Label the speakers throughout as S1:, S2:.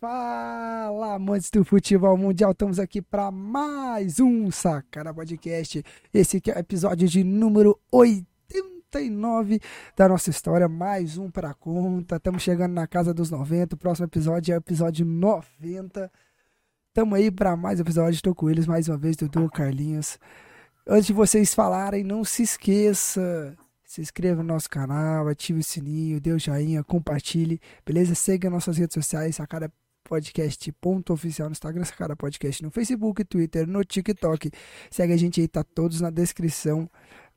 S1: Fala, amantes do futebol mundial, estamos aqui para mais um Sacana Podcast. Esse é o episódio de número 89 da nossa história, mais um para conta. Estamos chegando na casa dos 90. O próximo episódio é o episódio 90. Estamos aí para mais episódio. Estou com eles mais uma vez, Dudu, Carlinhos. Antes de vocês falarem, não se esqueça se inscreva no nosso canal, ative o sininho, dê o joinha, compartilhe, beleza? Siga nossas redes sociais, Sacada Podcast ponto oficial no Instagram, Sacada Podcast no Facebook, Twitter, no TikTok. Segue a gente aí, tá todos na descrição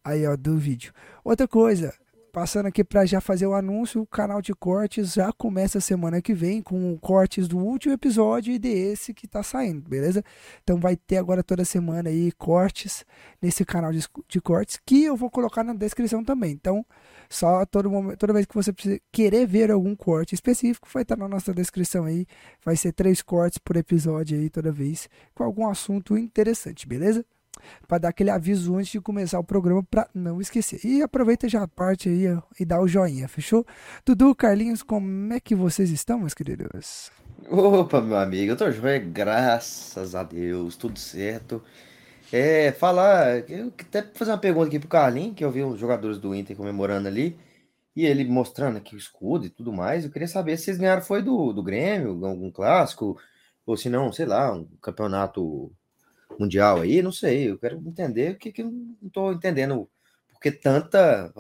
S1: aí ó do vídeo. Outra coisa, Passando aqui para já fazer o anúncio, o canal de cortes já começa semana que vem com cortes do último episódio e desse que tá saindo, beleza? Então vai ter agora toda semana aí cortes nesse canal de, de cortes que eu vou colocar na descrição também. Então, só todo momento, toda vez que você querer ver algum corte específico, vai estar na nossa descrição aí. Vai ser três cortes por episódio aí toda vez com algum assunto interessante, beleza? Para dar aquele aviso antes de começar o programa para não esquecer. E aproveita já a parte aí e dá o joinha, fechou? Dudu, Carlinhos, como é que vocês estão, meus queridos?
S2: Opa, meu amigo, eu tô joia, graças a Deus, tudo certo. É, falar, eu até fazer uma pergunta aqui pro Carlinhos, que eu vi os jogadores do Inter comemorando ali, e ele mostrando aqui o escudo e tudo mais. Eu queria saber se vocês ganharam foi do, do Grêmio, algum clássico, ou se não, sei lá, um campeonato mundial aí, não sei. Eu quero entender o que, que eu não estou entendendo. Porque tanta.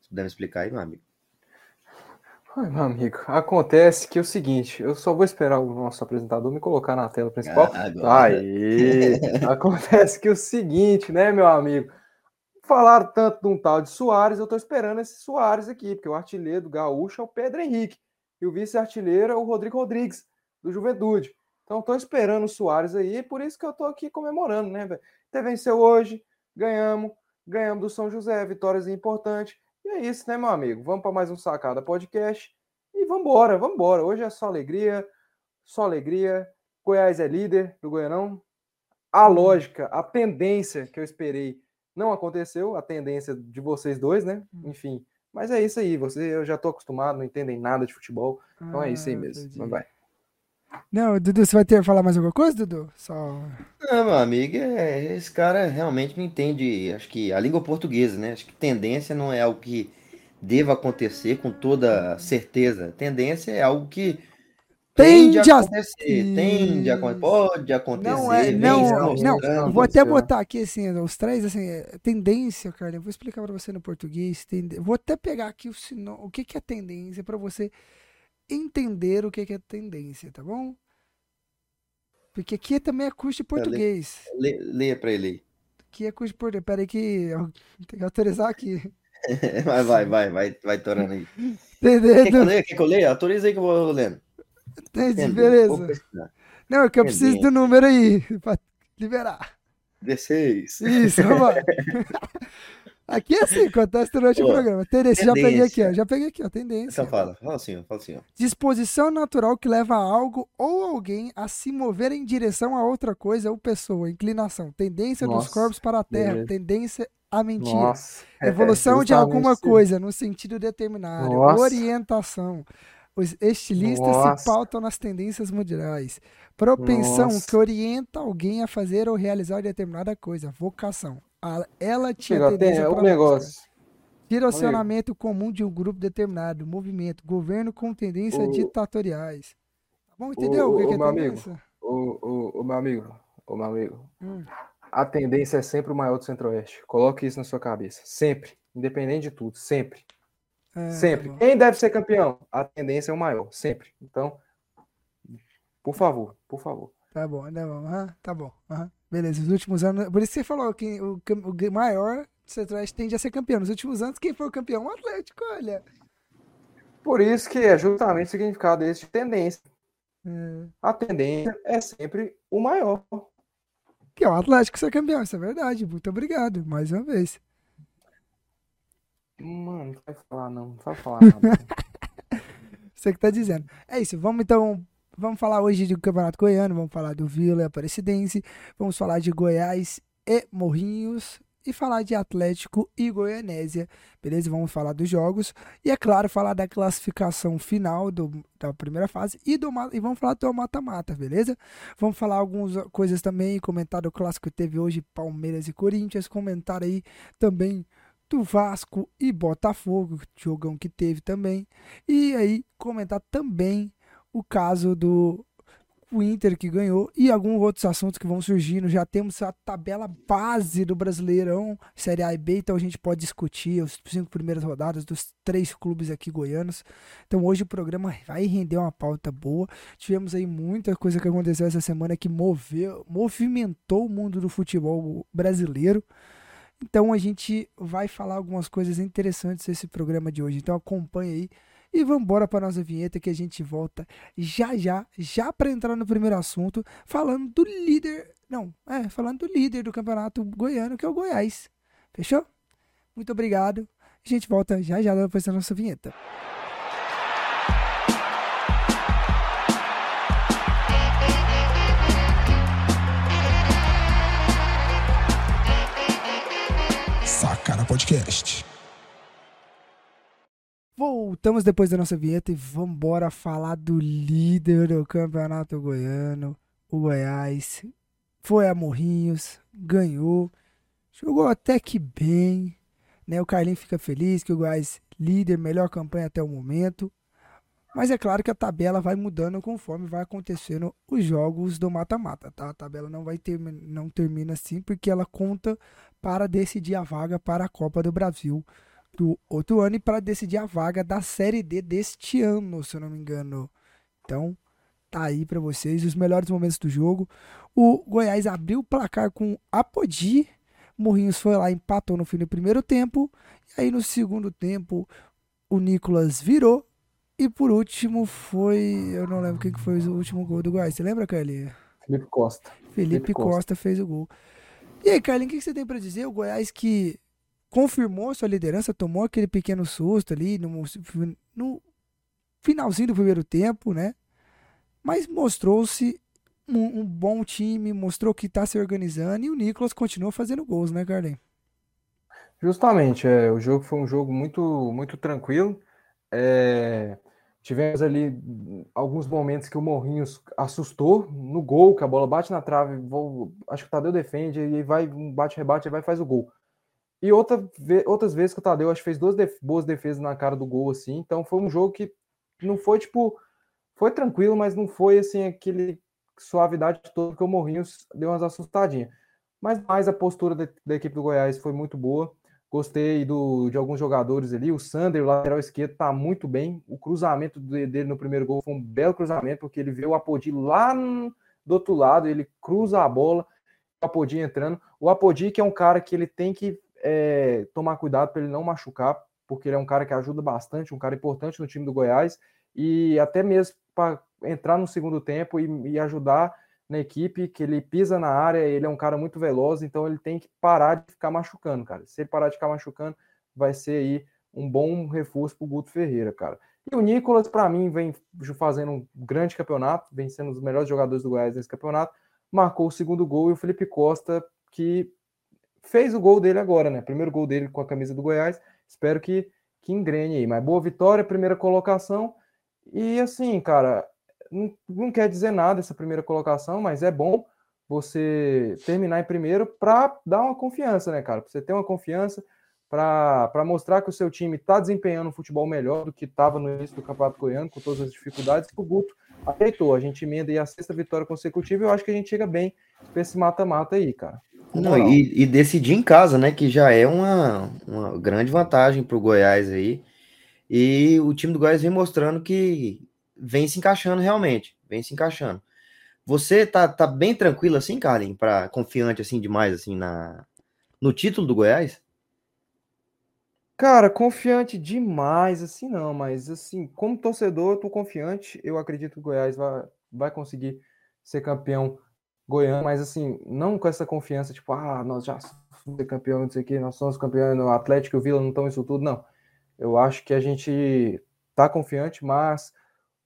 S2: Você deve explicar aí, meu amigo.
S3: Ai, meu amigo, acontece que é o seguinte, eu só vou esperar o nosso apresentador me colocar na tela principal. Ah, aí, acontece que é o seguinte, né, meu amigo? Falar tanto de um tal de Soares, eu tô esperando esse Soares aqui, porque o artilheiro do Gaúcho é o Pedro Henrique e o vice-artilheiro é o Rodrigo Rodrigues, do Juventude. Então estou esperando o Soares aí, por isso que eu estou aqui comemorando, né, velho? Até venceu hoje, ganhamos, ganhamos do São José, vitórias importantes. E é isso, né, meu amigo? Vamos para mais um Sacada Podcast e vamos embora. Hoje é só alegria, só alegria. Goiás é líder do Goianão. A uhum. lógica, a tendência que eu esperei não aconteceu, a tendência de vocês dois, né? Uhum. Enfim, mas é isso aí. Você, eu já estou acostumado, não entendem nada de futebol. Então ah, é isso aí ah, mesmo. Vai, vai.
S1: Não, Dudu, você vai ter que falar mais alguma coisa, Dudu? Só.
S2: Não, meu amigo, é, esse cara realmente não entende, acho que a língua portuguesa, né? Acho que tendência não é algo que deva acontecer com toda certeza. Tendência é algo que tende, tende a acontecer, tende a pode acontecer. Não é,
S1: não, não, vou até botar aqui assim, os três assim, é, tendência, cara, eu vou explicar para você no português, tende, vou até pegar aqui o sino, o que que é tendência para você entender o que é tendência, tá bom? Porque aqui também é curso de português.
S2: Leia, leia para ele aí.
S1: Aqui é curso de português. Peraí que eu tenho que autorizar aqui.
S2: vai, vai, vai, vai, vai torando aí. Entendeu? Quer que eu leia? Quer que eu leia? Autoriza aí que eu vou lendo.
S1: Entendi, beleza. Não, é que eu preciso do número aí, pra liberar.
S2: 16.
S1: Isso, vamos Aqui é assim, acontece durante Pô, o programa. Tendência, já peguei aqui, ó. Já peguei aqui, ó. Tendência.
S2: Então fala, fala assim, ó, fala assim, ó.
S1: Disposição natural que leva algo ou alguém a se mover em direção a outra coisa ou pessoa. Inclinação. Tendência Nossa, dos corpos para a terra. Beleza. Tendência a mentira. Nossa, é, Evolução é, de alguma coisa no sentido determinado. Nossa. Orientação. Os estilistas Nossa. se pautam nas tendências mundiais. Propensão Nossa. que orienta alguém a fazer ou realizar determinada coisa. Vocação ela tinha
S3: tendência um negócio.
S1: Direcionamento comum de um grupo determinado, movimento, governo com tendências o... ditatoriais. Tá bom? Entendeu o, o que, que é
S3: meu tendência? Amigo, o, o, o meu amigo, o meu amigo. Hum. A tendência é sempre o maior do Centro-Oeste. Coloque isso na sua cabeça. Sempre. Independente de tudo. Sempre. É, sempre. Tá Quem deve ser campeão? A tendência é o maior. Sempre. Então, por favor, por favor.
S1: Tá bom, tá bom. Uhum, tá bom. Uhum. Beleza, os últimos anos. Por isso você falou que o, o maior Centro-Oeste tende a ser campeão. Nos últimos anos, quem foi o campeão? O Atlético, olha.
S3: Por isso que é justamente o significado desse de tendência. É. A tendência é sempre o maior.
S1: Que é o Atlético ser campeão, isso é verdade. Muito obrigado, mais uma vez.
S3: Mano, não vai falar não, não vai falar nada.
S1: Você que tá dizendo. É isso, vamos então Vamos falar hoje do Campeonato Goiano, vamos falar do Vila Aparecidense, vamos falar de Goiás e Morrinhos. e falar de Atlético e Goianésia, beleza? Vamos falar dos jogos e, é claro, falar da classificação final do, da primeira fase e, do, e vamos falar do mata-mata, beleza? Vamos falar algumas coisas também, comentar do clássico que teve hoje, Palmeiras e Corinthians, comentar aí também do Vasco e Botafogo, jogão que teve também, e aí comentar também o caso do Inter que ganhou e alguns outros assuntos que vão surgindo. Já temos a tabela base do Brasileirão, Série A e B, então a gente pode discutir as cinco primeiras rodadas dos três clubes aqui goianos. Então hoje o programa vai render uma pauta boa. Tivemos aí muita coisa que aconteceu essa semana que moveu, movimentou o mundo do futebol brasileiro. Então a gente vai falar algumas coisas interessantes nesse programa de hoje. Então acompanhe aí e vamos embora para nossa vinheta que a gente volta já já, já para entrar no primeiro assunto, falando do líder, não, é, falando do líder do campeonato goiano, que é o Goiás. Fechou? Muito obrigado. A gente volta já já depois da nossa vinheta. Sacana Podcast. Voltamos depois da nossa vinheta e vamos embora falar do líder do campeonato goiano, o Goiás. Foi a Morrinhos, ganhou, jogou até que bem. Né? O Carlinhos fica feliz que o Goiás líder, melhor campanha até o momento. Mas é claro que a tabela vai mudando conforme vai acontecendo os jogos do mata-mata, tá? A tabela não vai ter, não termina assim porque ela conta para decidir a vaga para a Copa do Brasil do outro ano e para decidir a vaga da Série D deste ano, se eu não me engano. Então, tá aí para vocês os melhores momentos do jogo. O Goiás abriu o placar com Apodi. Morrinhos foi lá, empatou no fim do primeiro tempo. E aí no segundo tempo, o Nicolas virou. E por último foi. Eu não lembro quem que foi o último gol do Goiás. Você lembra, Carlinhos?
S3: Felipe Costa.
S1: Felipe, Felipe Costa. Costa. fez o gol. E aí, Carlinhos, o que você tem para dizer? O Goiás que confirmou sua liderança, tomou aquele pequeno susto ali no, no finalzinho do primeiro tempo, né? Mas mostrou-se um, um, bom time, mostrou que está se organizando e o Nicolas continua fazendo gols, né, Carlinhos?
S3: Justamente, é, o jogo foi um jogo muito, muito tranquilo. É, tivemos ali alguns momentos que o Morrinhos assustou no gol, que a bola bate na trave, vou, acho que o Tadeu defende e vai bate rebate e vai faz o gol. E outra, outras vezes que o Tadeu acho que fez duas def boas defesas na cara do gol, assim. Então foi um jogo que não foi tipo. Foi tranquilo, mas não foi assim aquele suavidade toda que o Morrinhos deu umas assustadinhas. Mas mais a postura da, da, equipe do Goiás foi muito boa. Gostei do, de alguns jogadores ali. O Sander, o lateral esquerdo, tá muito bem. O cruzamento dele no primeiro gol foi um belo cruzamento, porque ele vê o Apodi lá do outro lado, ele cruza a bola, o Apodi entrando. O Apodi, que é um cara que ele tem que é, tomar cuidado para ele não machucar, porque ele é um cara que ajuda bastante, um cara importante no time do Goiás, e até mesmo para entrar no segundo tempo e, e, ajudar na equipe, que ele pisa na área, ele é um cara muito veloz, então ele tem que parar de ficar machucando, cara. Se ele parar de ficar machucando, vai ser aí um bom reforço para o Guto Ferreira, cara. E o Nicolas, para mim, vem fazendo um grande campeonato, vem sendo um dos melhores jogadores do Goiás nesse campeonato, marcou o segundo gol e o Felipe Costa, que fez o gol dele agora, né? Primeiro gol dele com a camisa do Goiás. Espero que, que engrene aí. Mas boa vitória, primeira colocação. E assim, cara, não, não quer dizer nada essa primeira colocação, mas é bom você terminar em primeiro para dar uma confiança, né, cara? Pra você ter uma confiança, para mostrar que o seu time está desempenhando um futebol melhor do que estava no início do Campeonato Goiano, com todas as dificuldades, o Guto aceitou. A gente emenda aí a sexta vitória consecutiva e eu acho que a gente chega bem para esse mata-mata aí, cara.
S2: Não, e, e, decidir em casa, né? Que já é uma, uma grande vantagem para o Goiás aí. E o time do Goiás vem mostrando que vem se encaixando realmente, vem se encaixando. Você tá, tá bem tranquilo assim, Carlinhos, para confiante assim demais assim na no título do Goiás?
S3: Cara, confiante demais assim não, mas assim, como torcedor, eu tô confiante. Eu acredito que o Goiás vai, vai conseguir ser campeão Goiânia, mas assim, não com essa confiança, tipo, ah, nós já somos campeão, não sei o que, nós somos campeões, o Atlético e o Vila não estão isso tudo, não. Eu acho que a gente tá confiante, mas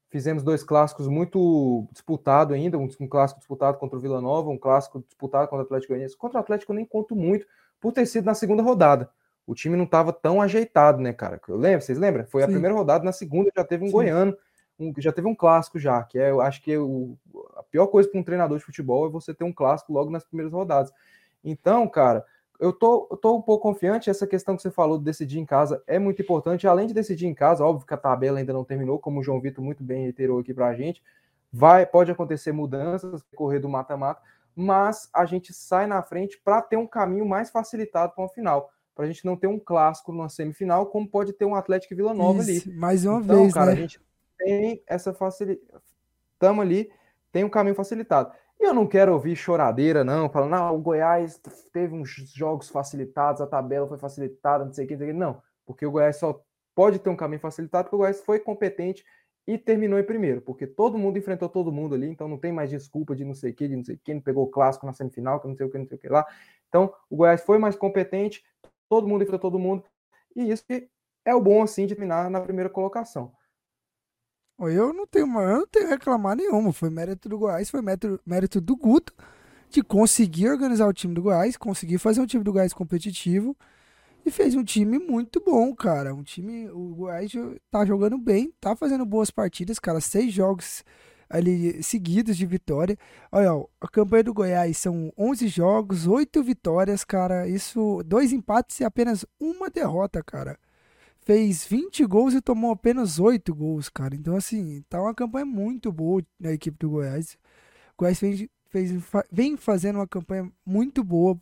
S3: fizemos dois clássicos muito disputados ainda, um, um, clássico disputado contra o Vila Nova, um clássico disputado contra o Atlético Goianiense. Contra o Atlético eu nem conto muito, por ter sido na segunda rodada. O time não estava tão ajeitado, né, cara? Eu lembro, vocês lembram? Foi Sim. a primeira rodada, na segunda já teve um Sim. goiano, um, já teve um clássico já, que é, eu acho que o, a pior coisa para um treinador de futebol é você ter um clássico logo nas primeiras rodadas. Então, cara, eu tô, eu tô um pouco confiante. Essa questão que você falou de decidir em casa é muito importante. Além de decidir em casa, óbvio que a tabela ainda não terminou, como o João Vitor muito bem reiterou aqui para a gente. Vai, pode acontecer mudanças, correr do mata-mata, mas a gente sai na frente para ter um caminho mais facilitado para o final. Para a gente não ter um clássico numa semifinal, como pode ter um Atlético Vila Nova Isso,
S1: ali. Mais uma então, vez, cara,
S3: né? a gente tem essa facilidade. Estamos ali, tem um caminho facilitado. E eu não quero ouvir choradeira, não, falando, não, o Goiás teve uns jogos facilitados, a tabela foi facilitada, não sei o que, não, porque o Goiás só pode ter um caminho facilitado porque o Goiás foi competente e terminou em primeiro, porque todo mundo enfrentou todo mundo ali, então não tem mais desculpa de não sei o que, de não sei o que, não pegou o clássico na semifinal, que não sei o que, não sei o que lá. Então, o Goiás foi mais competente, todo mundo enfrentou todo mundo, e isso é o bom, assim, de terminar na primeira colocação.
S1: Eu não tenho, eu não tenho reclamar nenhuma. Foi mérito do Goiás, foi mérito, mérito do Guto de conseguir organizar o time do Goiás, conseguir fazer um time do Goiás competitivo e fez um time muito bom, cara. Um time, o Goiás tá jogando bem, tá fazendo boas partidas, cara. Seis jogos ali seguidos de vitória. Olha, ó, a campanha do Goiás são 11 jogos, 8 vitórias, cara. Isso, dois empates e apenas uma derrota, cara fez 20 gols e tomou apenas 8 gols, cara. Então, assim, tá uma campanha muito boa da equipe do Goiás. O Goiás fez, fez, vem fazendo uma campanha muito boa.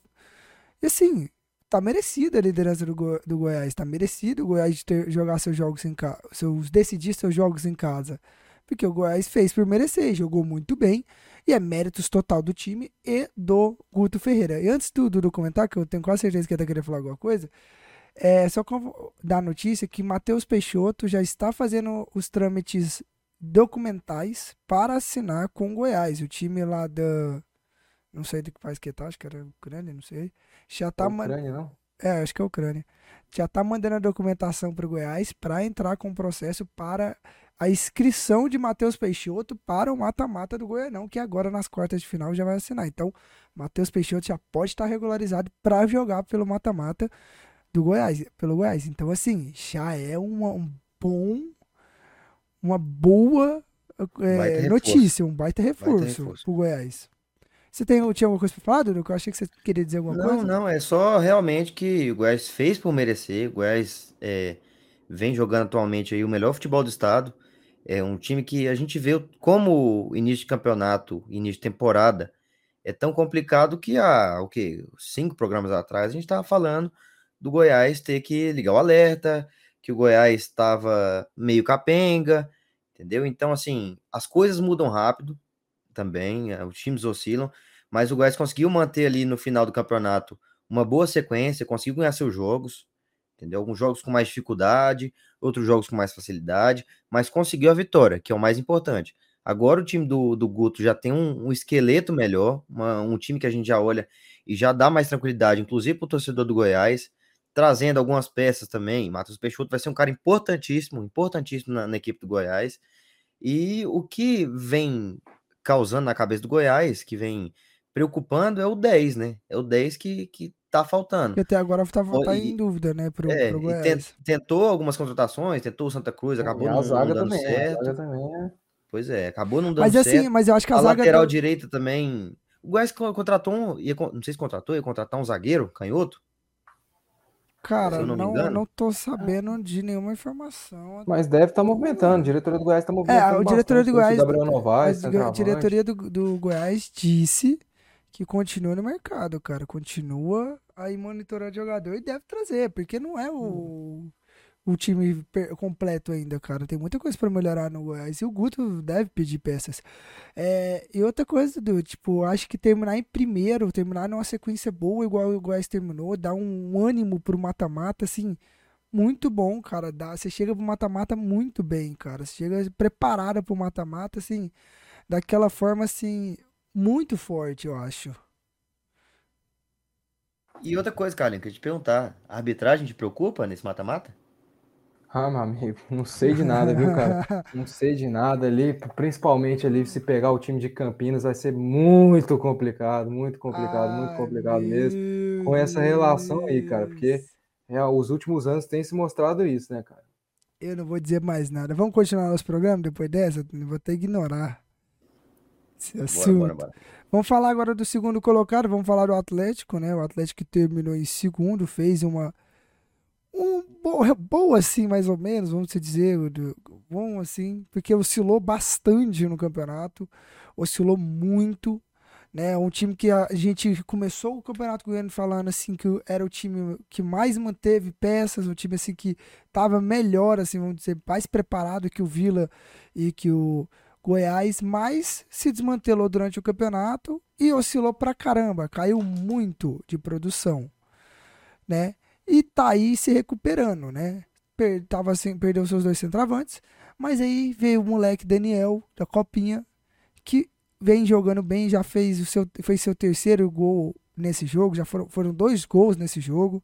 S1: E, assim, tá merecida a liderança do, Go do Goiás. Tá merecido o Goiás ter, jogar seus jogos em casa, seus, decidir seus jogos em casa. Porque o Goiás fez por merecer, jogou muito bem. E é méritos total do time e do Guto Ferreira. E antes do Dudu comentar, que eu tenho quase certeza que ele tá querendo falar alguma coisa, é, só dar notícia que Matheus Peixoto já está fazendo os trâmites documentais para assinar com o Goiás. O time lá da. Não sei do que faz que tá, acho que era Ucrânia, não sei. Já tá
S3: é Ucrânia, não?
S1: É, acho que é Ucrânia. Já tá mandando a documentação para o Goiás para entrar com o processo para a inscrição de Matheus Peixoto para o mata-mata do Goianão, que agora nas quartas de final já vai assinar. Então, Matheus Peixoto já pode estar regularizado para jogar pelo mata-mata do Goiás, pelo Goiás. Então, assim, já é uma, um bom, uma boa é, notícia, um baita reforço, reforço pro Goiás. Você tem, tinha alguma coisa para falar, Dudu? Eu achei que você queria dizer alguma
S2: não,
S1: coisa.
S2: Não, não, é só realmente que o Goiás fez por merecer. O Goiás é, vem jogando atualmente aí o melhor futebol do estado. É um time que a gente vê como o início de campeonato, início de temporada, é tão complicado que há o que cinco programas atrás a gente estava falando do Goiás ter que ligar o alerta, que o Goiás estava meio capenga, entendeu? Então, assim, as coisas mudam rápido também, eh, os times oscilam, mas o Goiás conseguiu manter ali no final do campeonato uma boa sequência, conseguiu ganhar seus jogos, entendeu? Alguns jogos com mais dificuldade, outros jogos com mais facilidade, mas conseguiu a vitória, que é o mais importante. Agora o time do, do Guto já tem um, um esqueleto melhor, uma, um time que a gente já olha e já dá mais tranquilidade, inclusive para o torcedor do Goiás trazendo algumas peças também. Matheus Peixoto vai ser um cara importantíssimo, importantíssimo na, na, equipe do Goiás. E o que vem causando na cabeça do Goiás, que vem preocupando, é o 10, né? É o 10 que, que tá faltando.
S1: E até agora tá, tá em dúvida, né, pro, é, pro Goiás.
S2: tentou algumas contratações, tentou o Santa Cruz, acabou não, não dando também, certo. Também, é. Pois é, acabou não dando
S1: mas, assim, certo. Mas eu acho que a,
S2: a
S1: zaga
S2: lateral do... direita também. O Goiás contratou um, ia, não sei se contratou, ia contratar um zagueiro, canhoto.
S1: Cara, não, não, não tô sabendo de nenhuma informação.
S3: Mas deve estar tá movimentando. A diretoria do Goiás está movimentando.
S1: É, a diretoria do Goiás.
S3: Novaes,
S1: a diretoria do, do Goiás disse que continua no mercado, cara. Continua aí monitorando jogador e deve trazer, porque não é o. Hum o time completo ainda, cara. Tem muita coisa para melhorar no Goiás. E o Guto deve pedir peças. É, e outra coisa, do tipo, acho que terminar em primeiro, terminar numa sequência boa, igual o Goiás terminou, dá um ânimo pro mata-mata, assim, muito bom, cara. Dá, você chega pro mata-mata muito bem, cara. Você chega preparada pro mata-mata, assim, daquela forma, assim, muito forte, eu acho.
S2: E outra coisa, Carlinhos, que eu te perguntar, a arbitragem te preocupa nesse mata-mata?
S3: Ah, meu amigo, não sei de nada, viu, cara? Não sei de nada ali, principalmente ali, se pegar o time de Campinas, vai ser muito complicado, muito complicado, Ai, muito complicado mesmo. com essa relação aí, cara, porque é, os últimos anos têm se mostrado isso, né, cara?
S1: Eu não vou dizer mais nada. Vamos continuar nosso programa depois dessa? Vou até ignorar esse assunto. Bora, bora, bora. Vamos falar agora do segundo colocado, vamos falar do Atlético, né? O Atlético terminou em segundo, fez uma um boa, boa assim, mais ou menos, vamos dizer, bom assim, porque oscilou bastante no campeonato, oscilou muito, né? Um time que a gente começou o campeonato goiano falando assim que era o time que mais manteve peças, um time assim que estava melhor, assim, vamos dizer, mais preparado que o Vila e que o Goiás, mas se desmantelou durante o campeonato e oscilou pra caramba, caiu muito de produção, né? E tá aí se recuperando, né? Per tava perdeu seus dois centravantes, mas aí veio o moleque Daniel da Copinha que vem jogando bem, já fez o seu fez seu terceiro gol nesse jogo, já foram, foram dois gols nesse jogo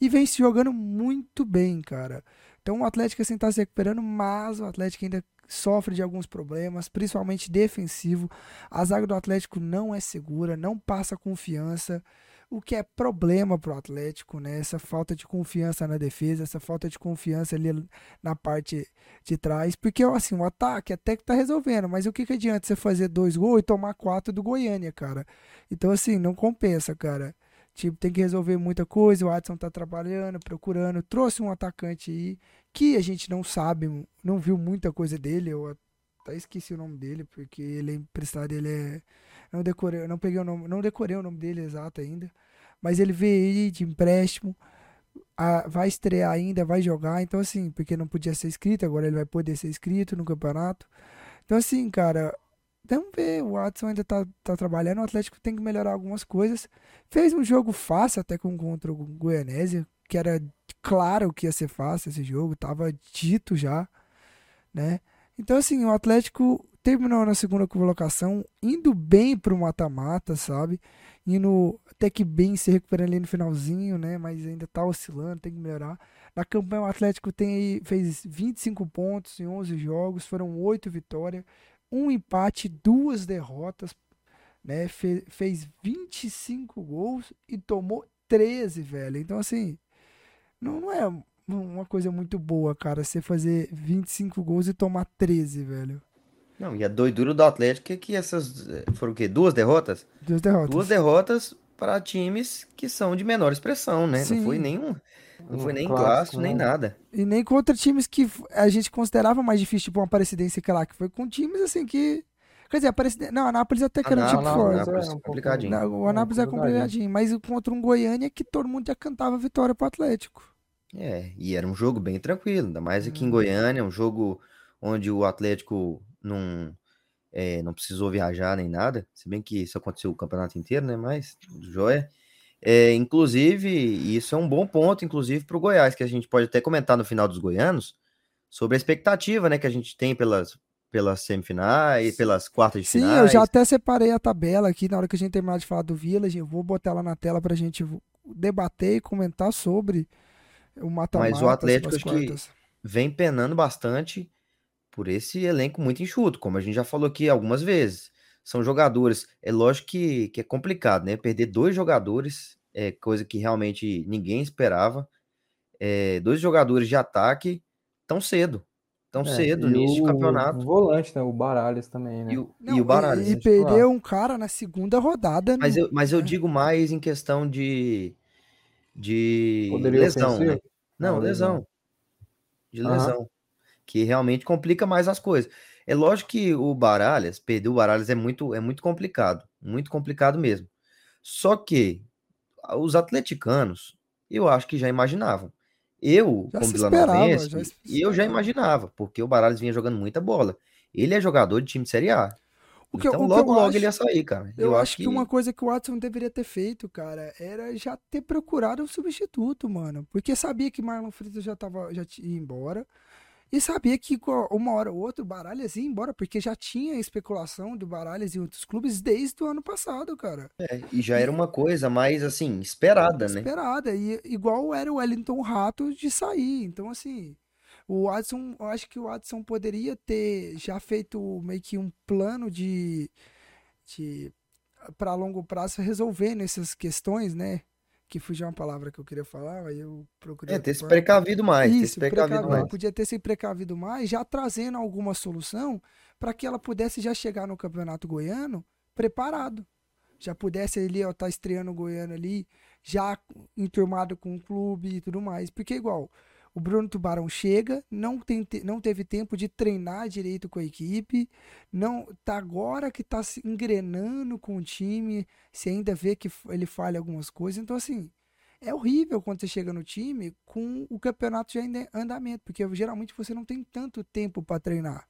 S1: e vem se jogando muito bem, cara. Então o Atlético assim tá se recuperando, mas o Atlético ainda sofre de alguns problemas, principalmente defensivo. A zaga do Atlético não é segura, não passa confiança, o que é problema para o Atlético, né? Essa falta de confiança na defesa, essa falta de confiança ali na parte de trás, porque assim, o ataque até que tá resolvendo, mas o que, que adianta você fazer dois gols e tomar quatro do Goiânia, cara? Então, assim, não compensa, cara. Tipo, tem que resolver muita coisa. O Adson tá trabalhando, procurando. Trouxe um atacante aí que a gente não sabe, não viu muita coisa dele. Eu até esqueci o nome dele, porque ele é emprestado, ele é. Não decorei, não peguei o nome, não decorei o nome dele exato ainda. Mas ele veio aí de empréstimo. A, vai estrear ainda, vai jogar. Então, assim, porque não podia ser inscrito, agora ele vai poder ser inscrito no campeonato. Então, assim, cara, vamos ver. O Watson ainda tá, tá trabalhando. O Atlético tem que melhorar algumas coisas. Fez um jogo fácil até com, contra o Goianésia, que era claro que ia ser fácil esse jogo, tava dito já, né? Então, assim, o Atlético terminou na segunda colocação, indo bem pro mata-mata, sabe? Indo até que bem se recuperando ali no finalzinho, né? Mas ainda tá oscilando, tem que melhorar. Na campanha, o Atlético tem fez 25 pontos em 11 jogos, foram 8 vitórias, um empate, duas derrotas, né? Fe fez 25 gols e tomou 13, velho. Então, assim, não, não é uma coisa muito boa, cara, você fazer 25 gols e tomar 13, velho.
S2: Não, e a doidura do Atlético é que essas eh, foram o quê? Duas derrotas?
S1: Duas derrotas.
S2: Duas derrotas para times que são de menor expressão, né? Sim. Não foi nenhum. Não foi nem clássico, clássico, nem né? nada.
S1: E nem contra times que a gente considerava mais difícil, tipo uma Aparecidense que lá, que foi com times assim que. Quer dizer, Aparecidense. Não, Anápolis até que era um tipo forte.
S2: Anápolis é, um complicadinho.
S1: Não, o Anápolis é, é complicadinho, mas contra um Goiânia que todo mundo já cantava vitória pro Atlético.
S2: É, e era um jogo bem tranquilo, ainda mais aqui hum. em Goiânia, um jogo onde o Atlético não é, não precisou viajar nem nada, se bem que isso aconteceu o campeonato inteiro, né? Mas, joia. É, inclusive, isso é um bom ponto, inclusive, para o Goiás, que a gente pode até comentar no final dos goianos, sobre a expectativa né, que a gente tem pelas, pelas semifinais, pelas quartas de
S1: Sim,
S2: finais.
S1: Sim, eu já até separei a tabela aqui, na hora que a gente terminar de falar do Village, eu vou botar ela na tela para a gente debater e comentar sobre o mata-mata.
S2: Mas o Atlético que vem penando bastante por esse elenco muito enxuto, como a gente já falou aqui algumas vezes. São jogadores, é lógico que, que é complicado, né? Perder dois jogadores é coisa que realmente ninguém esperava. É, dois jogadores de ataque tão cedo. Tão é, cedo, no início do campeonato.
S3: O volante, né? O Baralhas também, né?
S2: E o, Não, e o Baralhas.
S1: E, perdeu um cara na segunda rodada.
S2: Mas, no... eu, mas eu é. digo mais em questão de. De Poderia lesão, né? Não, Não, lesão. De lesão que realmente complica mais as coisas. É lógico que o Baralhas, perder o Baralhas é muito, é muito complicado, muito complicado mesmo. Só que os atleticanos, eu acho que já imaginavam. Eu, já como vilanovense, eu já imaginava, porque o Baralhas vinha jogando muita bola. Ele é jogador de time de Série A. O que, então, o logo, logo acho, ele ia sair, cara.
S1: Eu, eu acho que... que... uma coisa que o Watson deveria ter feito, cara, era já ter procurado um substituto, mano. Porque sabia que Marlon Freitas já, tava, já ia embora. E sabia que uma hora ou outra o Baralhas ia embora, porque já tinha especulação do Baralhas em outros clubes desde o ano passado, cara.
S2: É, e já era uma coisa mais, assim, esperada,
S1: né? Esperada, e igual era o Wellington Rato de sair. Então, assim, o Watson, eu acho que o Watson poderia ter já feito meio que um plano de, de para longo prazo resolvendo essas questões, né? Que fugiu uma palavra que eu queria falar, aí eu procurei.
S2: É, ter se precavido mais.
S1: Isso,
S2: ter se precavido, precavido mais.
S1: Podia ter se precavido mais, já trazendo alguma solução para que ela pudesse já chegar no Campeonato Goiano preparado. Já pudesse ali, ó, tá estreando o Goiano ali, já enturmado com o clube e tudo mais. Porque igual, o Bruno Tubarão chega, não, tem, não teve tempo de treinar direito com a equipe, não tá agora que tá se engrenando com o time, se ainda vê que ele falha algumas coisas. Então, assim, é horrível quando você chega no time com o campeonato já em andamento, porque geralmente você não tem tanto tempo para treinar.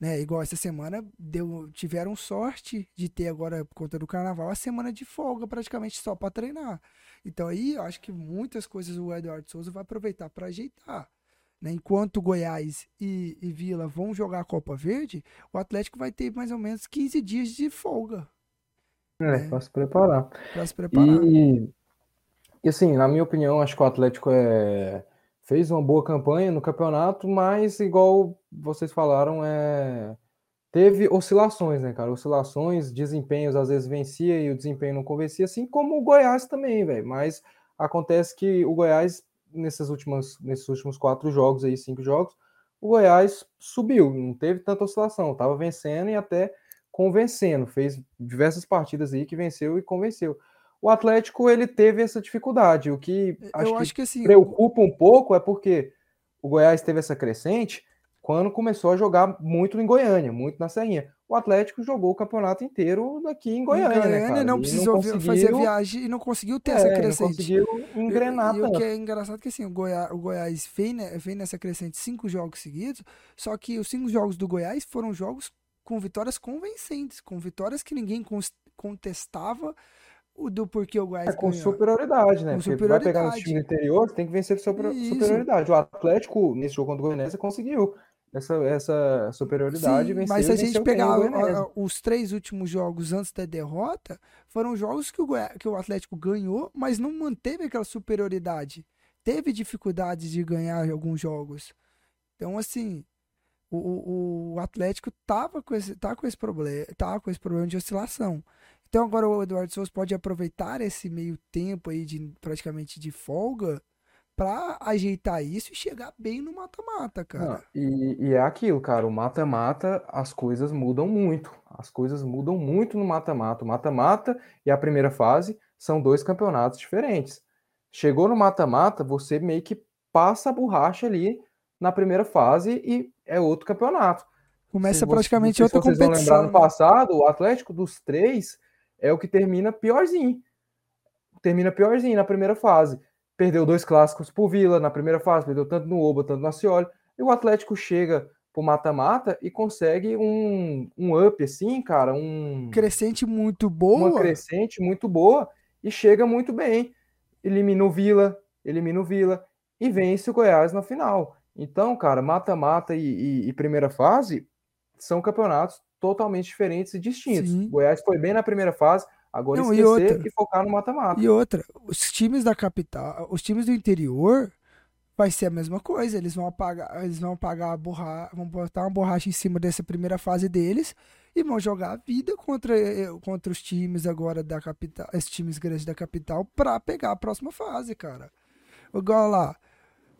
S1: Né? Igual essa semana deu, tiveram sorte de ter agora, por conta do carnaval, a semana de folga praticamente só para treinar. Então aí eu acho que muitas coisas o Eduardo Souza vai aproveitar para ajeitar. Né? Enquanto Goiás e, e, Vila vão jogar a Copa Verde, o Atlético vai ter mais ou menos 15 dias de folga.
S3: É, né? para se preparar.
S1: Para se preparar.
S3: E, e assim, na minha opinião, acho que o Atlético é fez uma boa campanha no campeonato, mas igual vocês falaram, é teve oscilações, né, cara? Oscilações, desempenhos às vezes vencia e o desempenho não convencia, assim como o Goiás também, velho. Mas acontece que o Goiás nesses últimos nesses últimos quatro jogos aí, cinco jogos, o Goiás subiu, não teve tanta oscilação, tava vencendo e até convencendo, fez diversas partidas aí que venceu e convenceu. O Atlético ele teve essa dificuldade. O que acho, acho que, que assim, preocupa um pouco é porque o Goiás teve essa crescente quando começou a jogar muito em Goiânia, muito na Serrinha. O Atlético jogou o campeonato inteiro aqui em Goiânia, em Goiânia né,
S1: não precisou não conseguiu... fazer viagem e não conseguiu ter é, essa crescente. Não
S3: conseguiu engrenar
S1: e, e o que é engraçado é que assim, o Goiás, o Goiás vem, né, vem nessa crescente cinco jogos seguidos, só que os cinco jogos do Goiás foram jogos com vitórias convincentes, com vitórias que ninguém contestava o do porquê o Goiás
S3: é, com ganhou. superioridade, né? Com Porque superioridade. vai pegar no time interior, tem que vencer super, superioridade. O Atlético, nesse jogo contra o Goianese, conseguiu essa, essa superioridade.
S1: Sim, mas se a gente pegar os três últimos jogos antes da derrota, foram jogos que o, que o Atlético ganhou, mas não manteve aquela superioridade. Teve dificuldades de ganhar alguns jogos. Então, assim, o, o, Atlético tava com esse, tá com esse problema, tá com esse problema de oscilação. Então agora o Eduardo Souza pode aproveitar esse meio tempo aí de praticamente de folga para ajeitar isso e chegar bem no mata-mata, cara.
S3: e, e, é aquilo, cara, o mata-mata, as coisas mudam muito. As coisas mudam muito no mata-mata. O mata-mata e a primeira fase são dois campeonatos diferentes. Chegou no mata-mata, você meio que passa a borracha ali na primeira fase e é outro campeonato.
S1: Começa se praticamente você, outra
S3: competição. Vocês vão lembrar no né? passado, o Atlético dos três é o que termina piorzinho. Termina piorzinho na primeira fase perdeu dois clássicos por Vila na primeira fase, perdeu tanto no Oba, tanto no Acioli, e o Atlético chega pro mata-mata e consegue um, um up assim, cara, um
S1: crescente muito boa,
S3: uma crescente muito boa e chega muito bem, elimina o Vila, elimina o Vila e vence o Goiás na final. Então, cara, mata-mata e, e, e, primeira fase são campeonatos totalmente diferentes e distintos. Sim. Goiás foi bem na primeira fase, Agora Não, esquecer e, outra, e focar no mata-mata.
S1: E outra, os times da capital, os times do interior vai ser a mesma coisa. Eles vão apagar, eles vão apagar a borracha, vão botar uma borracha em cima dessa primeira fase deles e vão jogar a vida contra, eh, contra os times agora da capital, esses times grandes da capital para pegar a próxima fase, cara. Igual lá.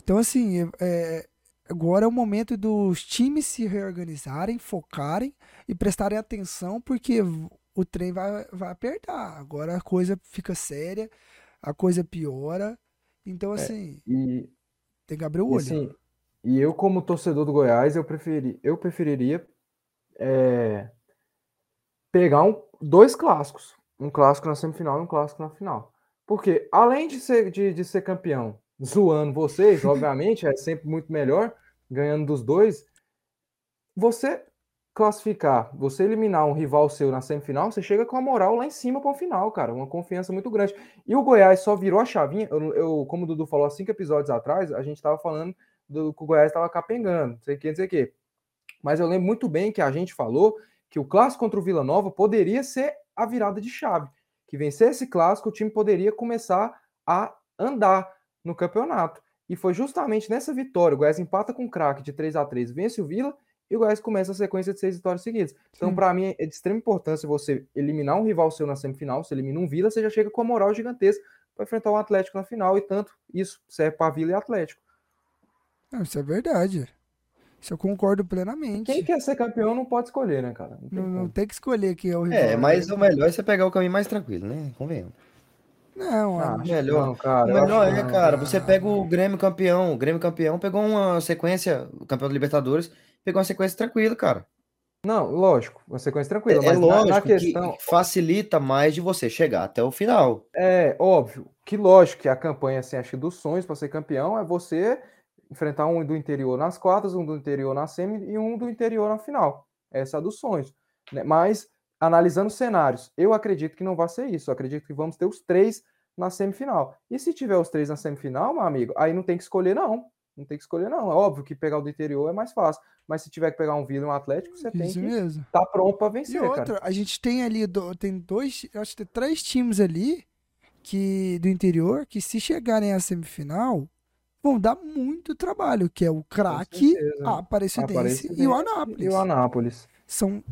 S1: Então assim, é, agora é o momento dos times se reorganizarem, focarem e prestarem atenção, porque o trem vai, vai apertar. Agora a coisa fica séria, a coisa piora. Então, é, assim, é, e, tem que abrir o olho. Assim,
S3: e eu, como torcedor do Goiás, eu, preferi, eu preferiria é, pegar um, dois clássicos. Um clássico na semifinal e um clássico na final. Porque, além de ser, de, de ser campeão, zoando vocês, obviamente, é sempre muito melhor, ganhando dos dois, você classificar, você eliminar um rival seu na semifinal, você chega com a moral lá em cima para o final, cara. Uma confiança muito grande. E o Goiás só virou a chavinha. Eu, eu como o Dudu falou há cinco episódios atrás, a gente estava falando do que o Goiás estava capengando, não sei o que, não sei o que. Mas eu lembro muito bem que a gente falou que o clássico contra o Vila Nova poderia ser a virada de chave. Que vencer esse clássico, o time poderia começar a andar no campeonato. E foi justamente nessa vitória, o Goiás empata com o craque de 3 a 3 vence o Vila e o Goiás começa a sequência de seis vitórias seguidas. Então, para mim, é de extrema importância você eliminar um rival seu na semifinal, você elimina um Vila, você já chega com a moral gigantesca para enfrentar o Atlético na final, e tanto isso serve para Vila e Atlético.
S1: Não, isso é verdade. Isso eu concordo plenamente.
S3: Quem quer ser campeão não pode escolher, né, cara?
S1: Não tem, não, não tem que escolher quem é o
S2: rival. É, mas né? o melhor é você pegar o caminho mais tranquilo, né? Convenhamos.
S1: Não,
S2: ah, melhor, não, cara. O melhor é, cara, você pega o Grêmio campeão. O Grêmio campeão pegou uma sequência, o campeão da Libertadores, pegou uma sequência tranquila, cara.
S3: Não, lógico, uma sequência tranquila.
S2: É, mas é lógico na, na questão... que facilita mais de você chegar até o final.
S3: É óbvio que, lógico, que a campanha assim, acho dos sonhos para ser campeão é você enfrentar um do interior nas quartas, um do interior na semi e um do interior na final. Essa é a dos sonhos. Né? Mas analisando cenários, eu acredito que não vai ser isso. Eu acredito que vamos ter os três na semifinal. E se tiver os três na semifinal, meu amigo, aí não tem que escolher, não. Não tem que escolher, não. É óbvio que pegar o do interior é mais fácil. Mas se tiver que pegar um Vila e um Atlético, você tem que estar tá pronto para vencer. E outra, cara.
S1: a gente tem ali, tem dois, acho que tem três times ali que do interior que se chegarem à semifinal vão dar muito trabalho, que é o craque, a Aparecidense, Aparecidense e o Anápolis.
S3: E o Anápolis.
S1: São,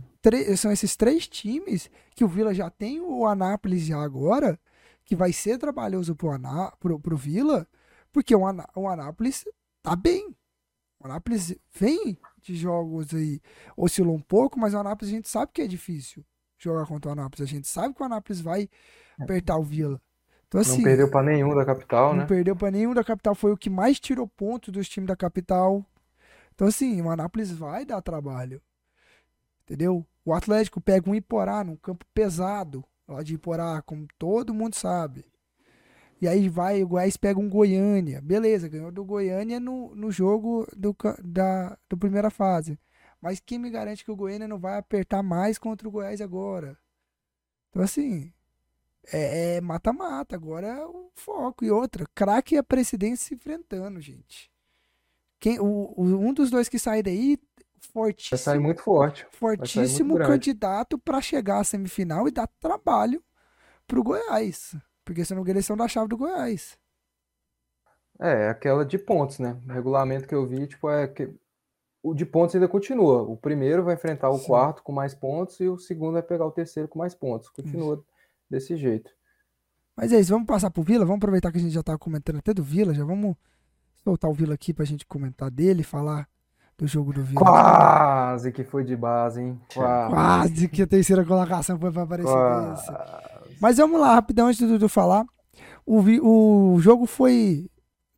S1: são esses três times que o Vila já tem o Anápolis já agora, que vai ser trabalhoso pro, Aná, pro, pro Vila, porque o, Aná, o Anápolis tá bem. O Anápolis vem de jogos aí, oscilou um pouco, mas o Anápolis a gente sabe que é difícil jogar contra o Anápolis. A gente sabe que o Anápolis vai apertar o Vila.
S3: Então, assim, não perdeu para nenhum da capital,
S1: não
S3: né?
S1: Não perdeu para nenhum da capital. Foi o que mais tirou pontos dos times da capital. Então, assim, o Anápolis vai dar trabalho. Entendeu? O Atlético pega um Iporá num campo pesado, lá de Iporá, como todo mundo sabe. E aí vai, o Goiás pega um Goiânia. Beleza, ganhou do Goiânia no, no jogo do, da do primeira fase. Mas quem me garante que o Goiânia não vai apertar mais contra o Goiás agora? Então, assim, é, é mata-mata, agora é o foco. E outra, craque e a presidência se enfrentando, gente. Quem, o, o, um dos dois que sair daí, fortíssimo.
S3: Vai sair muito forte.
S1: Fortíssimo muito candidato para chegar à semifinal e dar trabalho pro Goiás. Porque senão não eleição da chave do Goiás.
S3: É, aquela de pontos, né? O regulamento que eu vi, tipo, é que o de pontos ainda continua. O primeiro vai enfrentar o Sim. quarto com mais pontos e o segundo vai pegar o terceiro com mais pontos. Continua isso desse jeito.
S1: Mas é isso, vamos passar pro Vila, vamos aproveitar que a gente já tá comentando até do Vila, já vamos soltar o Vila aqui pra gente comentar dele, falar do jogo do Vila.
S3: Quase que foi de base, hein?
S1: Quase, Quase que a terceira colocação foi pra aparecer Mas vamos lá, rapidão, antes do Dudu falar. O, o jogo foi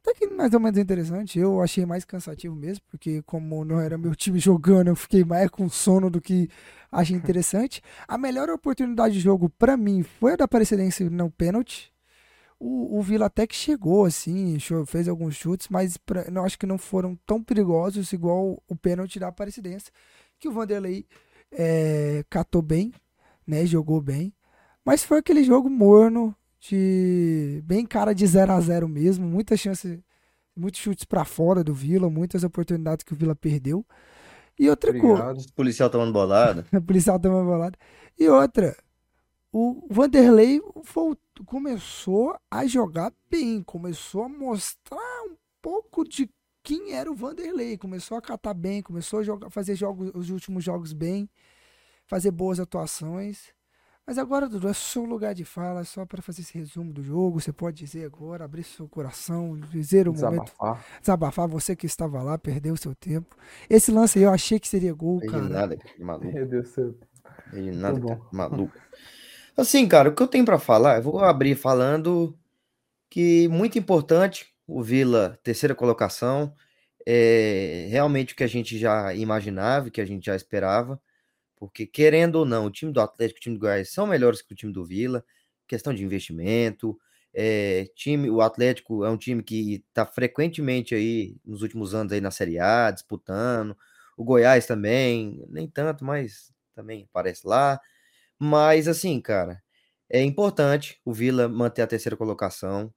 S1: até que mais ou menos interessante. Eu achei mais cansativo mesmo, porque como não era meu time jogando, eu fiquei mais com sono do que achei interessante. A melhor oportunidade de jogo para mim foi a da Aparecidense no pênalti. O, o Vila até que chegou, assim, fez alguns chutes, mas pra, eu acho que não foram tão perigosos igual o pênalti da Aparecidense, que o Vanderlei é, catou bem, né, jogou bem. Mas foi aquele jogo morno, de bem cara de 0 a 0 mesmo, muita chance, muitos chutes para fora do Vila, muitas oportunidades que o Vila perdeu. E outra coisa,
S2: o policial tomando bolada.
S1: o policial tomando bolada. E outra, o Vanderlei voltou, começou a jogar bem, começou a mostrar um pouco de quem era o Vanderlei, começou a catar bem, começou a jogar, fazer jogos, os últimos jogos bem, fazer boas atuações. Mas agora, Dudu, é seu lugar de fala, só para fazer esse resumo do jogo. Você pode dizer agora, abrir seu coração, dizer o momento. Desabafar. Você que estava lá, perdeu seu tempo. Esse lance aí eu achei que seria gol, cara.
S2: nada, maluco.
S3: Meu Deus do céu.
S2: nada, cara, maluco. Assim, cara, o que eu tenho para falar, eu vou abrir falando que muito importante o Vila, terceira colocação, é realmente o que a gente já imaginava, que a gente já esperava. Porque, querendo ou não, o time do Atlético e o time do Goiás são melhores que o time do Vila, questão de investimento. É, time, o Atlético é um time que está frequentemente aí nos últimos anos aí na Série A, disputando. O Goiás também, nem tanto, mas também aparece lá. Mas assim, cara, é importante o Vila manter a terceira colocação,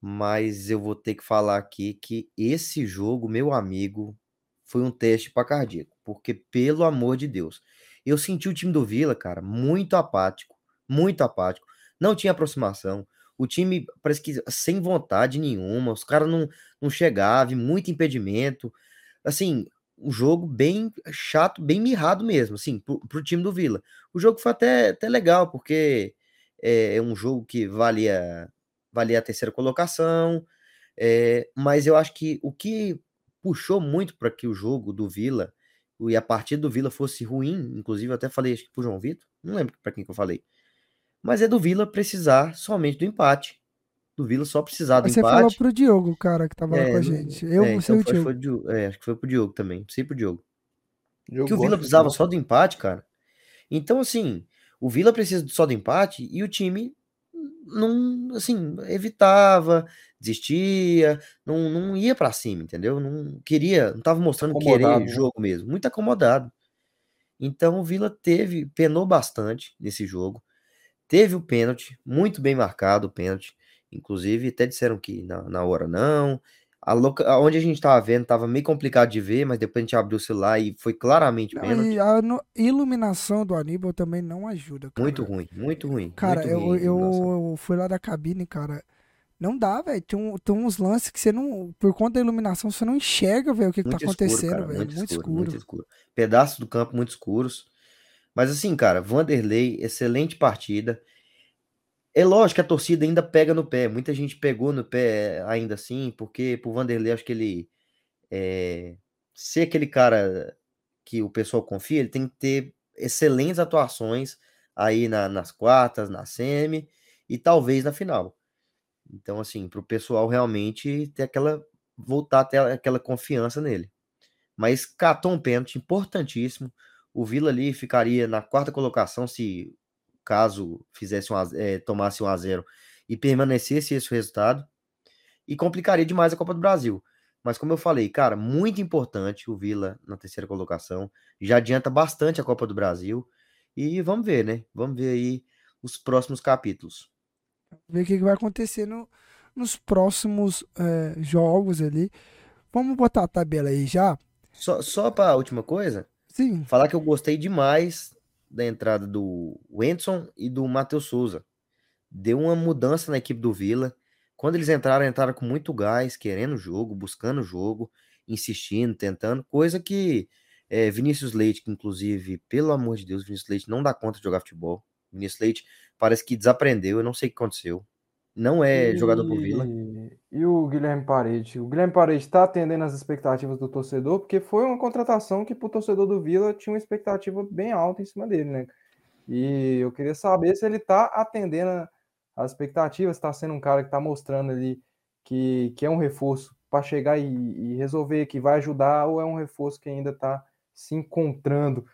S2: mas eu vou ter que falar aqui que esse jogo, meu amigo, foi um teste para cardíaco, porque pelo amor de Deus, eu senti o time do Vila, cara, muito apático, muito apático. Não tinha aproximação. O time parece que sem vontade nenhuma, os caras não, não chegavam, muito impedimento. Assim, um jogo bem chato, bem mirrado mesmo, assim, pro, pro time do Vila. O jogo foi até, até legal, porque é, é um jogo que valia valer a terceira colocação. É, mas eu acho que o que puxou muito para que o jogo do Vila e a partida do Vila fosse ruim, inclusive eu até falei acho que pro João Vitor, não lembro para quem que eu falei. Mas é do Vila precisar somente do empate. Do Vila só precisar do
S1: Você
S2: empate. Você
S1: falou pro Diogo, cara, que tava é, lá com a gente. Eu,
S2: é,
S1: você
S2: então
S1: o
S2: foi,
S1: Diogo.
S2: Foi, é, acho que foi pro Diogo também. Sei pro Diogo. Diogo que o Vila precisava só do empate, cara. Então, assim, o Vila precisa só do empate e o time não, assim, evitava, desistia, não, não ia para cima, entendeu? Não queria, não tava mostrando acomodado, querer né? jogo mesmo, muito acomodado. Então o Vila teve, penou bastante nesse jogo. Teve o pênalti, muito bem marcado o pênalti. Inclusive, até disseram que na, na hora não. A loca... Onde a gente tava vendo, tava meio complicado de ver, mas depois a gente abriu o celular e foi claramente pênalti.
S1: E a no... iluminação do Aníbal também não ajuda, cara.
S2: Muito ruim, muito ruim.
S1: Cara,
S2: muito
S1: eu,
S2: ruim
S1: eu fui lá da cabine, cara. Não dá, velho. Tem, um, tem uns lances que você não. Por conta da iluminação, você não enxerga, velho, o que, que tá acontecendo, velho. Muito, muito, escuro, muito escuro.
S2: Pedaços do campo muito escuros. Mas assim, cara, Vanderlei, excelente partida. É lógico que a torcida ainda pega no pé. Muita gente pegou no pé ainda assim, porque pro Vanderlei, acho que ele é, ser aquele cara que o pessoal confia, ele tem que ter excelentes atuações aí na, nas quartas, na semi e talvez na final. Então, assim, para o pessoal realmente ter aquela. voltar a ter aquela confiança nele. Mas catou um pênalti importantíssimo. O Vila ali ficaria na quarta colocação se caso fizesse um, é, tomasse um a 0 e permanecesse esse resultado. E complicaria demais a Copa do Brasil. Mas como eu falei, cara, muito importante o Vila na terceira colocação. Já adianta bastante a Copa do Brasil. E vamos ver, né? Vamos ver aí os próximos capítulos.
S1: Ver o que vai acontecer no, nos próximos é, jogos ali. Vamos botar a tabela aí já.
S2: Só, só para a última coisa.
S1: Sim.
S2: Falar que eu gostei demais da entrada do Wendson e do Matheus Souza. Deu uma mudança na equipe do Vila. Quando eles entraram, entraram com muito gás, querendo o jogo, buscando o jogo, insistindo, tentando, coisa que é, Vinícius Leite, que inclusive, pelo amor de Deus, Vinícius Leite não dá conta de jogar futebol. Vinícius Leite parece que desaprendeu, eu não sei o que aconteceu. Não é e... jogador por Vila.
S3: E o Guilherme Parede? O Guilherme Parede está atendendo as expectativas do torcedor, porque foi uma contratação que para o torcedor do Vila tinha uma expectativa bem alta em cima dele, né? E eu queria saber se ele está atendendo as expectativas, está sendo um cara que está mostrando ali que, que é um reforço para chegar e, e, resolver, que vai ajudar, ou é um reforço que ainda está se encontrando.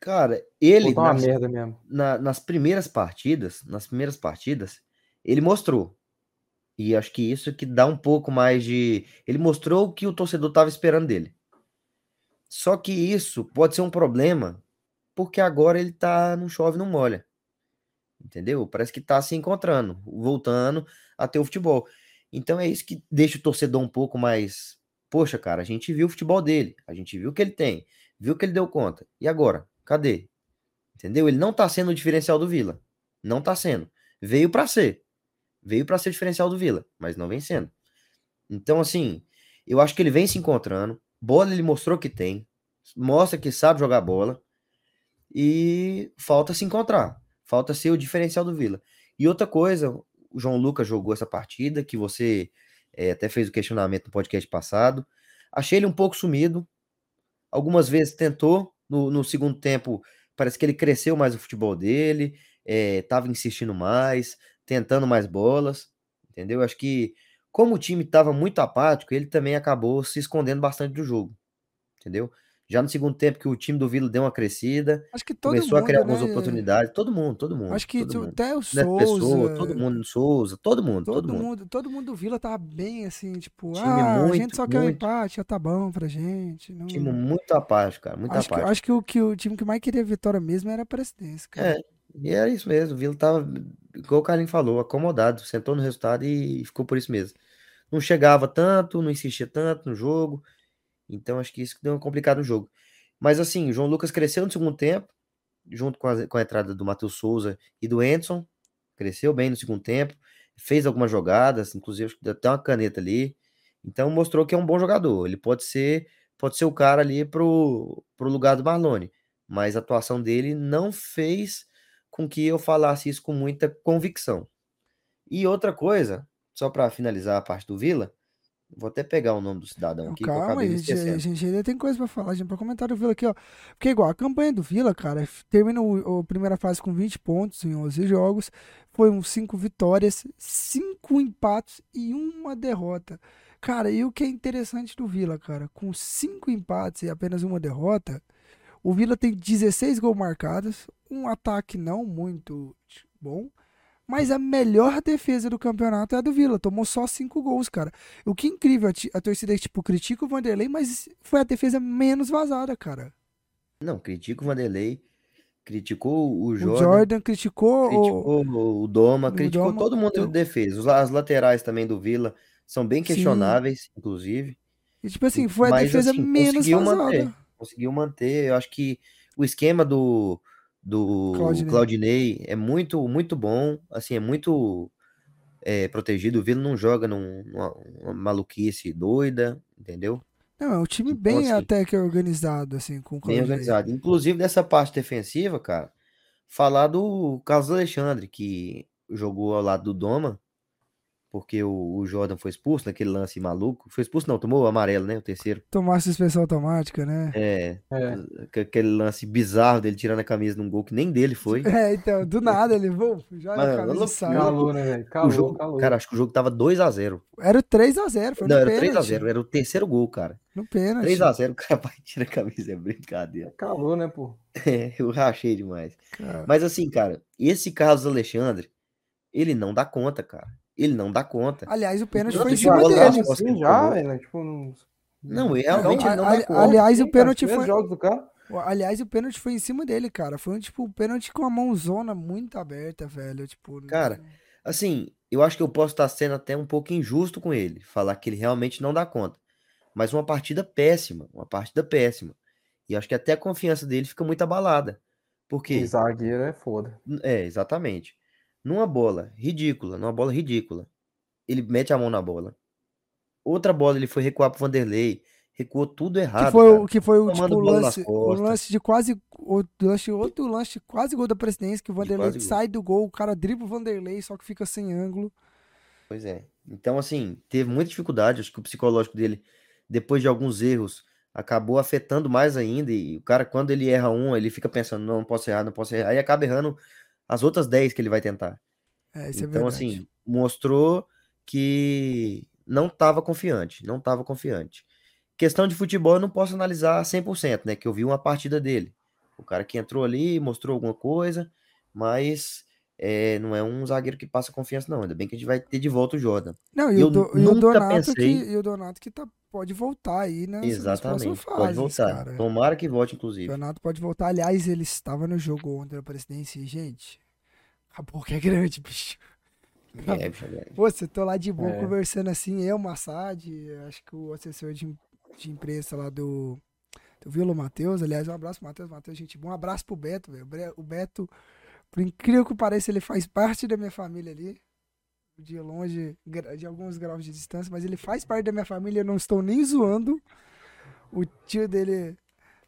S2: Cara, ele
S3: nas, merda mesmo.
S2: Na, nas primeiras partidas, nas primeiras partidas, ele mostrou. E acho que isso que dá um pouco mais de. Ele mostrou o que o torcedor estava esperando dele. Só que isso pode ser um problema, porque agora ele tá não chove, não molha. Entendeu? Parece que tá se encontrando, voltando a ter o futebol. Então é isso que deixa o torcedor um pouco mais. Poxa, cara, a gente viu o futebol dele, a gente viu o que ele tem, viu que ele deu conta. E agora? Cadê? Entendeu? Ele não tá sendo o diferencial do Vila. Não tá sendo. Veio para ser. Veio para ser diferencial do Vila, mas não vem sendo. Então, assim, eu acho que ele vem se encontrando. Bola ele mostrou que tem. Mostra que sabe jogar bola. E falta se encontrar. Falta ser o diferencial do Vila. E outra coisa, o João Lucas jogou essa partida, que você é, até fez o questionamento no podcast passado. Achei ele um pouco sumido. Algumas vezes tentou, no, no segundo tempo, parece que ele cresceu mais o futebol dele, estava é, insistindo mais, tentando mais bolas, entendeu? Acho que, como o time estava muito apático, ele também acabou se escondendo bastante do jogo, entendeu? Já no segundo tempo que o time do Vila deu uma crescida,
S1: que
S2: começou
S1: mundo,
S2: a criar algumas
S1: né?
S2: oportunidades. Todo mundo, todo mundo.
S1: Acho que
S2: mundo.
S1: até o
S2: Neto
S1: Souza.
S2: Pessoa, todo mundo, Souza, todo mundo, todo,
S1: Todo
S2: mundo.
S1: mundo, todo mundo do Vila tava bem assim, tipo,
S2: Time
S1: ah, a
S2: muito,
S1: gente só quer um
S2: muito.
S1: empate, já tá bom pra gente. Não...
S2: Time muito apático, cara, muito
S1: acho, que,
S2: apático.
S1: acho que o que o time que mais queria vitória mesmo era a presidência, cara.
S2: É, e era isso mesmo. O Vila tava, igual o Carlinhos falou, acomodado, sentou no resultado e ficou por isso mesmo. Não chegava tanto, não insistia tanto no jogo. Então acho que isso deu uma complicada no jogo. Mas assim, o João Lucas cresceu no segundo tempo, junto com a, com a entrada do Matheus Souza e do Enson. Cresceu bem no segundo tempo, fez algumas jogadas, inclusive deu até uma caneta ali. Então mostrou que é um bom jogador. Ele pode ser, pode ser o cara ali pro, pro lugar do Marlone. Mas a atuação dele não fez com que eu falasse isso com muita convicção. E outra coisa, só para finalizar a parte do Vila, vou até pegar o nome do cidadão aqui.
S1: Calma, a gente, a gente ainda tem coisa para falar, gente para comentar do Vila aqui, ó. Porque igual a campanha do Vila, cara, terminou a primeira fase com 20 pontos em 11 jogos, foi uns 5 vitórias, 5 empates e uma derrota. Cara, e o que é interessante do Vila, cara, com 5 empates e apenas uma derrota, o Vila tem 16 gols marcados, um ataque não muito bom, mas a melhor defesa do campeonato é a do Vila. Tomou só 5 gols, cara. O que é incrível, a, torcida tipo, critica o Vanderlei, mas foi a defesa menos vazada, cara.
S2: Não, critica o Vanderlei, criticou o Jordan.
S1: O Jordan criticou,
S2: criticou o, o Doma, criticou Doma, todo mundo de defesa. As laterais também do Vila são bem questionáveis, Sim. inclusive.
S1: E, tipo assim, foi a defesa assim, menos vazada.
S2: Manter, conseguiu manter. Eu acho que o esquema do do Claudinei. Claudinei é muito, muito bom, assim, é muito é, protegido. O Vila não joga num, numa, maluquice doida, entendeu?
S1: Não, é um time então, bem assim, até que organizado, assim, com
S2: Bem organizado. Inclusive, dessa parte defensiva, cara, falar do Carlos Alexandre, que jogou ao lado do Doma, porque o, o, Jordan foi expulso naquele lance maluco. Foi expulso, não, tomou o amarelo, né? O terceiro.
S1: Tomar suspensão automática, né?
S2: É, é. Aquele lance bizarro dele tirando a camisa num gol que nem dele foi.
S1: É, então, do nada ele voou, joga Mano, a camisa sai.
S3: Calou, né, velho? Calou,
S2: jogo,
S3: calou.
S2: Cara, acho que o jogo tava 2x0.
S1: Era o 3x0, foi
S2: Não, era 3x0, era o terceiro gol, cara.
S1: No pênalti.
S2: 3x0, o cara vai tirar a camisa, é brincadeira.
S3: Calou, né, pô?
S2: É, eu rachei demais. Cara. Mas assim, cara, esse Carlos Alexandre, ele não dá conta, cara ele não dá conta.
S1: Aliás, o pênalti foi em cima dele.
S3: Assim, já, tipo, não...
S2: não, realmente não,
S1: não dá conta. Aliás, o pênalti foi. Jogos do cara. Aliás, o pênalti foi em cima dele, cara. Foi um tipo, pênalti com a mãozona muito aberta, velho. Tipo,
S2: cara, assim, eu acho que eu posso estar sendo até um pouco injusto com ele, falar que ele realmente não dá conta. Mas uma partida péssima, uma partida péssima. E acho que até a confiança dele fica muito abalada. Porque. O
S3: zagueiro é foda.
S2: É, exatamente. Numa bola ridícula, numa bola ridícula, ele mete a mão na bola. Outra bola ele foi recuar pro Vanderlei, recuou tudo errado.
S1: Que foi, o que foi o, tipo, lance, o lance de quase. O lance, outro lance quase gol da presidência, que o Vanderlei sai do gol, o cara dribla o Vanderlei, só que fica sem ângulo.
S2: Pois é. Então, assim, teve muita dificuldade. Acho que o psicológico dele, depois de alguns erros, acabou afetando mais ainda. E o cara, quando ele erra um, ele fica pensando, não, não posso errar, não posso errar. E acaba errando as outras 10 que ele vai tentar.
S1: É,
S2: é então, é assim, mostrou que não estava confiante, não estava confiante. Questão de futebol eu não posso analisar 100%, né, que eu vi uma partida dele. O cara que entrou ali, mostrou alguma coisa, mas é, não é um zagueiro que passa confiança, não. Ainda bem que a gente vai ter de volta o Jordan.
S1: Não, e, eu do, e o Donato pensei... que, e o Donato que tá, pode voltar aí, né?
S2: Exatamente, fases, pode voltar. Cara. Tomara que volte, inclusive.
S1: O Donato pode voltar. Aliás, ele estava no jogo ontem da presidência e, gente, a boca é grande, bicho. É, bicho, é Pô, você tô lá de boa é. conversando assim, eu, Massad, acho que o assessor de, de imprensa lá do, do Vila Matheus, aliás, um abraço pro Matheus, Matheus, gente, um abraço pro Beto, velho. O Beto por incrível que pareça, ele faz parte da minha família ali. De longe, de alguns graus de distância, mas ele faz parte da minha família, eu não estou nem zoando. O tio dele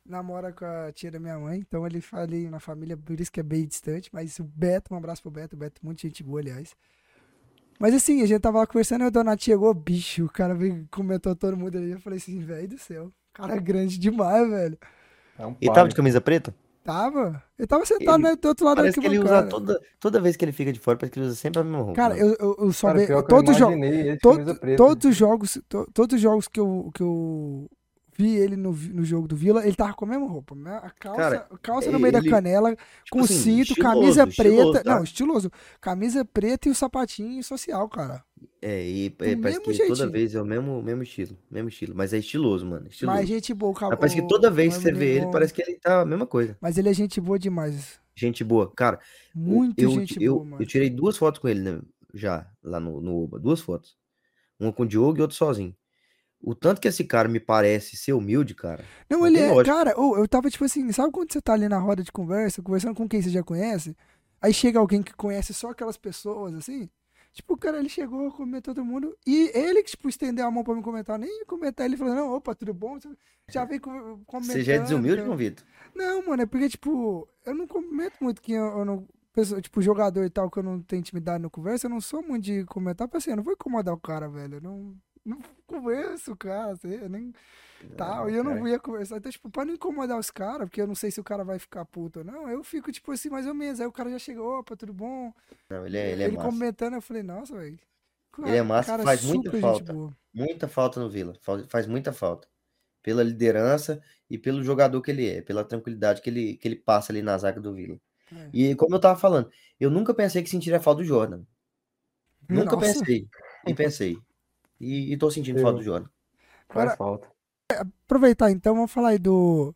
S1: namora com a tia da minha mãe, então ele fala ali na família, por isso que é bem distante. Mas o Beto, um abraço pro Beto, o Beto, muita gente boa, aliás. Mas assim, a gente tava lá conversando e o Donato chegou, bicho, o cara veio, comentou todo mundo ali. Eu falei assim, velho do céu, cara é grande demais, velho.
S2: É um e tava de camisa preta?
S1: Tava. Ele tava sentado ele, do outro lado
S2: Parece que ele usa toda, toda vez que ele fica de fora, parece que ele usa sempre a mesma roupa.
S1: Cara, eu, eu, eu só vejo. Todos, os jogos, todos os jogos. Todos os jogos que eu, que eu vi ele no, no jogo do Vila, ele tava com a mesma roupa. Né? A calça, Cara, calça no meio ele, da canela, tipo com assim, cinto, estiloso, camisa estiloso, preta. Tá? Não, estiloso. Camisa preta e o sapatinho social, cara.
S2: É, e é, parece que jeitinho. toda vez é o mesmo, mesmo estilo. Mesmo estilo. Mas é estiloso, mano. Estiloso.
S1: Mas gente boa,
S2: cara. Parece que toda vez que você vê ele, parece que ele tá a mesma coisa.
S1: Mas ele é gente boa demais.
S2: Gente boa. Cara,
S1: muito
S2: eu,
S1: gente
S2: eu,
S1: boa, mano.
S2: Eu tirei duas fotos com ele, né? Já, lá no, no Oba. Duas fotos. Uma com o Diogo e outra sozinho. O tanto que esse cara me parece ser humilde, cara.
S1: Não, não ele é. Lógica. Cara, oh, eu tava tipo assim, sabe quando você tá ali na roda de conversa, conversando com quem você já conhece? Aí chega alguém que conhece só aquelas pessoas, assim. Tipo, o cara, ele chegou, comentou todo mundo. E ele que, tipo, estendeu a mão pra me comentar, nem comentar. Ele falou, não, opa, tudo bom? Já veio comentando.
S2: Você já é desumilde, não, Vitor?
S1: Não, mano, é porque, tipo, eu não comento muito que eu, eu não pessoa, tipo, jogador e tal, que eu não tenho intimidade no conversa, eu não sou muito de comentar, porque assim, eu não vou incomodar o cara, velho. Eu não, não conheço o cara, eu nem. Tal, e eu não ia conversar. Então, tipo, pra não incomodar os caras, porque eu não sei se o cara vai ficar puto ou não, eu fico, tipo assim, mais ou menos. Aí o cara já chegou, opa, tudo bom?
S2: Não, ele é, ele é
S1: ele comentando, eu falei, nossa, velho.
S2: Ele é massa, faz muita falta. Muita falta no Vila. Faz muita falta. Pela liderança e pelo jogador que ele é, pela tranquilidade que ele, que ele passa ali na zaga do Vila. É. E como eu tava falando, eu nunca pensei que sentiria falta do Jordan. Nunca Nossa. pensei. E pensei. E, e tô sentindo eu... falta do Jordan.
S3: Faz falta.
S1: Aproveitar então, vamos falar aí do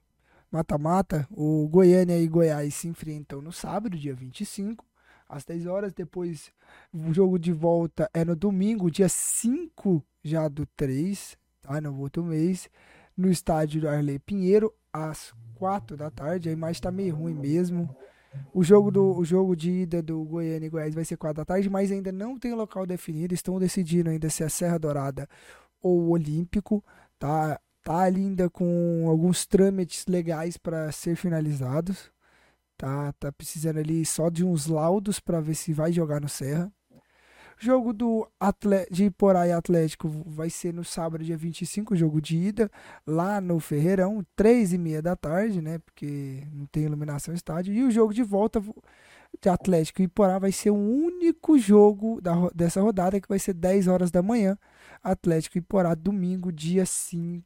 S1: mata-mata. O Goiânia e Goiás se enfrentam no sábado, dia 25, às 10 horas. Depois, o jogo de volta é no domingo, dia 5 já do 3, tá? No outro mês, no estádio do Arley Pinheiro, às 4 da tarde. A imagem tá meio ruim mesmo. O jogo, do, o jogo de ida do Goiânia e Goiás vai ser 4 da tarde, mas ainda não tem local definido. Estão decidindo ainda se é Serra Dourada ou o Olímpico. Tá, tá ainda com alguns trâmites legais para ser finalizados. Tá, tá precisando ali só de uns laudos para ver se vai jogar no Serra. Jogo do Atlético, de e Atlético vai ser no sábado, dia 25, jogo de ida, lá no Ferreirão, 3 e meia da tarde, né? Porque não tem iluminação no estádio. E o jogo de volta de Atlético e Iporá vai ser o único jogo da, dessa rodada, que vai ser 10 horas da manhã. Atlético e Iporá, domingo, dia 5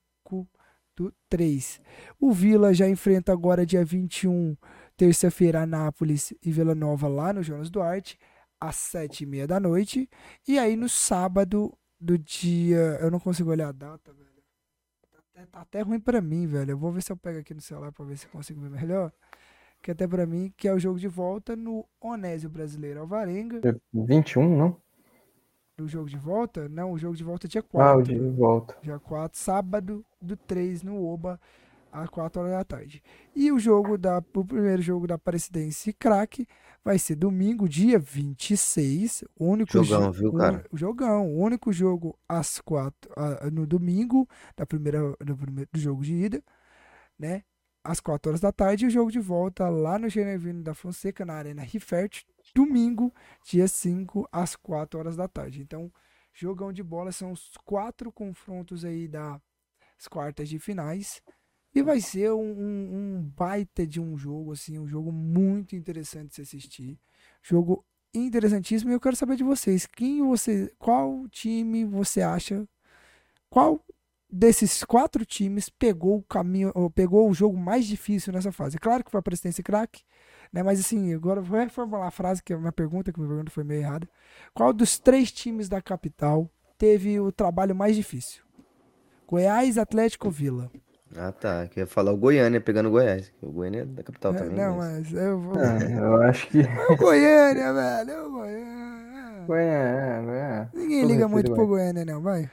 S1: do 3. O Vila já enfrenta agora, dia 21, terça-feira, Anápolis e Vila Nova, lá no Jonas Duarte às sete e meia da noite. E aí no sábado do dia. Eu não consigo olhar a data, velho. Tá até, tá até ruim pra mim, velho. Eu vou ver se eu pego aqui no celular pra ver se eu consigo ver melhor. Que até pra mim, que é o jogo de volta no Onésio Brasileiro Alvarenga.
S3: 21, não?
S1: O jogo de volta? Não, o jogo de volta é dia 4.
S3: Ah, o dia de volta.
S1: Dia 4, sábado do 3 no Oba às 4 horas da tarde. E o jogo da o primeiro jogo da Aparecidense Crack vai ser domingo, dia 26, o único
S2: jogão, viu, cara?
S1: O jogão, o único jogo às 4 uh, no domingo da primeira do primeiro do jogo de ida, né? Às 4 horas da tarde e o jogo de volta lá no Genevino da Fonseca na Arena Rifert, domingo, dia 5 às 4 horas da tarde. Então, jogão de bola são os quatro confrontos aí das quartas de finais. E vai ser um, um, baita de um jogo, assim, um jogo muito interessante de se assistir. Jogo interessantíssimo. E eu quero saber de vocês. Quem você. Qual time você acha? Qual desses quatro times pegou o caminho, ou pegou o jogo mais difícil nessa fase? Claro que foi a presidência craque, né? Mas assim, agora vou reformular a frase, que é uma pergunta, que minha pergunta foi meio errada. Qual dos três times da capital teve o trabalho mais difícil? Goiás, Atlético Vila?
S2: Ah, tá. Que ia falar o Goiânia pegando o Goiás. O Goiânia é da capital
S1: é,
S2: também.
S1: Não, mas, mas eu vou.
S3: É, eu acho que.
S1: O Goiânia, velho. O Goiânia.
S3: Goiânia, é.
S1: Ninguém liga muito pro Goiânia, não, vai.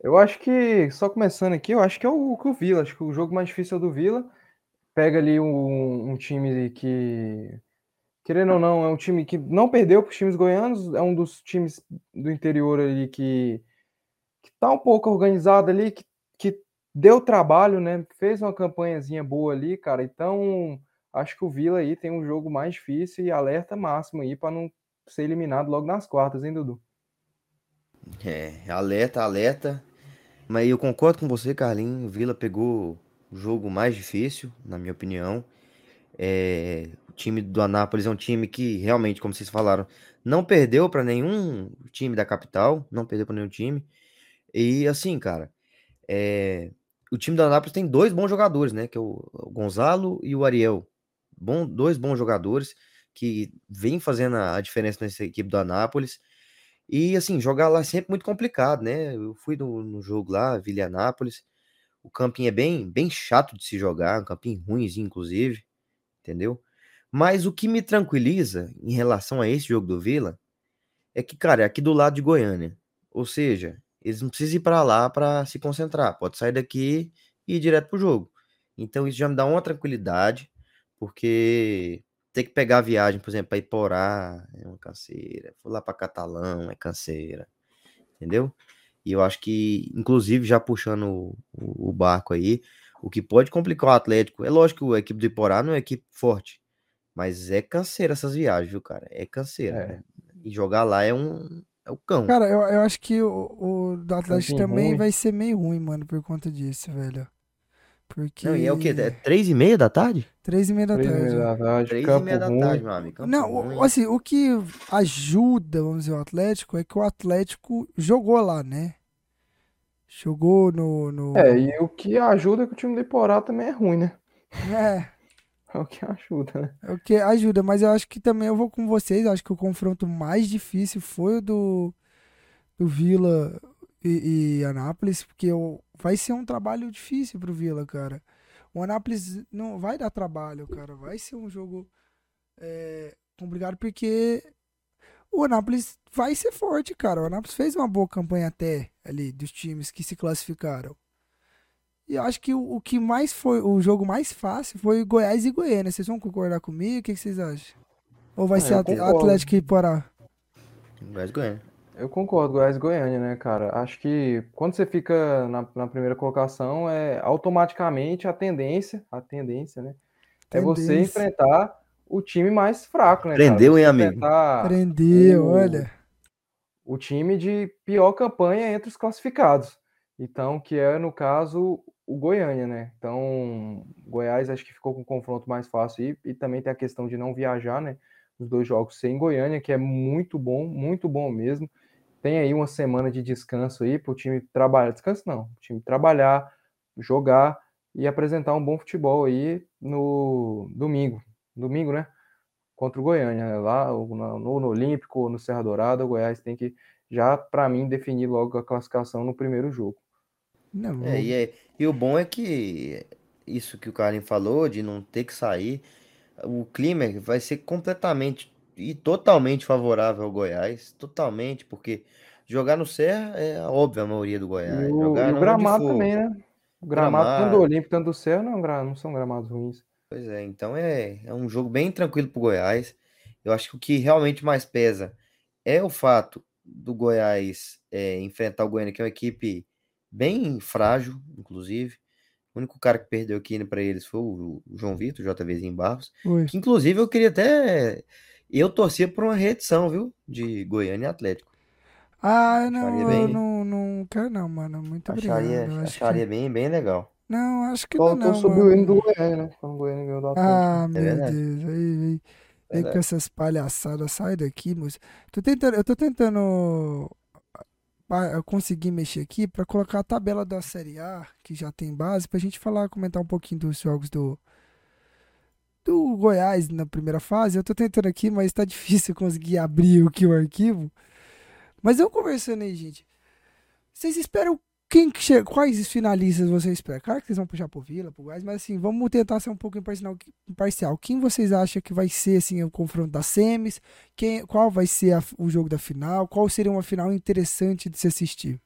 S3: Eu acho que, só começando aqui, eu acho que é o, o Vila. Acho que o jogo mais difícil é o do Vila. Pega ali um, um time que, querendo ou não, é um time que não perdeu para os times goianos. É um dos times do interior ali que, que tá um pouco organizado ali, que, que deu trabalho, né? Fez uma campanhazinha boa ali, cara. Então, acho que o Vila aí tem um jogo mais difícil e alerta máximo aí para não ser eliminado logo nas quartas, hein, Dudu?
S2: É, alerta, alerta. Mas eu concordo com você, Carlinhos. O Vila pegou o jogo mais difícil, na minha opinião. É, o time do Anápolis é um time que realmente, como vocês falaram, não perdeu para nenhum time da capital, não perdeu para nenhum time. E assim, cara, é, o time do Anápolis tem dois bons jogadores, né? Que é o, o Gonzalo e o Ariel. Bom, dois bons jogadores que vêm fazendo a diferença nessa equipe do Anápolis. E assim, jogar lá é sempre muito complicado, né? Eu fui no, no jogo lá, Vila Anápolis. O campinho é bem, bem chato de se jogar, um campinho ruimzinho, inclusive, entendeu? Mas o que me tranquiliza em relação a esse jogo do Vila é que, cara, é aqui do lado de Goiânia. Ou seja, eles não precisam ir para lá para se concentrar. Pode sair daqui e ir direto pro jogo. Então isso já me dá uma tranquilidade, porque ter que pegar a viagem, por exemplo, para Iporá é uma canseira. For lá para Catalão é canseira. Entendeu? E eu acho que, inclusive, já puxando o, o, barco aí, o que pode complicar o Atlético, é lógico que a equipe do Iporá não é uma equipe forte, Mas é canseira essas viagens, viu, cara? É canseira. É. Né? E jogar lá é um. É o cão.
S1: Cara, eu, eu acho que o, o do Atlético também ruim. vai ser meio ruim, mano, por conta disso, velho. Porque...
S2: Não, e é o quê? É três e meia da tarde?
S1: Três e meia da
S3: três
S1: tarde.
S3: Três e meia da tarde.
S2: Três e meia da tarde, meu amigo. Campo
S1: não, ruim. assim, o que ajuda, vamos dizer, o Atlético é que o Atlético jogou lá, né? Jogou no, no...
S3: É, e o que ajuda é que o time do Iporá também é ruim, né?
S1: É.
S3: É o que ajuda, né?
S1: É o que ajuda, mas eu acho que também eu vou com vocês. Acho que o confronto mais difícil foi o do, do Vila e, e Anápolis, porque eu, vai ser um trabalho difícil pro Vila, cara. O Anápolis não vai dar trabalho, cara. Vai ser um jogo é, complicado, porque o Anápolis vai ser forte, cara. O Anápolis fez uma boa campanha até ali dos times que se classificaram. E eu acho que o, o, que mais foi, o jogo mais fácil foi Goiás e Goiânia. Vocês vão concordar comigo? O que, que vocês acham? Ou vai é, ser Atlético e Pará?
S2: Goiás e Goiânia.
S3: Eu concordo, Goiás e Goiânia, né, cara? Acho que quando você fica na, na, primeira colocação, é automaticamente a tendência, a tendência, né? Tendência. É você enfrentar o time mais fraco, né?
S2: Prendeu, hein, amigo?
S1: Prendeu, o, olha.
S3: O time de pior campanha entre os classificados. Então, que é, no caso, o Goiânia, né? Então, Goiás acho que ficou com um confronto mais fácil e, e também tem a questão de não viajar, né? Os dois jogos sem Goiânia, que é muito bom, muito bom mesmo. Tem aí uma semana de descanso aí para o time trabalhar. Descanso não, o time trabalhar, jogar e apresentar um bom futebol aí no domingo. Domingo, né? Contra o Goiânia. Né? Lá no, no, Olímpico, no Serra Dourada, o Goiás tem que já, para mim, definir logo a classificação no primeiro jogo.
S2: Não, é, e, é, e o bom é que isso que o Karim falou, de não ter que sair, o clima vai ser completamente e totalmente favorável ao Goiás, totalmente, porque jogar no Serra é óbvio a maioria do Goiás.
S3: E o,
S2: jogar
S3: o gramado também, né? O gramado, gramado, tanto do Olímpico, tanto do Serra, não, é não são gramados ruins.
S2: Pois é, então é, é um jogo bem tranquilo pro Goiás. Eu acho que o que realmente mais pesa é o fato do Goiás é, enfrentar o Goiânia, que é uma equipe bem frágil, inclusive. O único cara que perdeu aqui para eles foi o João Vitor, JVzinho Barros. Que, inclusive, eu queria até. Eu torcia por uma reedição, viu? De Goiânia e Atlético.
S1: Ah, não, bem... eu não, não quero não, mano. Muito
S2: acharia,
S1: obrigado.
S2: Acharia que... bem, bem legal.
S1: Não, acho que Faltou não.
S3: Faltou subir o hino do Goiânia, né? Quando o Goiânia ganhou do
S1: Atlético. Ah, é meu verdade. Deus. Aí, aí, com essas palhaçadas. Sai daqui, moço. Tô tentando, eu tô tentando eu consegui mexer aqui para colocar a tabela da Série A, que já tem base, para a gente falar, comentar um pouquinho dos jogos do, do Goiás na primeira fase. Eu estou tentando aqui, mas está difícil conseguir abrir aqui o arquivo. Mas eu conversando aí, gente. Vocês esperam quem que chega, quais finalistas vocês esperam? Claro que vocês vão puxar pro Vila, pro Goiás, mas assim, vamos tentar ser um pouco imparcial. Quem vocês acham que vai ser assim o confronto das semis? Quem, qual vai ser a, o jogo da final? Qual seria uma final interessante de se assistir?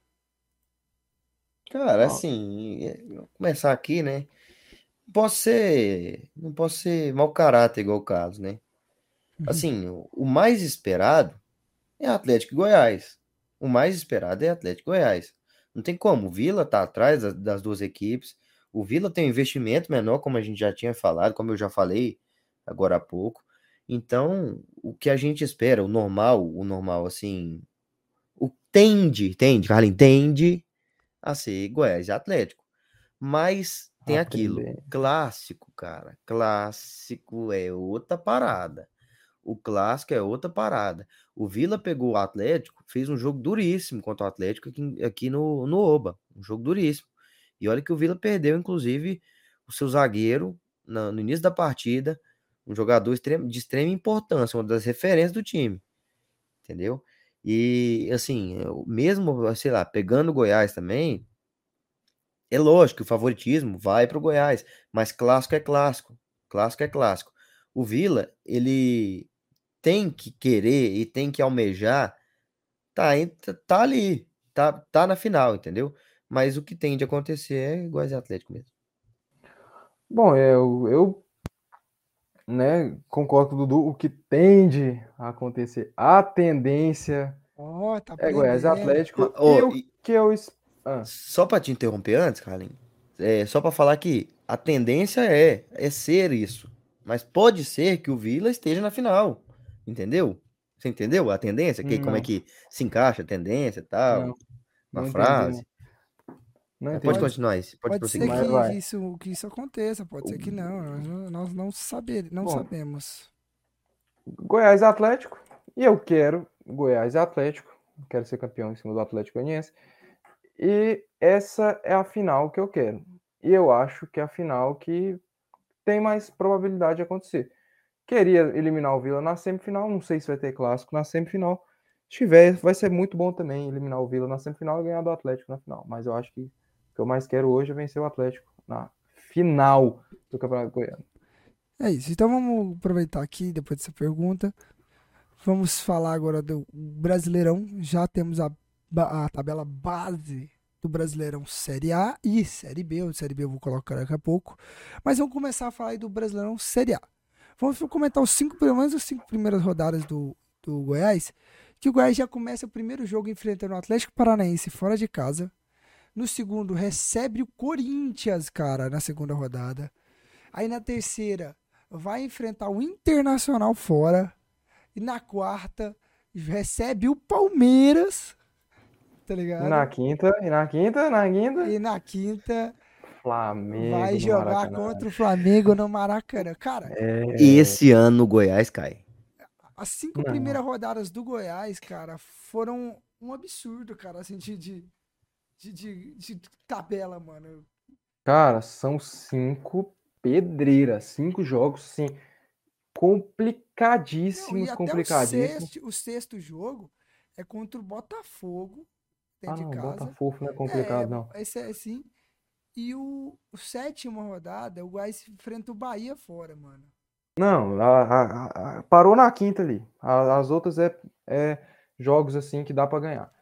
S2: Cara, assim, é, vou começar aqui, né? Posso ser, não posso ser mau caráter igual o caso, né? Uhum. Assim, o, o mais esperado é Atlético e Goiás. O mais esperado é Atlético e Goiás. Não tem como. O Vila tá atrás das duas equipes. O Vila tem um investimento menor, como a gente já tinha falado, como eu já falei agora há pouco. Então, o que a gente espera, o normal, o normal, assim, o tende, tende, Carlinhos, tende a ser Goiás e Atlético. Mas tem Aprender. aquilo, clássico, cara. Clássico é outra parada. O clássico é outra parada. O Vila pegou o Atlético, fez um jogo duríssimo contra o Atlético aqui, aqui no, no Oba. Um jogo duríssimo. E olha que o Vila perdeu, inclusive, o seu zagueiro no, no início da partida. Um jogador de extrema importância, uma das referências do time. Entendeu? E assim, mesmo, sei lá, pegando o Goiás também, é lógico que o favoritismo vai para o Goiás, mas clássico é clássico. Clássico é clássico. O Vila, ele tem que querer e tem que almejar, tá, tá ali, tá, tá na final, entendeu? Mas o que tem de acontecer é igual Atlético mesmo.
S3: Bom, eu, eu né, concordo com o Dudu, o que tende a acontecer, a tendência
S1: oh, tá
S3: é Goiás Atlético. Oh, e, que eu,
S2: ah. Só para te interromper antes, Carlinhos, é, só para falar que a tendência é, é ser isso. Mas pode ser que o Vila esteja na final. Entendeu? Você entendeu a tendência? Que, como é que se encaixa a tendência e tal? Não, na não frase. Entendi, não pode continuar isso. Pode,
S1: pode ser que isso, que isso aconteça, pode ser que não. Nós não, saber, não Bom, sabemos.
S3: Goiás Atlético. E eu quero Goiás Atlético. Quero ser campeão em cima do Atlético Goianiense. E essa é a final que eu quero. E eu acho que é a final que tem mais probabilidade de acontecer. Queria eliminar o Vila na semifinal, não sei se vai ter clássico na semifinal. Se tiver, vai ser muito bom também eliminar o Vila na semifinal e ganhar do Atlético na final. Mas eu acho que o que eu mais quero hoje é vencer o Atlético na final do Campeonato Goiano.
S1: É isso. Então vamos aproveitar aqui, depois dessa pergunta. Vamos falar agora do Brasileirão. Já temos a, a tabela base do Brasileirão Série A e Série B. O Série B eu vou colocar daqui a pouco. Mas vamos começar a falar do Brasileirão Série A. Vamos comentar os cinco, pelo menos as cinco primeiras rodadas do, do Goiás. Que o Goiás já começa o primeiro jogo enfrentando o Atlético Paranaense fora de casa. No segundo, recebe o Corinthians, cara, na segunda rodada. Aí na terceira, vai enfrentar o Internacional fora. E na quarta, recebe o Palmeiras. Tá ligado?
S3: Na quinta, e na quinta, na quinta.
S1: E na quinta.
S3: Flamengo.
S1: Vai jogar contra o Flamengo no Maracanã. Cara.
S2: É... E esse ano o Goiás cai.
S1: As cinco Não. primeiras rodadas do Goiás, cara, foram um absurdo, cara, assim, de, de, de, de, de tabela, mano.
S3: Cara, são cinco pedreiras, cinco jogos, sim, complicadíssimos, Não, complicadíssimos.
S1: O sexto, o sexto, jogo é contra o Botafogo,
S3: ah, não, casa. Botafogo não é complicado, é, não.
S1: Esse é assim. E o, o sétimo rodada, o Goiás enfrenta o Bahia fora, mano.
S3: Não, a, a, a, parou na quinta ali. as outras é, é jogos assim que dá para ganhar.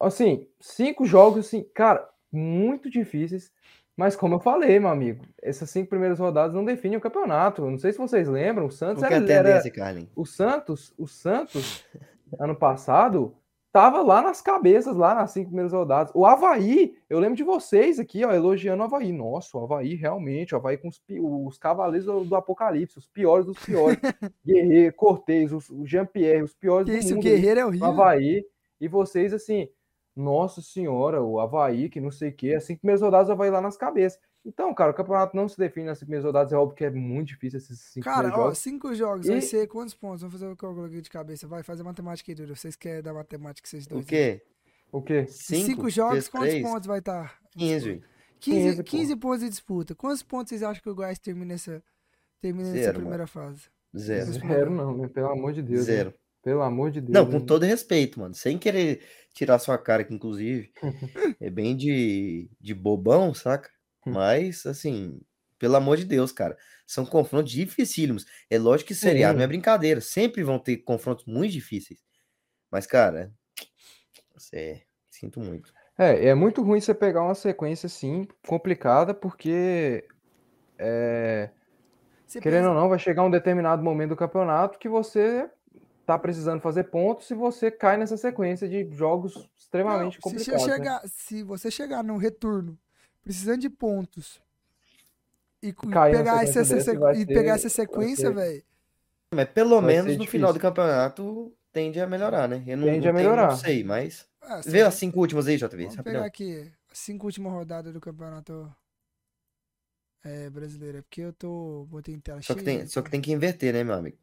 S3: Assim, cinco jogos assim, cara, muito difíceis. Mas como eu falei, meu amigo, essas cinco primeiras rodadas não definem o campeonato. Não sei se vocês lembram, o Santos
S2: era, tendência, era
S3: o Santos, o Santos ano passado tava lá nas cabeças, lá nas cinco primeiras rodadas. O Havaí, eu lembro de vocês aqui, ó, elogiando o Havaí. Nossa, o Havaí realmente, o Havaí com os, os cavaleiros do, do, Apocalipse, os piores dos piores. Guerreiro, Cortez, o Jean-Pierre, os piores
S1: Esse,
S3: do mundo.
S1: O Guerreiro é horrível.
S3: O Havaí. E vocês, assim, nossa senhora, o Havaí, que não sei o quê, as cinco primeiras rodadas o Havaí lá nas cabeças. Então, cara, o campeonato não se define nas primeiras rodadas, é óbvio que é muito difícil esses cinco
S1: Cara,
S3: ó, jogos.
S1: cinco jogos, e... vai ser quantos pontos? Vamos fazer o que eu coloquei de cabeça. Vai fazer matemática aí, Dudu. Vocês querem dar matemática, vocês dois?
S2: O quê?
S3: O quê?
S1: Cinco, cinco jogos, quantos três? pontos vai estar? Tá?
S2: 15.
S1: 15, 15 pontos de disputa. Quantos pontos vocês acham que o Goiás termina essa, termina Zero, primeira mano. fase?
S2: Zero.
S3: Zero não, né? Pelo amor de Deus.
S2: Zero. Né?
S3: Pelo amor de Deus.
S2: Não, com todo respeito, mano. Sem querer tirar sua cara, que inclusive é bem de, de bobão, saca? Hum. Mas, assim, pelo amor de Deus, cara. São confrontos dificílimos. É lógico que seriado não é brincadeira. Sempre vão ter confrontos muito difíceis. Mas, cara, é, sinto muito.
S3: É, é muito ruim você pegar uma sequência assim, complicada, porque é, querendo pensa... ou não, vai chegar um determinado momento do campeonato que você tá precisando fazer pontos se você cai nessa sequência de jogos extremamente não, complicados.
S1: Se,
S3: né?
S1: chegar, né? se você chegar no retorno precisando de pontos e, pegar essa, e pegar essa sequência, velho.
S2: Mas pelo menos no final do campeonato tende a melhorar, né? Eu não,
S3: tende não a melhorar.
S2: não sei, mas. Ah, Vê as cinco últimas aí, JV.
S1: Vamos pegar aqui as cinco últimas rodadas do campeonato é, brasileiro. É porque eu tô. Botei em tela
S2: só cheia. Que tem, só que tem que inverter, né, meu amigo?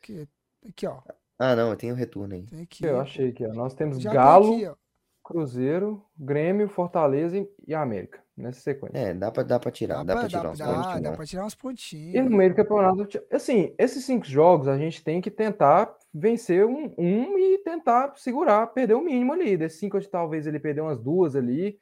S1: Aqui, aqui ó.
S2: Ah, não, tem o retorno aí.
S3: Aqui, eu achei aqui, ó. Nós temos Já Galo, aqui, Cruzeiro, Grêmio, Fortaleza e América. Nessa sequência.
S2: É, dá pra, dá pra tirar. Dá, dá pra, tirar
S1: dá,
S2: uns
S1: dá,
S2: pontinhos.
S1: Dá pra tirar uns pontinhos.
S3: E no meio do campeonato, assim, esses cinco jogos a gente tem que tentar vencer um, um e tentar segurar, perder o mínimo ali. Desses cinco, talvez ele perder umas duas ali,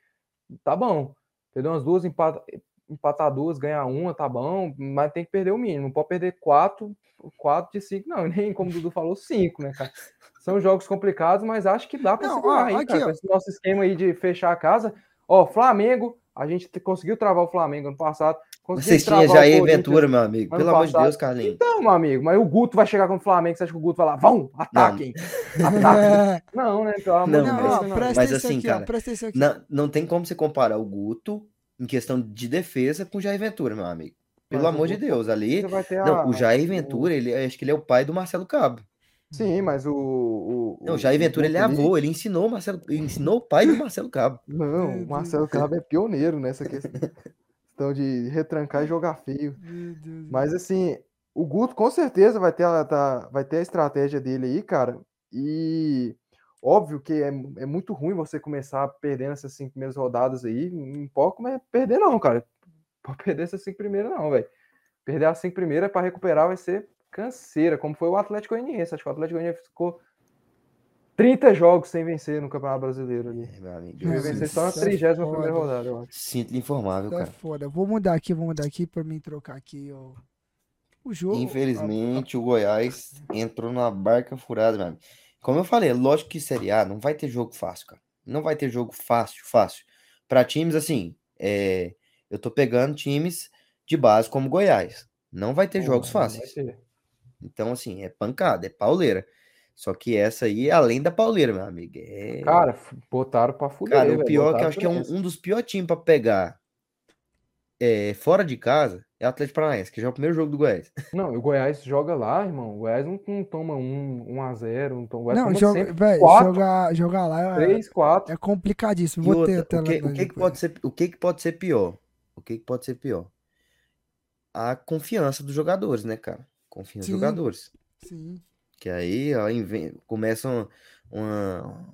S3: tá bom. Perder umas duas, empata, empatar duas, ganhar uma, tá bom, mas tem que perder o mínimo. Não pode perder quatro, quatro de cinco, não. Nem como o Dudu falou, cinco, né, cara? São jogos complicados, mas acho que dá para segurar ó, aí, aqui, cara. Esse nosso esquema aí de fechar a casa. Ó, Flamengo, a gente conseguiu travar o Flamengo ano passado.
S2: Vocês tinham já aí Ventura, meu amigo. Pelo amor de Deus, Carlinhos.
S3: Então, meu amigo, mas o Guto vai chegar com o Flamengo. Você acha que o Guto vai lá? Vão, ataquem. Ataquem. não, né? Pelo amor
S2: não, de Deus. Não, não. Mas assim, aqui, cara, ó, não, não tem como você comparar o Guto em questão de defesa com o Jair Ventura, meu amigo. Pelo mas amor de Deus, ali. Não, a, o Jair Ventura, ele, acho que ele é o pai do Marcelo Cabo.
S3: Sim, mas o. o
S2: não, o Jair Ventura, ele é avô, ele ensinou o Marcelo, ele ensinou o pai do Marcelo Cabo.
S3: Não, o Marcelo Cabo é pioneiro nessa questão de retrancar e jogar feio. Mas assim, o Guto com certeza vai ter, a, tá, vai ter a estratégia dele aí, cara. E óbvio que é, é muito ruim você começar perdendo essas cinco primeiras rodadas aí. Não pode é perder, não, cara. Pode perder essas cinco primeiras, não, velho. Perder as cinco primeiras para recuperar vai ser canseira, como foi o Atlético Goianiense. Acho que o Atlético Goianiense ficou 30 jogos sem vencer no Campeonato Brasileiro ali. É, amigo. vencer só na 31 é primeira rodada, eu acho.
S2: Sinto informável, é cara. É
S1: foda. Vou mudar aqui, vou mudar aqui para mim trocar aqui o, o jogo.
S2: Infelizmente, o Goiás entrou numa barca furada, meu amigo. Como eu falei, lógico que Série A não vai ter jogo fácil, cara. Não vai ter jogo fácil, fácil. Para times assim, é... eu tô pegando times de base como Goiás. Não vai ter jogos fáceis. Ter. Então, assim, é pancada, é pauleira. Só que essa aí é além da pauleira, meu amigo. É...
S3: Cara, botaram pra fuder.
S2: Cara, o pior que eu acho que é um, um, dos piores times pra pegar é, fora de casa é o Atlético Paranaense, que já é o primeiro jogo do Goiás.
S3: Não, o Goiás joga lá, irmão. O Goiás não, não toma um, um a 0 não toma,
S1: não, joga, véio, jogar, jogar lá
S3: 3, 4.
S1: é complicadíssimo. Vou
S2: outra, ter o que, o que, que pode ser, o que, que pode ser pior? O que, que pode ser pior? A confiança dos jogadores, né, cara? Confia nos jogadores.
S1: Sim.
S2: Que aí ó, começa uma,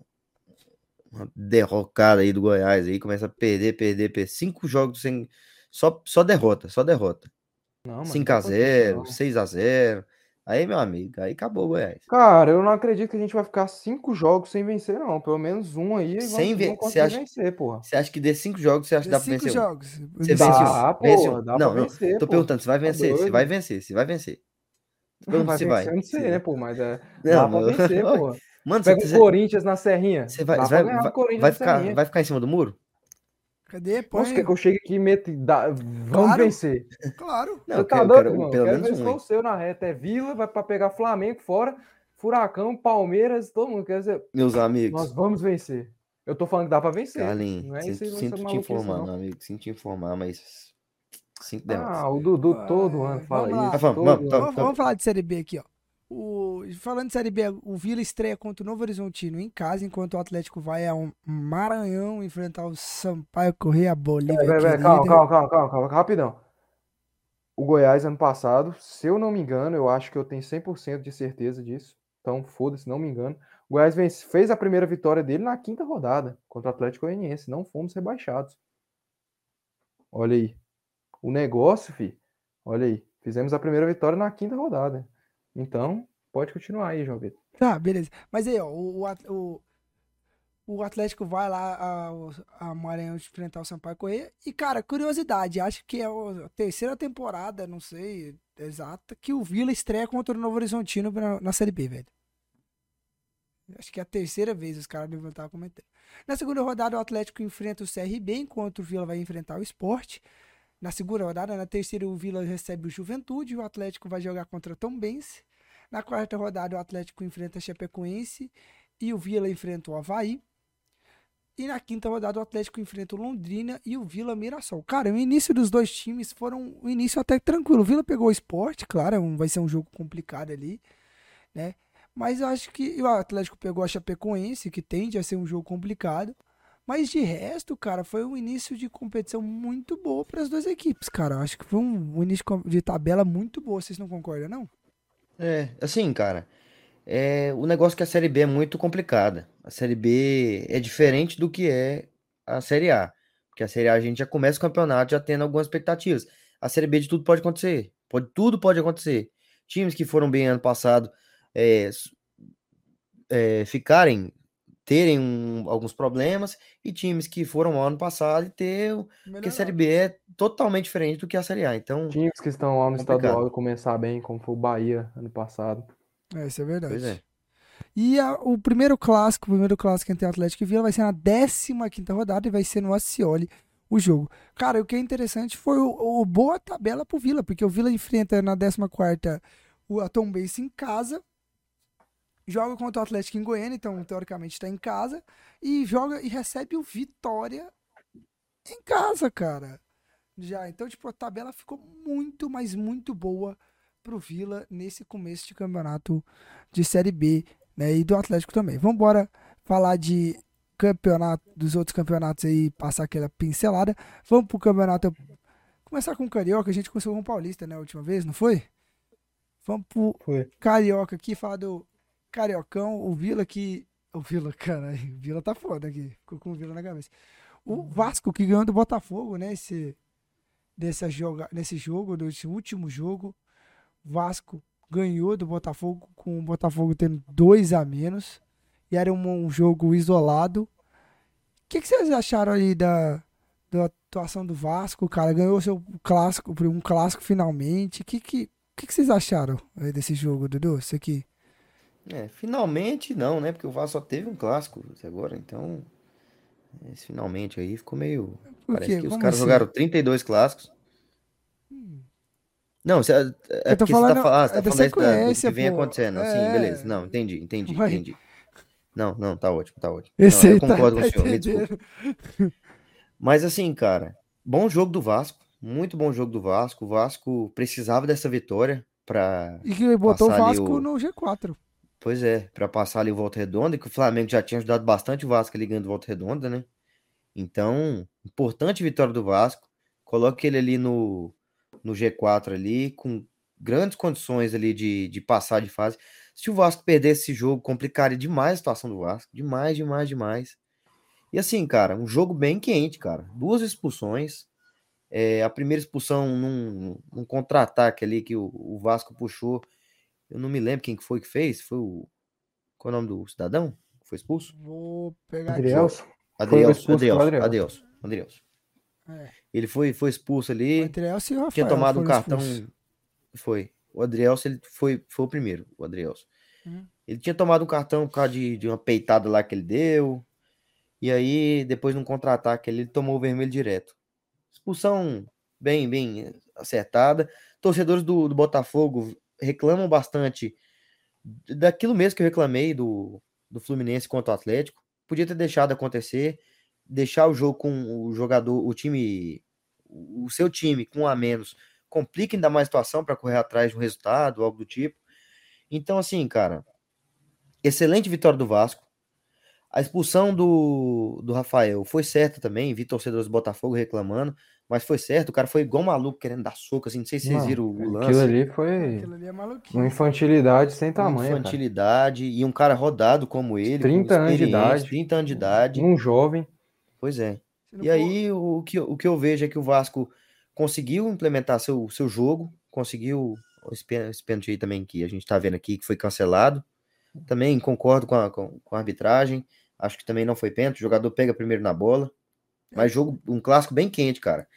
S2: uma derrocada aí do Goiás aí, começa a perder, perder, perder. Cinco jogos sem. Só, só derrota, só derrota. 5x0, 6x0. Aí, meu amigo, aí acabou o Goiás.
S3: Cara, eu não acredito que a gente vai ficar cinco jogos sem vencer, não. Pelo menos um aí.
S2: Sem ve você acha, vencer, porra. Você acha que de cinco jogos você acha que dá pra vencer?
S1: Cinco jogos.
S2: Você
S1: dá,
S2: vence, porra, dá não, não, vencer, tô perguntando, você vai tá vencer, você vai vencer, você vai vencer.
S3: Não vai se vai. Eu não sei, né, pô, mas é. Não, dá pra vencer, pô. Mano, Pega o Corinthians na Serrinha.
S2: Você vai, vai, vai, vai, ficar, vai ficar em cima do muro?
S1: Cadê? Põe.
S3: Nossa, que eu chego aqui e meto. Dá, vamos claro, vencer.
S1: Claro.
S3: Não, Você tá doido, mano? Pelo menos um. o seu na reta. É Vila, vai pra pegar Flamengo fora, Furacão, Palmeiras, todo mundo. Quer dizer,
S2: Meus amigos.
S3: Nós vamos vencer. Eu tô falando que dá pra vencer.
S2: Carlinhos, não é sinto, sinto te informar, meu amigo. Sinto te informar, mas Cinco derrotas.
S3: Ah, o Dudu todo ano fala vamos isso.
S1: Vamos, vamos, vamos, vamos, falar de Série B aqui, ó. O, falando de Série B, o Vila estreia contra o Novo Horizontino em casa, enquanto o Atlético vai a um Maranhão enfrentar o Sampaio Correia Bolívia. É,
S3: é, é, calma, calma, calma, calma, calma, rapidão. O Goiás, ano passado, se eu não me engano, eu acho que eu tenho 100% de certeza disso. Então, foda-se, não me engano. O Goiás vence, fez a primeira vitória dele na quinta rodada contra o Atlético Goianiense. Não fomos rebaixados. Olha aí. O negócio, fi, olha aí, fizemos a primeira vitória na quinta rodada. Então, pode continuar aí, João Vitor.
S1: Tá, beleza. Mas aí, ó, o, o, o Atlético vai lá a, a Maranhão enfrentar o Sampaio Correia. E, cara, curiosidade, acho que é a terceira temporada, não sei exata, que o Vila estreia contra o Novo Horizontino na, na Série B, velho. Acho que é a terceira vez os caras levantaram comentando. Na segunda rodada, o Atlético enfrenta o CRB, enquanto o Vila vai enfrentar o Esporte. Na segunda rodada, na terceira, o Vila recebe o Juventude, o Atlético vai jogar contra o Tombense. Na quarta rodada, o Atlético enfrenta a Chapecoense e o Vila enfrenta o Havaí. E na quinta rodada, o Atlético enfrenta o Londrina e o Vila Mirassol. Cara, o início dos dois times foram um início até tranquilo. O Vila pegou o esporte, claro, vai ser um jogo complicado ali, né? Mas eu acho que o Atlético pegou a Chapecoense, que tende a ser um jogo complicado. Mas de resto, cara, foi um início de competição muito boa para as duas equipes, cara. Acho que foi um, início de tabela muito boa. Vocês não concordam, não?
S2: É, assim, cara. É, o negócio é que a Série B é muito complicada. A Série B é diferente do que é a Série A. Porque a Série A a gente já começa o campeonato já tendo algumas expectativas. A Série B de tudo pode acontecer. Pode, tudo pode acontecer. Times que foram bem ano passado é, é, ficarem terem um, alguns problemas e times que foram ao ano passado e ter. Porque a Série B é totalmente diferente do que a Série A. Então.
S3: Times que estão lá no complicado. estadual e começar bem, como foi o Bahia ano passado.
S1: É, isso é verdade. Pois é. E a, o primeiro clássico, o primeiro clássico entre Atlético e Vila vai ser na 15 rodada e vai ser no Acioli o jogo. Cara, o que é interessante foi o, o boa tabela pro Vila, porque o Vila enfrenta na 14 o Atom Base em casa joga contra o Atlético em Goiânia, então teoricamente está em casa, e joga e recebe o Vitória em casa, cara. Já, então, tipo, a tabela ficou muito, mas muito boa pro Vila nesse começo de campeonato de Série B, né? E do Atlético também. Vamos embora falar de campeonato, dos outros campeonatos aí, passar aquela pincelada. Vamos pro campeonato. Começar com o Carioca, a gente começou com o Paulista, né, a última vez, não foi? Vamos pro foi. Carioca aqui, falar do Cariocão, o Vila que. O Vila, cara, o Vila tá foda aqui. Ficou com o Vila na cabeça. O Vasco que ganhou do Botafogo, né? Esse, dessa joga, nesse jogo, desse último jogo. Vasco ganhou do Botafogo, com o Botafogo tendo dois a menos. E era um, um jogo isolado. O que, que vocês acharam aí da, da atuação do Vasco, cara? Ganhou seu clássico, um clássico finalmente. O que, que, que, que vocês acharam desse jogo, Dudu? Isso aqui?
S2: É, finalmente não, né? Porque o Vasco só teve um clássico até agora, então. Esse finalmente aí ficou meio. Por Parece quê? que os caras assim? jogaram 32 clássicos. Hum. Não, você, é,
S1: é porque falando, você tá,
S2: ah, você tá é falando da, do que vem pô. acontecendo. É... Sim, beleza. Não, entendi, entendi, Vai. entendi. Não, não, tá ótimo, tá ótimo.
S1: Esse
S2: não,
S1: eu
S2: tá concordo tá, com o senhor, me desculpa. Mas assim, cara, bom jogo do Vasco. Muito bom jogo do Vasco. O Vasco precisava dessa vitória para
S1: E que botou o Vasco o... no G4.
S2: Pois é, para passar ali o Volta Redonda, que o Flamengo já tinha ajudado bastante o Vasco ali ganhando Volta Redonda, né? Então, importante vitória do Vasco. Coloque ele ali no, no G4 ali, com grandes condições ali de, de passar de fase. Se o Vasco perdesse esse jogo, complicaria demais a situação do Vasco. Demais, demais, demais. E assim, cara, um jogo bem quente, cara. Duas expulsões. É, a primeira expulsão num, num contra-ataque ali que o, o, Vasco puxou. Eu não me lembro quem que foi que fez. Foi o. Qual é o nome do cidadão? Que foi expulso?
S1: Vou pegar
S3: Adrielso.
S2: Adrielso, Adrielso, Adrielso, Adrielso. É. Ele foi, foi expulso ali. O
S1: Adrielso e o Rafael
S2: tinha tomado um cartão. Expulso. Foi. O Adrielso ele foi, foi o primeiro, o Adrielso. Hum. Ele tinha tomado um cartão por causa de, de uma peitada lá que ele deu. E aí, depois num contra-ataque, ele tomou o vermelho direto. Expulsão bem, bem acertada. Torcedores do, do Botafogo reclamam bastante daquilo mesmo que eu reclamei do, do Fluminense contra o Atlético. Podia ter deixado acontecer, deixar o jogo com o jogador, o time, o seu time com um a menos, complica ainda mais a situação para correr atrás de um resultado, algo do tipo. Então, assim, cara, excelente vitória do Vasco. A expulsão do, do Rafael foi certa também, vi torcedores do Botafogo reclamando, mas foi certo, o cara foi igual maluco querendo dar soco, assim, não sei se vocês viram o, lance.
S3: Aquilo ali foi aquilo ali é uma infantilidade sem tamanho.
S2: Uma infantilidade, cara. e um cara rodado como ele,
S3: 30 anos de idade.
S2: 30 anos de idade.
S3: Um jovem.
S2: Pois é. E aí o que, o que eu vejo é que o Vasco conseguiu implementar seu, seu jogo, conseguiu esse pênalti aí também que a gente tá vendo aqui, que foi cancelado. Também concordo com a, com, com a arbitragem. Acho que também não foi pênalti. O jogador pega primeiro na bola. Mas jogo, um clássico bem quente, cara.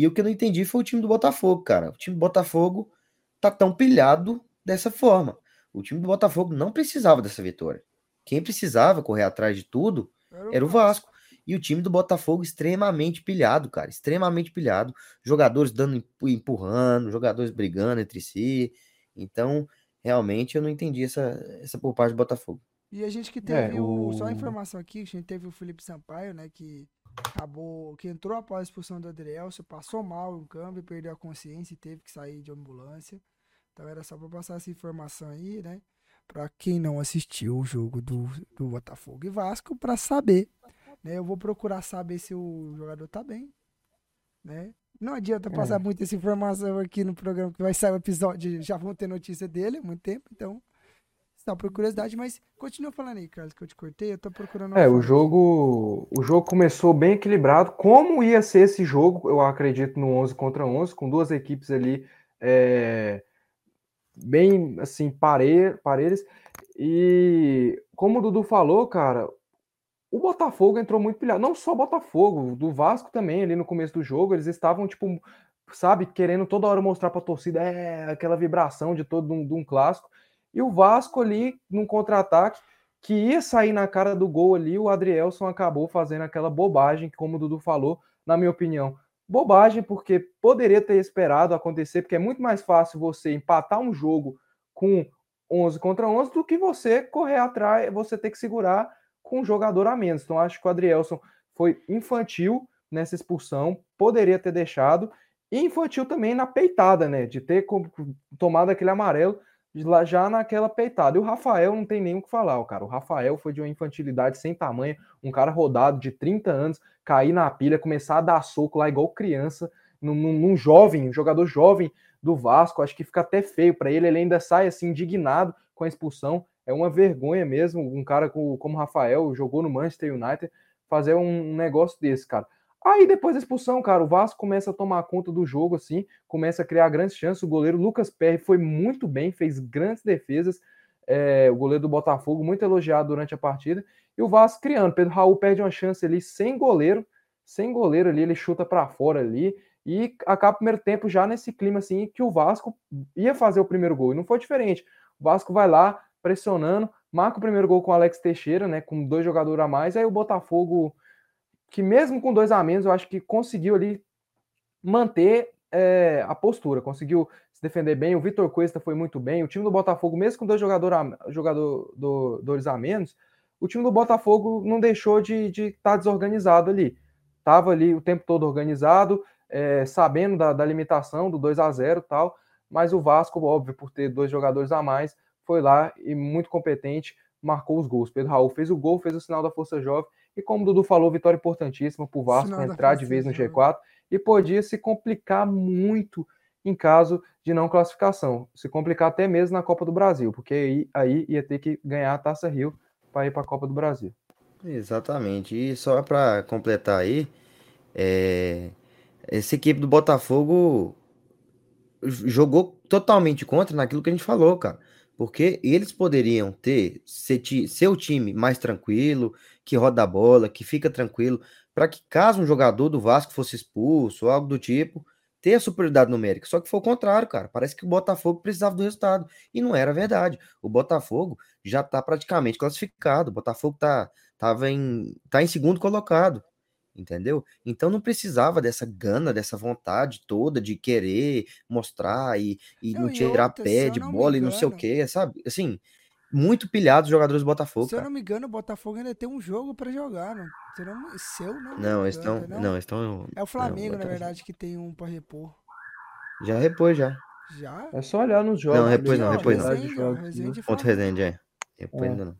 S2: E o que eu não entendi foi o time do Botafogo, cara. O time do Botafogo tá tão pilhado dessa forma. O time do Botafogo não precisava dessa vitória. Quem precisava correr atrás de tudo era o Vasco. E o time do Botafogo extremamente pilhado, cara. Extremamente pilhado. Jogadores dando empurrando, jogadores brigando entre si. Então, realmente, eu não entendi essa, essa por parte do Botafogo.
S1: E a gente que teve é, o... Só a informação aqui, a gente teve o Felipe Sampaio, né? Que acabou. Que entrou após a expulsão do Adrielso, passou mal no câmbio, perdeu a consciência e teve que sair de ambulância. Então era só para passar essa informação aí, né? Para quem não assistiu o jogo do, do Botafogo e Vasco, para saber. Né? Eu vou procurar saber se o jogador tá bem. Né? Não adianta passar é. muita essa informação aqui no programa, que vai sair o episódio, já vão ter notícia dele há muito tempo, então só por curiosidade, mas continua falando aí, Carlos, que eu te cortei, eu tô procurando...
S3: É, o jogo, o jogo começou bem equilibrado, como ia ser esse jogo, eu acredito no 11 contra 11, com duas equipes ali é, bem, assim, pare, parelhas, e como o Dudu falou, cara, o Botafogo entrou muito pilhado, não só o Botafogo, do Vasco também, ali no começo do jogo, eles estavam, tipo, sabe, querendo toda hora mostrar pra torcida, é, aquela vibração de todo um, de um clássico, e o Vasco ali, num contra-ataque, que ia sair na cara do gol ali, o Adrielson acabou fazendo aquela bobagem, como o Dudu falou, na minha opinião. Bobagem, porque poderia ter esperado acontecer, porque é muito mais fácil você empatar um jogo com 11 contra 11 do que você correr atrás, você ter que segurar com um jogador a menos. Então, acho que o Adrielson foi infantil nessa expulsão, poderia ter deixado. E infantil também na peitada, né? De ter tomado aquele amarelo já naquela peitada. E o Rafael não tem nem o que falar, cara. O Rafael foi de uma infantilidade sem tamanho, um cara rodado de 30 anos, cair na pilha, começar a dar soco lá igual criança, num, num jovem, um jogador jovem do Vasco. Acho que fica até feio para ele. Ele ainda sai assim indignado com a expulsão. É uma vergonha mesmo, um cara como o Rafael jogou no Manchester United fazer um negócio desse, cara. Aí depois da expulsão, cara, o Vasco começa a tomar conta do jogo, assim, começa a criar grandes chances. O goleiro Lucas Perry foi muito bem, fez grandes defesas. É, o goleiro do Botafogo, muito elogiado durante a partida. E o Vasco criando. Pedro Raul perde uma chance ali sem goleiro, sem goleiro ali, ele chuta para fora ali. E acaba o primeiro tempo já nesse clima assim que o Vasco ia fazer o primeiro gol. E não foi diferente. O Vasco vai lá pressionando, marca o primeiro gol com o Alex Teixeira, né? Com dois jogadores a mais. Aí o Botafogo que mesmo com dois a menos, eu acho que conseguiu ali manter é, a postura, conseguiu se defender bem. O Vitor Cuesta foi muito bem. O time do Botafogo, mesmo com dois jogador a, jogadores a menos, o time do Botafogo não deixou de estar de tá desorganizado ali. Estava ali o tempo todo organizado, é, sabendo da, da, limitação do 2 a 0 tal, mas o Vasco, óbvio, por ter dois jogadores a mais, foi lá e muito competente, marcou os gols. Pedro Raul fez o gol, fez o sinal da Força Jovem e como o Dudu falou, vitória importantíssima para o Vasco entrar de vez no G4 e podia se complicar muito em caso de não classificação. Se complicar até mesmo na Copa do Brasil, porque aí, aí ia ter que ganhar a Taça Rio para ir para a Copa do Brasil.
S2: Exatamente. E só para completar aí, é... essa equipe do Botafogo jogou totalmente contra naquilo que a gente falou, cara. Porque eles poderiam ter seu time mais tranquilo, que roda a bola, que fica tranquilo, para que caso um jogador do Vasco fosse expulso ou algo do tipo, ter a superioridade numérica. Só que foi o contrário, cara. Parece que o Botafogo precisava do resultado. E não era verdade. O Botafogo já está praticamente classificado. O Botafogo tá, tava em, tá em segundo colocado entendeu? Então não precisava dessa gana, dessa vontade toda de querer mostrar e, e não, não tirar outra, pé de bola e não sei o que, sabe? Assim, muito pilhado os jogadores do Botafogo.
S1: Se cara. eu não me engano, o Botafogo ainda tem um jogo para jogar, não? Se não, se eu
S2: não, não, estão, não, não, estão.
S1: É o Flamengo, não, na verdade, que tem um para repor.
S2: Já repôs já.
S1: Já?
S3: É só olhar nos jogos.
S2: Não, repôs não, repôs não. Contra o Resende, é. Repôs é. ainda não.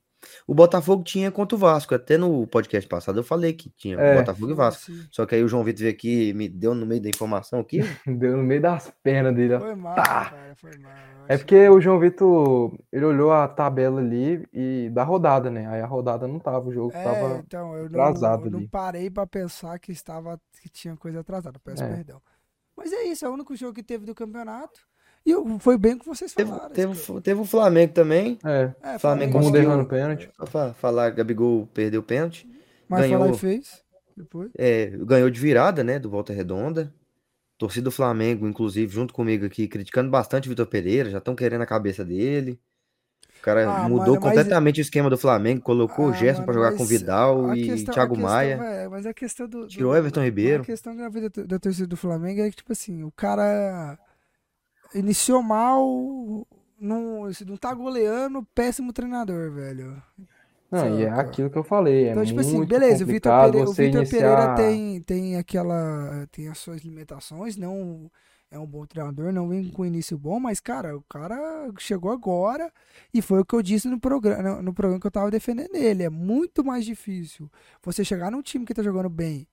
S2: O Botafogo tinha contra o Vasco. Até no podcast passado eu falei que tinha é, Botafogo e Vasco. Sim. Só que aí o João Vitor veio aqui e me deu no meio da informação aqui.
S3: deu no meio das pernas dele.
S1: Foi mal, tá. cara, foi mal.
S3: É porque o João Vitor, ele olhou a tabela ali e da rodada, né? Aí a rodada não tava, o jogo é, tava então, eu atrasado
S1: não, eu não parei para pensar que estava que tinha coisa atrasada. Peço é. perdão. Mas é isso, é o único jogo que teve do campeonato. E foi bem que vocês falaram.
S2: Teve, teve, teve o Flamengo também.
S3: É, é Flamengo como derrando pênalti.
S2: Só pra falar, Gabigol perdeu o pênalti.
S1: Mas ganhou, falar e fez. Depois.
S2: É, ganhou de virada, né? Do Volta Redonda. Torcida do Flamengo, inclusive, junto comigo aqui, criticando bastante o Vitor Pereira, já estão querendo a cabeça dele. O cara ah, mudou mano, completamente mas... o esquema do Flamengo, colocou ah, o Gerson para jogar com Vidal e questão, Thiago Maia.
S1: É, mas a questão do.
S2: Tirou Everton Ribeiro.
S1: A questão da vida da torcida do Flamengo é que, tipo assim, o cara iniciou mal, não, não tá goleando, péssimo treinador, velho.
S3: Não, e é aquilo que eu falei. É então, tipo assim,
S1: beleza, o Vitor Pereira, o Vitor iniciar... Pereira tem, tem aquela. tem as suas limitações, não é um bom treinador, não vem com início bom, mas, cara, o cara chegou agora e foi o que eu disse no programa, no programa que eu tava defendendo ele. É muito mais difícil você chegar num time que tá jogando bem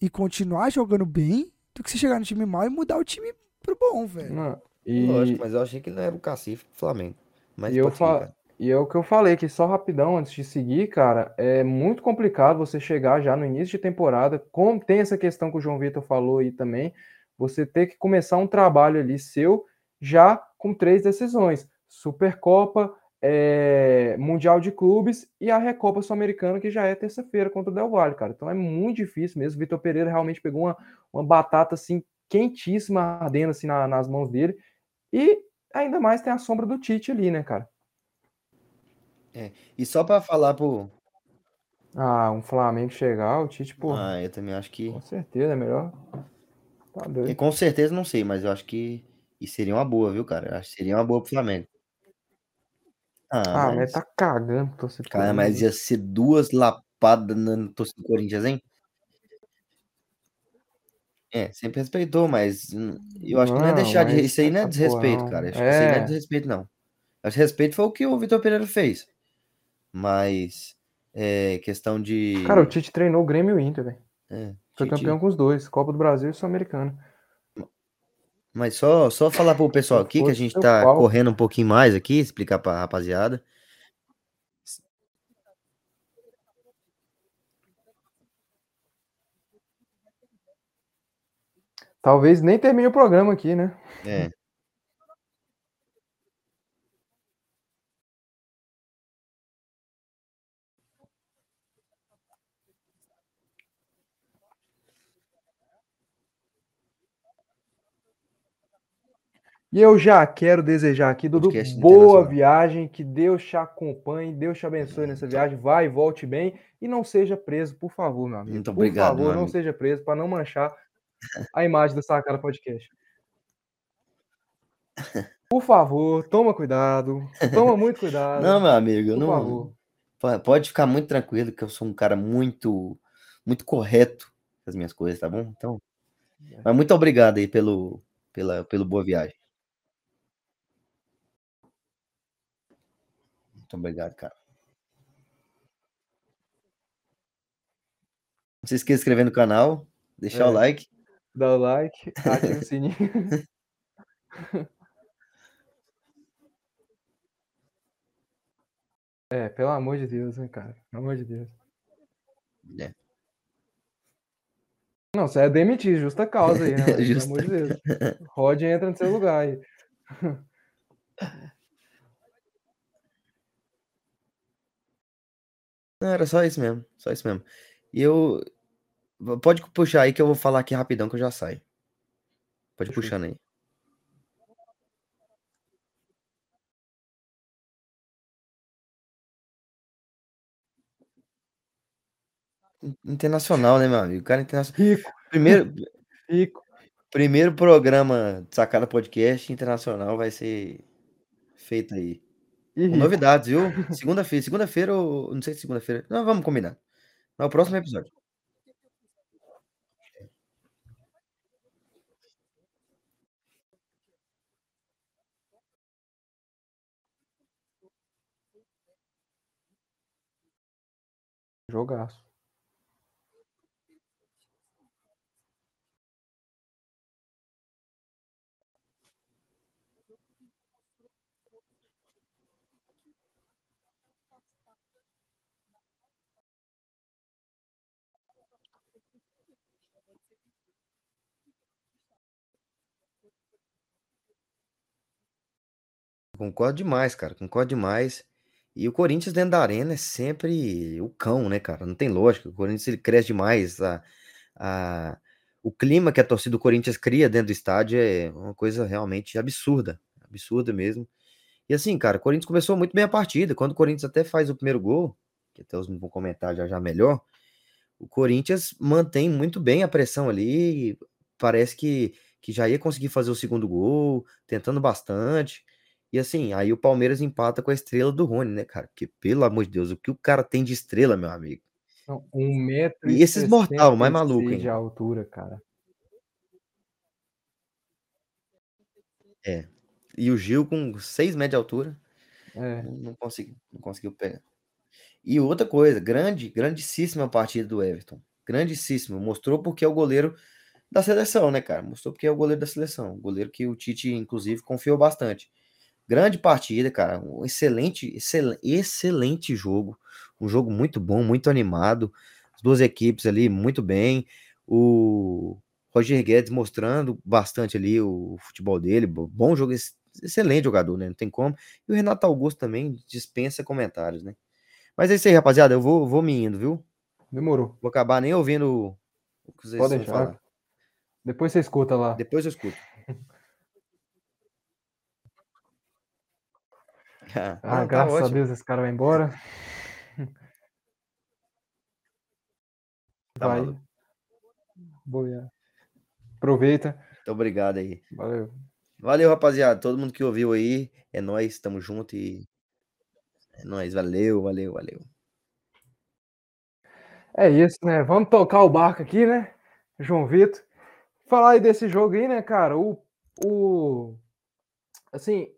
S1: e continuar jogando bem do que você chegar no time mal e mudar o time pro bom, velho. Não,
S2: e... Lógico, mas eu achei que não era o Cacife pro Flamengo. Mas
S3: e eu fa... E é o que eu falei, que só rapidão, antes de seguir, cara, é muito complicado você chegar já no início de temporada, como tem essa questão que o João Vitor falou aí também, você ter que começar um trabalho ali seu já com três decisões: Supercopa, é, Mundial de Clubes e a Recopa Sul-Americana, que já é terça-feira contra o Del Valle, cara. Então é muito difícil mesmo. Vitor Pereira realmente pegou uma, uma batata assim quentíssima ardendo assim na, nas mãos dele. E ainda mais tem a sombra do Tite ali, né, cara?
S2: É, e só para falar pro.
S3: Ah, um Flamengo chegar, o Tite, pô.
S2: Ah, eu também acho que.
S3: Com certeza, é melhor.
S2: Tá doido. E com certeza não sei, mas eu acho que. E seria uma boa, viu, cara? Eu acho que seria uma boa pro Flamengo.
S3: Ah, ah mas... mas tá cagando, torcedor.
S2: Cara, mas ia ser duas lapadas no torcedor do Corinthians, hein? É, sempre respeitou, mas eu acho que não é deixar de isso aí não é desrespeito, cara. Acho que isso aí não é
S3: É.
S2: desrespeito, não. Acho que respeito foi o que o Vitor Pereira fez. Mas é questão de.
S3: Cara, o Tite treinou o Grêmio e o Inter, velho.
S2: É,
S3: Foi
S2: Tite-
S3: campeão com os dois, Copa do Brasil e Sul-Americana.
S2: Mas só, só falar pro pessoal aqui que a
S3: Fosse
S2: gente
S3: seu
S2: tá
S3: pau.
S2: correndo um pouquinho mais aqui, explicar pra rapaziada.
S3: Talvez nem termine o programa aqui, né?
S2: É.
S3: E eu já quero desejar aqui, Dudu, boa viagem, que Deus te acompanhe, Deus te abençoe nessa viagem, vai e volte bem e não seja preso, por favor, meu amigo.
S2: Muito
S3: por
S2: obrigado,
S3: favor,
S2: meu
S3: não
S2: amigo.
S3: seja preso para não manchar a imagem do Sacada Podcast. Por favor, toma cuidado, toma muito cuidado.
S2: Não, meu amigo,
S3: por
S2: não.
S3: favor.
S2: Po- Pode ficar muito tranquilo que eu sou um cara muito, muito correto com as minhas coisas, tá bom? Então, mas muito obrigado aí pelo, pela, pelo boa viagem. Muito obrigado, cara. Não se esqueça de inscrever no canal, deixar
S3: É.
S2: o like.
S3: Dá o like, ativa o sininho. É, pelo amor de Deus, né, cara? Pelo amor de Deus.
S2: É.
S3: Não, você é demitir, justa causa aí, né? velho? Pelo
S2: Justa
S3: amor de Deus. Rod entra no seu lugar aí.
S2: Não, era só isso mesmo, só isso mesmo. E eu. Pode puxar aí que eu vou falar aqui rapidão que eu já saio. Pode puxando aí. Internacional, né, meu amigo? O cara é internacional.
S3: Rico,
S2: Primeiro,
S3: rico.
S2: primeiro programa de Sacada Podcast internacional vai ser feito aí. Novidades, viu? Segunda-feira, segunda-feira ou não sei se segunda-feira. Não, vamos combinar. É o próximo episódio.
S3: Jogaço.
S2: Concordo demais, cara. Concordo demais. E o Corinthians dentro da arena é sempre o cão, né, cara? Não tem lógica. O Corinthians ele cresce demais. A, a, o clima que a torcida do Corinthians cria dentro do estádio é uma coisa realmente absurda. Absurda mesmo. E assim, cara, o Corinthians começou muito bem a partida. Quando o Corinthians até faz o primeiro gol, que até os vão comentar já já melhor, o Corinthians mantém muito bem a pressão ali. Parece que, que já ia conseguir fazer o segundo gol, tentando bastante. E assim, aí o Palmeiras empata com a estrela do Rony, né, cara? Porque, pelo amor de Deus, o que o cara tem de estrela, meu amigo?
S3: Não, um metro
S2: E esses mortal, mais maluco
S3: de
S2: ainda.
S3: altura, cara.
S2: É. E o Gil com 6 metros de altura,
S3: É.
S2: não, não, consegui, não conseguiu pegar. E outra coisa, grande, grandíssima partida do Everton. Grandíssimo. Mostrou porque é o goleiro da seleção, né, cara? Mostrou porque é o goleiro da seleção. Goleiro que o Tite, inclusive, confiou bastante. Grande partida, cara. Um excelente, excel- excelente jogo. Um jogo muito bom, muito animado. As duas equipes ali muito bem. O Roger Guedes mostrando bastante ali o futebol dele. bo- Bom jogo, ex- excelente jogador, né? Não tem como. E o Renato Augusto também dispensa comentários, né? Mas é isso aí, rapaziada. Eu vou, vou me indo, viu?
S3: Demorou.
S2: Vou acabar nem ouvindo o que vocês
S3: Pode deixar.
S2: falar.
S3: Depois você escuta lá.
S2: Depois eu escuto. Ah,
S3: Ah,
S2: não, tá
S3: graças a. Deus esse cara vai embora.
S2: Tá
S3: vai.
S2: maluco.
S3: Boa. Aproveita.
S2: Muito obrigado aí.
S3: Valeu.
S2: Valeu, rapaziada. Todo mundo que ouviu aí. É nóis, tamo junto e. É nóis. Valeu, valeu, valeu.
S3: É isso, né? Vamos tocar o barco aqui, né? João Vitor. Falar aí desse jogo aí, né, cara? O, o assim,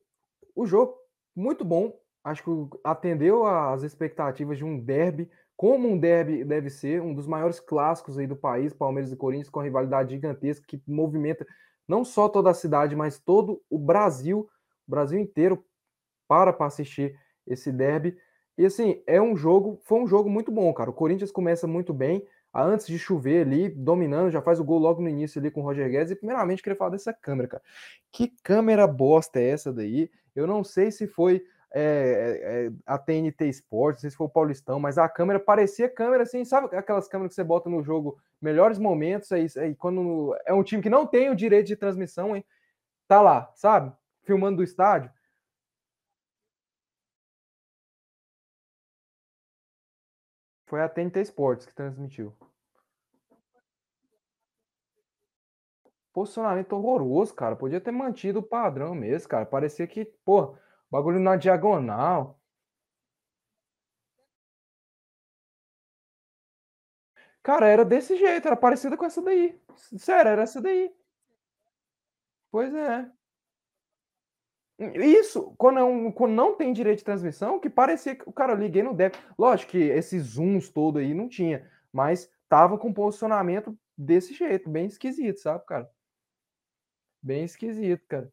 S3: o jogo muito bom. Acho que atendeu às expectativas de um derby, como um derby deve ser, um dos maiores clássicos aí do país, Palmeiras e Corinthians, com rivalidade gigantesca que movimenta não só toda a cidade, mas todo o Brasil, o Brasil inteiro para para assistir esse derby. E assim, é um jogo, foi um jogo muito bom, cara. O Corinthians começa muito bem, antes de chover ali, dominando, já faz o gol logo no início ali com o Roger Guedes. E primeiramente queria falar dessa câmera, cara. Que câmera bosta é essa daí? Eu não sei se foi é, é, a TNT Sports, não sei se foi o Paulistão, mas a câmera parecia câmera assim, sabe aquelas câmeras que você bota no jogo melhores momentos, aí, aí quando é um time que não tem o direito de transmissão, hein? Tá lá, sabe? Filmando do estádio. Foi a TNT Sports que transmitiu. Posicionamento horroroso, cara. Podia ter mantido o padrão mesmo, cara. Parecia que, pô, bagulho na diagonal. Cara, era desse jeito, era parecida com essa daí. Sério, era essa daí. Pois é. Isso, quando, é um, quando não tem direito de transmissão, que parecia que o cara liguei no deve. Lógico que esses zooms todo aí não tinha, mas tava com posicionamento desse jeito, bem esquisito, sabe, cara? Bem esquisito, cara.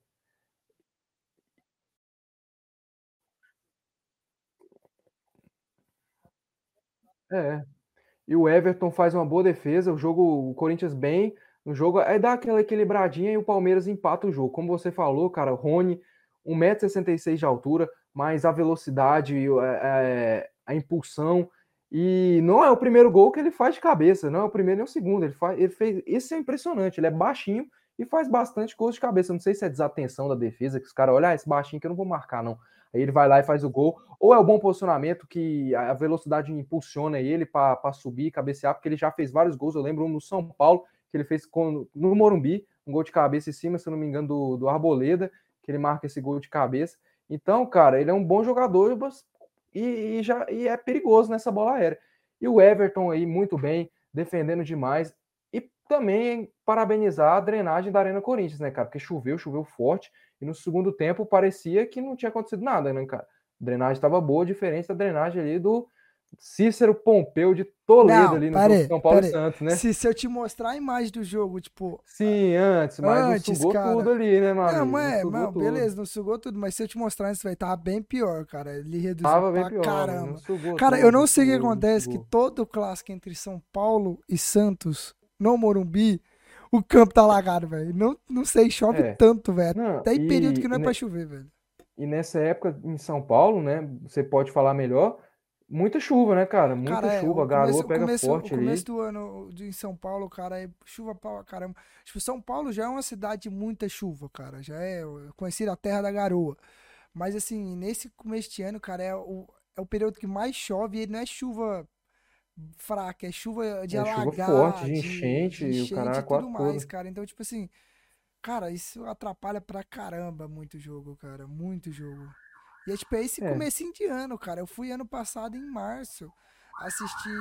S3: É. E o Everton faz uma boa defesa, o jogo, o Corinthians bem, no jogo, aí dá aquela equilibradinha e o Palmeiras empata o jogo. Como você falou, cara, Rony 1,66m de altura, mas a velocidade, é, a impulsão. E não é o primeiro gol que ele faz de cabeça, não é o primeiro nem o segundo. Ele, faz, ele fez. Isso é impressionante. Ele é baixinho e faz bastante gols de cabeça. Não sei se é desatenção da defesa, que os caras olham, ah, esse baixinho que eu não vou marcar, não. Aí ele vai lá e faz o gol. Ou é o bom posicionamento que a velocidade impulsiona ele para subir, cabecear, porque ele já fez vários gols. Eu lembro um no São Paulo, que ele fez com, no Morumbi, um gol de cabeça em cima, se não me engano, do, do Arboleda que ele marca esse gol de cabeça. Então, cara, ele é um bom jogador e, e, já, e é perigoso nessa bola aérea. E o Everton aí, muito bem, defendendo demais. Também parabenizar a drenagem da Arena Corinthians, né, cara? Porque choveu, choveu forte. E no segundo tempo parecia que não tinha acontecido nada, né, cara? A drenagem estava boa, diferente da drenagem ali do, Cícero Pompeu de Toledo não, ali no pare, São Paulo e Santos, né?
S1: Se, se eu te mostrar a imagem do jogo, tipo.
S3: Sim, antes, mas antes, não sugou cara. tudo ali, né, mano?
S1: Não, mas, não, não beleza, não sugou tudo, mas se eu te mostrar isso, vai estar bem pior, cara. Ele reduziu Tava pra pior, caramba. cara, tudo, eu não sei o que acontece, que todo clássico entre São Paulo e Santos, no Morumbi, o campo tá lagado, velho. Não, não sei, chove é. tanto, velho. Até em período que não é pra chover, velho.
S3: E nessa época em São Paulo, né? Você pode falar melhor Muita chuva, né, cara? Muita cara, é, chuva, a garoa pega começo, forte ali.
S1: O começo do ano de, em São Paulo, cara, é chuva pra caramba. Tipo, São Paulo já é uma cidade de muita chuva, cara. Já é conhecida a terra da garoa. Mas, assim, nesse começo de ano, cara, é o, é o período que mais chove e não é chuva fraca, é chuva de é alagar. Chuva
S3: forte, de enchente, de, enchente e o cara
S1: e tudo mais, cara. Então, tipo assim, cara, isso atrapalha pra caramba muito jogo, cara. Muito jogo. E é tipo, é esse é. comecinho de ano, cara. Eu fui ano passado, em março, assistir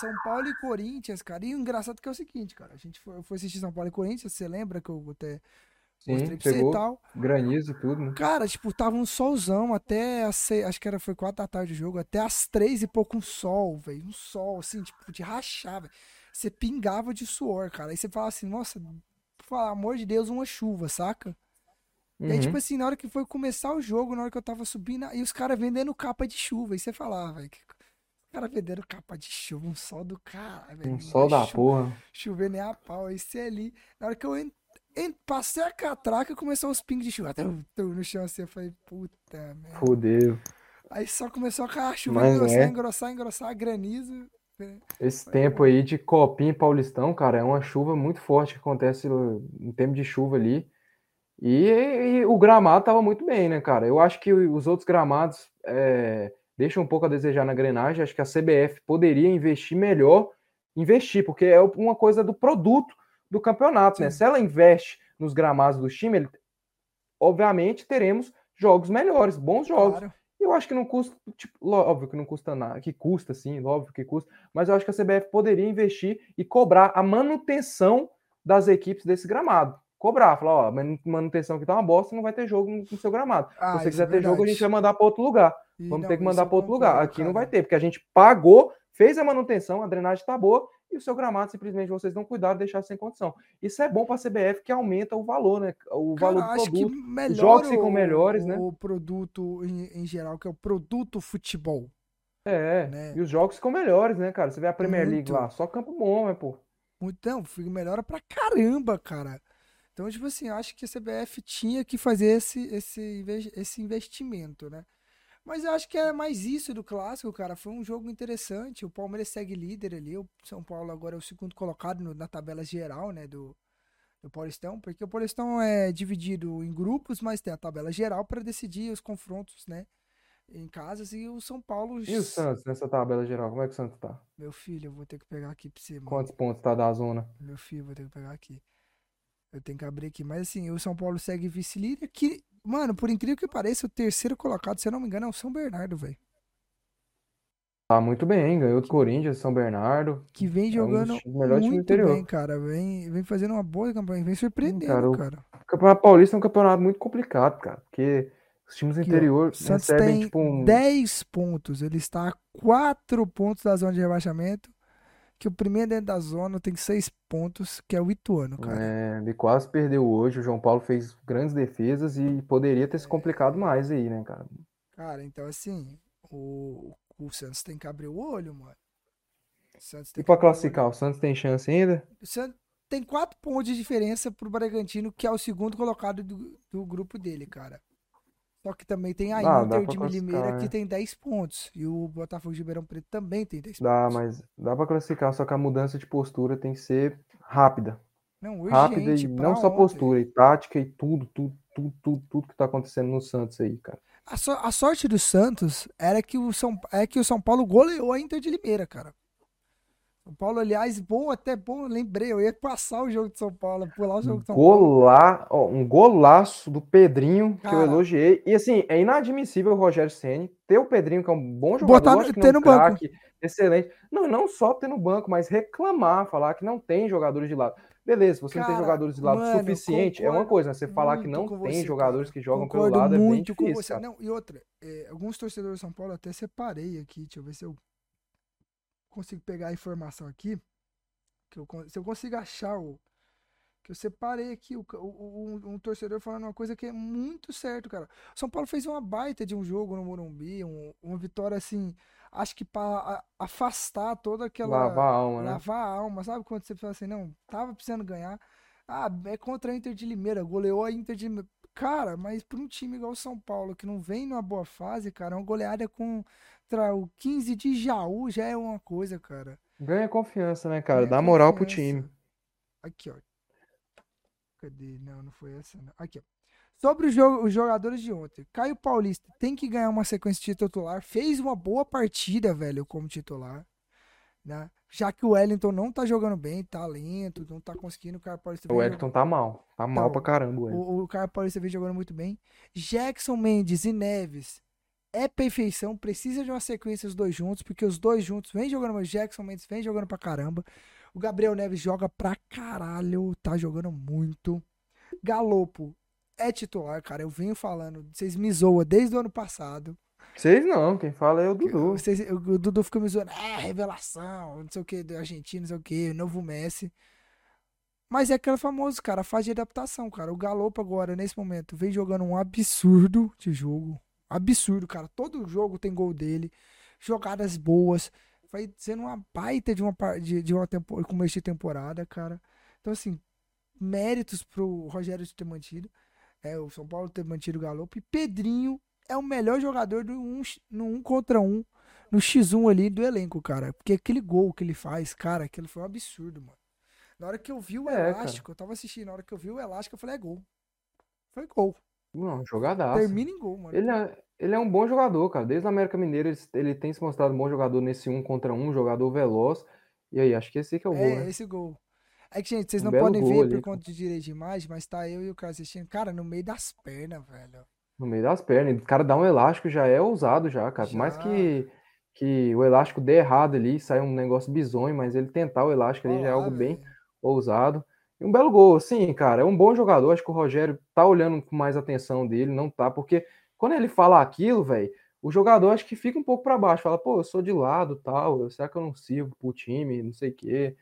S1: São Paulo e Corinthians, cara. E o engraçado que é o seguinte, cara. A gente foi, eu fui assistir São Paulo e Corinthians, você lembra que eu até
S3: Sim, você e tal. Granizo e tudo, né?
S1: Cara, tipo, tava um solzão até as seis, acho que era, foi quatro da tarde o jogo, até as três e pouco um sol, velho. Um sol, assim, tipo, de rachar, velho. Você pingava de suor, cara. Aí você fala assim, nossa, pelo amor de Deus, uma chuva, saca? Uhum. E aí, tipo uhum. assim, na hora que foi começar o jogo, na hora que eu tava subindo, e os caras vendendo capa de chuva. E você falava, velho, cara vendendo capa de chuva, um sol do cara, velho.
S3: Um sol da porra.
S1: Chover nem a pau. Aí você ali, na hora que eu en, en, passei a catraca, começou os pingos de chuva. Tum, tum, no chão assim, eu falei, puta, merda.
S3: Fudeu.
S1: Aí só começou a cair a chuva, engrossar, é. engrossar, engrossar, granizo.
S3: Esse tempo aí de copinho paulistão, cara, é uma chuva muito forte que acontece no tempo de chuva ali. E, e, o gramado estava muito bem, né, cara? Eu acho que os outros gramados é, deixam um pouco a desejar na grenagem. Acho que a CBF poderia investir melhor, investir, porque é uma coisa do produto do campeonato, né? Sim. né? Se ela investe nos gramados do time, ele, obviamente teremos jogos melhores, bons jogos. Claro. Eu acho que não custa, tipo, óbvio que não custa nada, que custa sim, óbvio que custa, mas eu acho que a CBF poderia investir e cobrar a manutenção das equipes desse gramado. Cobrar, falar, ó, manutenção que tá uma bosta, não vai ter jogo no, seu gramado. Ah, Se você quiser é ter jogo, a gente vai mandar para outro lugar. E Vamos não, ter que mandar para outro lugar. Aqui cara. não vai ter, porque a gente pagou, fez a manutenção, a drenagem tá boa, e o seu gramado simplesmente vocês não cuidaram, deixar sem condição. Isso é bom para a CBF que aumenta o valor, né? O Cara, valor do produto. Os jogos ficam melhores,
S1: o,
S3: né?
S1: O produto em, em, geral, que é o produto futebol.
S3: É, né? e os jogos ficam melhores, né, cara? Você vê a Premier Muito. League lá, só campo bom, né, pô?
S1: Então, melhora pra caramba, cara. Então, tipo assim, acho que a CBF tinha que fazer esse, esse, esse investimento, né? Mas eu acho que é mais isso do clássico, cara. Foi um jogo interessante. O Palmeiras segue líder ali. O São Paulo agora é o segundo colocado no, na tabela geral, né? Do, do Paulistão. Porque o Paulistão é dividido em grupos, mas tem a tabela geral para decidir os confrontos, né? Em casas. E o São Paulo.
S3: E o Santos nessa tabela geral? Como é que o Santos tá?
S1: Meu filho, eu vou ter que pegar aqui pra você, mano.
S3: Quantos pontos tá da zona?
S1: Meu filho, vou ter que pegar aqui. Eu tenho que abrir aqui. Mas assim, o São Paulo segue vice-líder. Que Mano, por incrível que pareça, o terceiro colocado, se eu não me engano, é o São Bernardo, velho.
S3: Tá muito bem, ganhou do Corinthians, São Bernardo.
S1: Que vem jogando é um muito bem, cara. Vem, vem fazendo uma boa campanha, vem surpreendendo, cara. O cara.
S3: O Campeonato Paulista é um campeonato muito complicado, cara. Porque os times do interior
S1: ó, Santos recebem, tem tipo, um... 10 pontos. Ele está a 4 pontos da zona de rebaixamento que o primeiro dentro da zona tem seis pontos, que é o Ituano, cara.
S3: É, ele quase perdeu hoje. O João Paulo fez grandes defesas e poderia ter se complicado mais aí, né, cara?
S1: Cara, então assim, o, o Santos tem que abrir o olho, mano.
S3: e pra classificar, o, o Santos tem chance ainda?
S1: O Santos tem quatro pontos de diferença pro Bragantino, que é o segundo colocado do, do grupo dele, cara. Só que também tem a ah, Inter de Limeira que é. tem 10 pontos. E o Botafogo de Ribeirão Preto também tem 10
S3: dá,
S1: pontos.
S3: Dá, mas dá pra classificar, só que a mudança de postura tem que ser rápida. Não, urgente, rápida e não só ontem. postura, e tática e tudo, tudo, tudo, tudo, tudo que tá acontecendo no Santos aí, cara.
S1: A, so, a sorte do Santos era que o São, é que o São Paulo goleou a Inter de Limeira, cara. São Paulo, aliás, bom, até bom, lembrei, eu ia passar o jogo de São Paulo, pular o jogo de São
S3: Gola... Paulo. Ó, um golaço do Pedrinho, Cara. que eu elogiei. E assim, é inadmissível o Rogério Ceni ter o Pedrinho, que é um bom jogador,
S1: Botar, ter no banco.
S3: excelente. Não, não só ter no banco, mas reclamar, falar que não tem jogadores de lado. Beleza, você Cara, não tem jogadores de lado mano, suficiente, é uma coisa, né? Você falar que não tem você, jogadores que jogam pelo lado é bem difícil.
S1: Não, e outra, é, alguns torcedores de São Paulo até separei aqui, deixa eu ver se eu consigo pegar a informação aqui, que eu, se eu consigo achar o. Que eu separei aqui o, o, um, um, torcedor falando uma coisa que é muito certo, cara. São Paulo fez uma baita de um jogo no Morumbi, um, uma vitória assim, acho que para afastar toda aquela.
S3: Lavar a alma,
S1: né? Lavar a alma, sabe? Quando você fala assim, não, tava precisando ganhar. Ah, é contra a Inter de Limeira, goleou a Inter de Limeira. Cara, mas para um time igual o São Paulo, que não vem numa boa fase, cara, uma goleada contra o 15 de Jaú já é uma coisa, cara.
S3: Ganha confiança, né, cara? Ganha Dá moral confiança. pro time.
S1: Aqui, ó. Cadê? Não, não foi essa, não. Aqui, ó. Sobre os jogadores de ontem. Caio Paulista tem que ganhar uma sequência de titular. Fez uma boa partida, velho, como titular. Né? Já que o Wellington não tá jogando bem, tá lento, não tá conseguindo. O Caio Paulista.
S3: O Wellington jogando... tá mal. Tá mal então, pra caramba,
S1: o, o Caio Paulista vem jogando muito bem. Jackson Mendes e Neves é perfeição, precisa de uma sequência os dois juntos, porque os dois juntos vem jogando, o Jackson Mendes vem jogando pra caramba. O Gabriel Neves joga pra caralho, tá jogando muito. Galopo é titular, cara, eu venho falando, vocês me zoam desde o ano passado.
S3: Vocês não, quem fala é o Dudu.
S1: Vocês, o Dudu fica me zoando, é, revelação, não sei o que, do argentino, não sei o que, novo Messi. Mas é aquele famoso, cara, fase de adaptação, cara. O Galopo agora, nesse momento, vem jogando um absurdo de jogo. Absurdo, cara. Todo jogo tem gol dele. Jogadas boas. Vai sendo uma baita de uma, de, de uma temporada, começo de temporada, cara. Então, assim, méritos pro Rogério ter mantido. É, o São Paulo ter mantido o Galopo. E Pedrinho é o melhor jogador do um, no um contra um, no X1 ali do elenco, cara. Porque aquele gol que ele faz, cara, aquilo foi um absurdo, mano. Na hora que eu vi o é, elástico, cara. eu tava assistindo, na hora que eu vi o elástico, eu falei, é gol. Foi gol.
S3: Não, jogadaço.
S1: Termina em gol, mano.
S3: Ele é, ele é um bom jogador, cara. Desde o América Mineiro ele, ele, tem se mostrado um bom jogador nesse um contra um, jogador veloz. E aí, acho que esse que é o gol,
S1: é,
S3: né?
S1: esse gol. É que, gente, vocês um não podem ver ali, por conta de direito de imagem, mas tá eu e o cara assistindo. Cara, no meio das pernas, velho.
S3: No meio das pernas. O cara dá um elástico já é ousado já, cara. Já. Por mais que, que o elástico dê errado ali, sai um negócio bizonho, mas ele tentar o elástico ali já é algo bem ousado. Um belo gol, sim, cara. É um bom jogador. Acho que o Rogério tá olhando com mais atenção dele, não tá, porque quando ele fala aquilo, velho, o jogador acho que fica um pouco para baixo. Fala, pô, eu sou de lado, tal, será que eu não sirvo pro time, não sei o quê.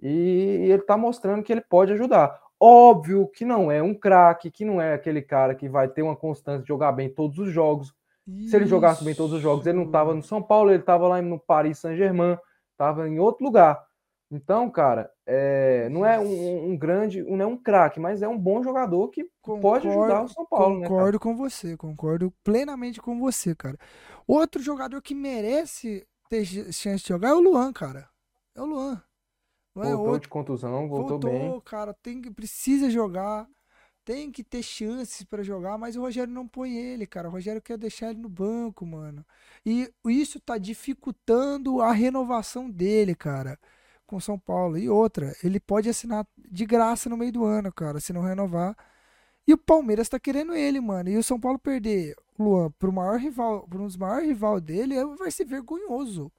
S3: E ele tá mostrando que ele pode ajudar. Óbvio que não é um craque, que não é aquele cara que vai ter uma constância de jogar bem todos os jogos. Isso. Se ele jogasse bem todos os jogos, ele não estava no São Paulo, ele estava lá no Paris Saint-Germain, estava em outro lugar. Então, cara, é, não é um, um, grande, não é um craque, mas é um bom jogador que concordo, pode ajudar o São Paulo.
S1: Né, concordo
S3: né,
S1: com você, concordo plenamente com você, cara. Outro jogador que merece ter chance de jogar é o Luan, cara. É o Luan.
S3: Luan é voltou é outro... de contusão, voltou, voltou bem.
S1: cara, tem que precisa jogar tem que ter chances para jogar, mas o Rogério não põe ele, cara. O Rogério quer deixar ele no banco, mano. E isso tá dificultando a renovação dele, cara, com São Paulo. E outra, ele pode assinar de graça no meio do ano, cara, se não renovar. E o Palmeiras tá querendo ele, mano. E o São Paulo perder o Luan pro maior rival, pro um dos maiores rival dele, é, vai ser vergonhoso.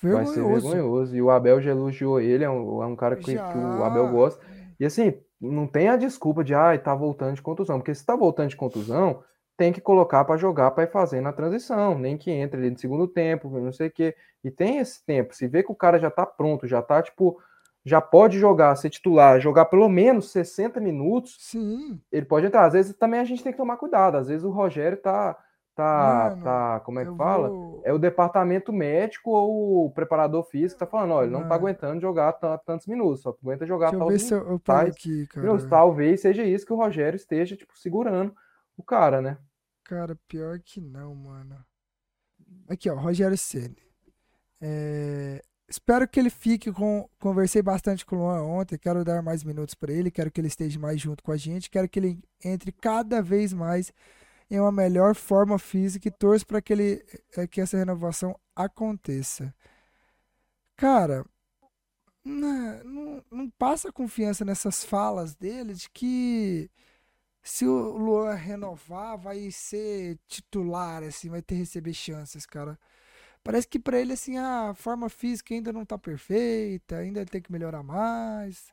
S3: Vergonhoso. Vai ser vergonhoso. E o Abel já elogiou ele, é um, é um cara que, que o Abel gosta. E assim, não tem a desculpa de, ah, tá voltando de contusão, porque se tá voltando de contusão, tem que colocar para jogar para ir fazendo a transição, nem que entre ali no segundo tempo, não sei o quê. E tem esse tempo, se vê que o cara já tá pronto, já tá tipo, já pode jogar, ser titular, jogar pelo menos 60 minutos,
S1: Sim.
S3: ele pode entrar. Às vezes também a gente tem que tomar cuidado, às vezes o Rogério tá tá, Mano, tá, como é que fala? Vou... É o departamento médico ou o preparador físico que tá falando, olha, ele não tá aguentando jogar tantos minutos, só aguenta jogar
S1: Deixa eu ver se eu, eu tais, aqui, cara.
S3: Minutos. Talvez seja isso que o Rogério esteja, tipo, segurando o cara, né?
S1: Cara, pior que não, mano. Aqui, ó, Rogério Ceni. É... Espero que ele fique com. Conversei bastante com o Luan ontem. Quero dar mais minutos para ele. Quero que ele esteja mais junto com a gente. Quero que ele entre cada vez mais em uma melhor forma física e torço para que, ele, é, que essa renovação aconteça. Cara, não, não, não passa confiança nessas falas dele de que se o Luan renovar, vai ser titular, assim, vai ter receber chances, cara. Parece que para ele, assim, a forma física ainda não tá perfeita, ainda tem que melhorar mais.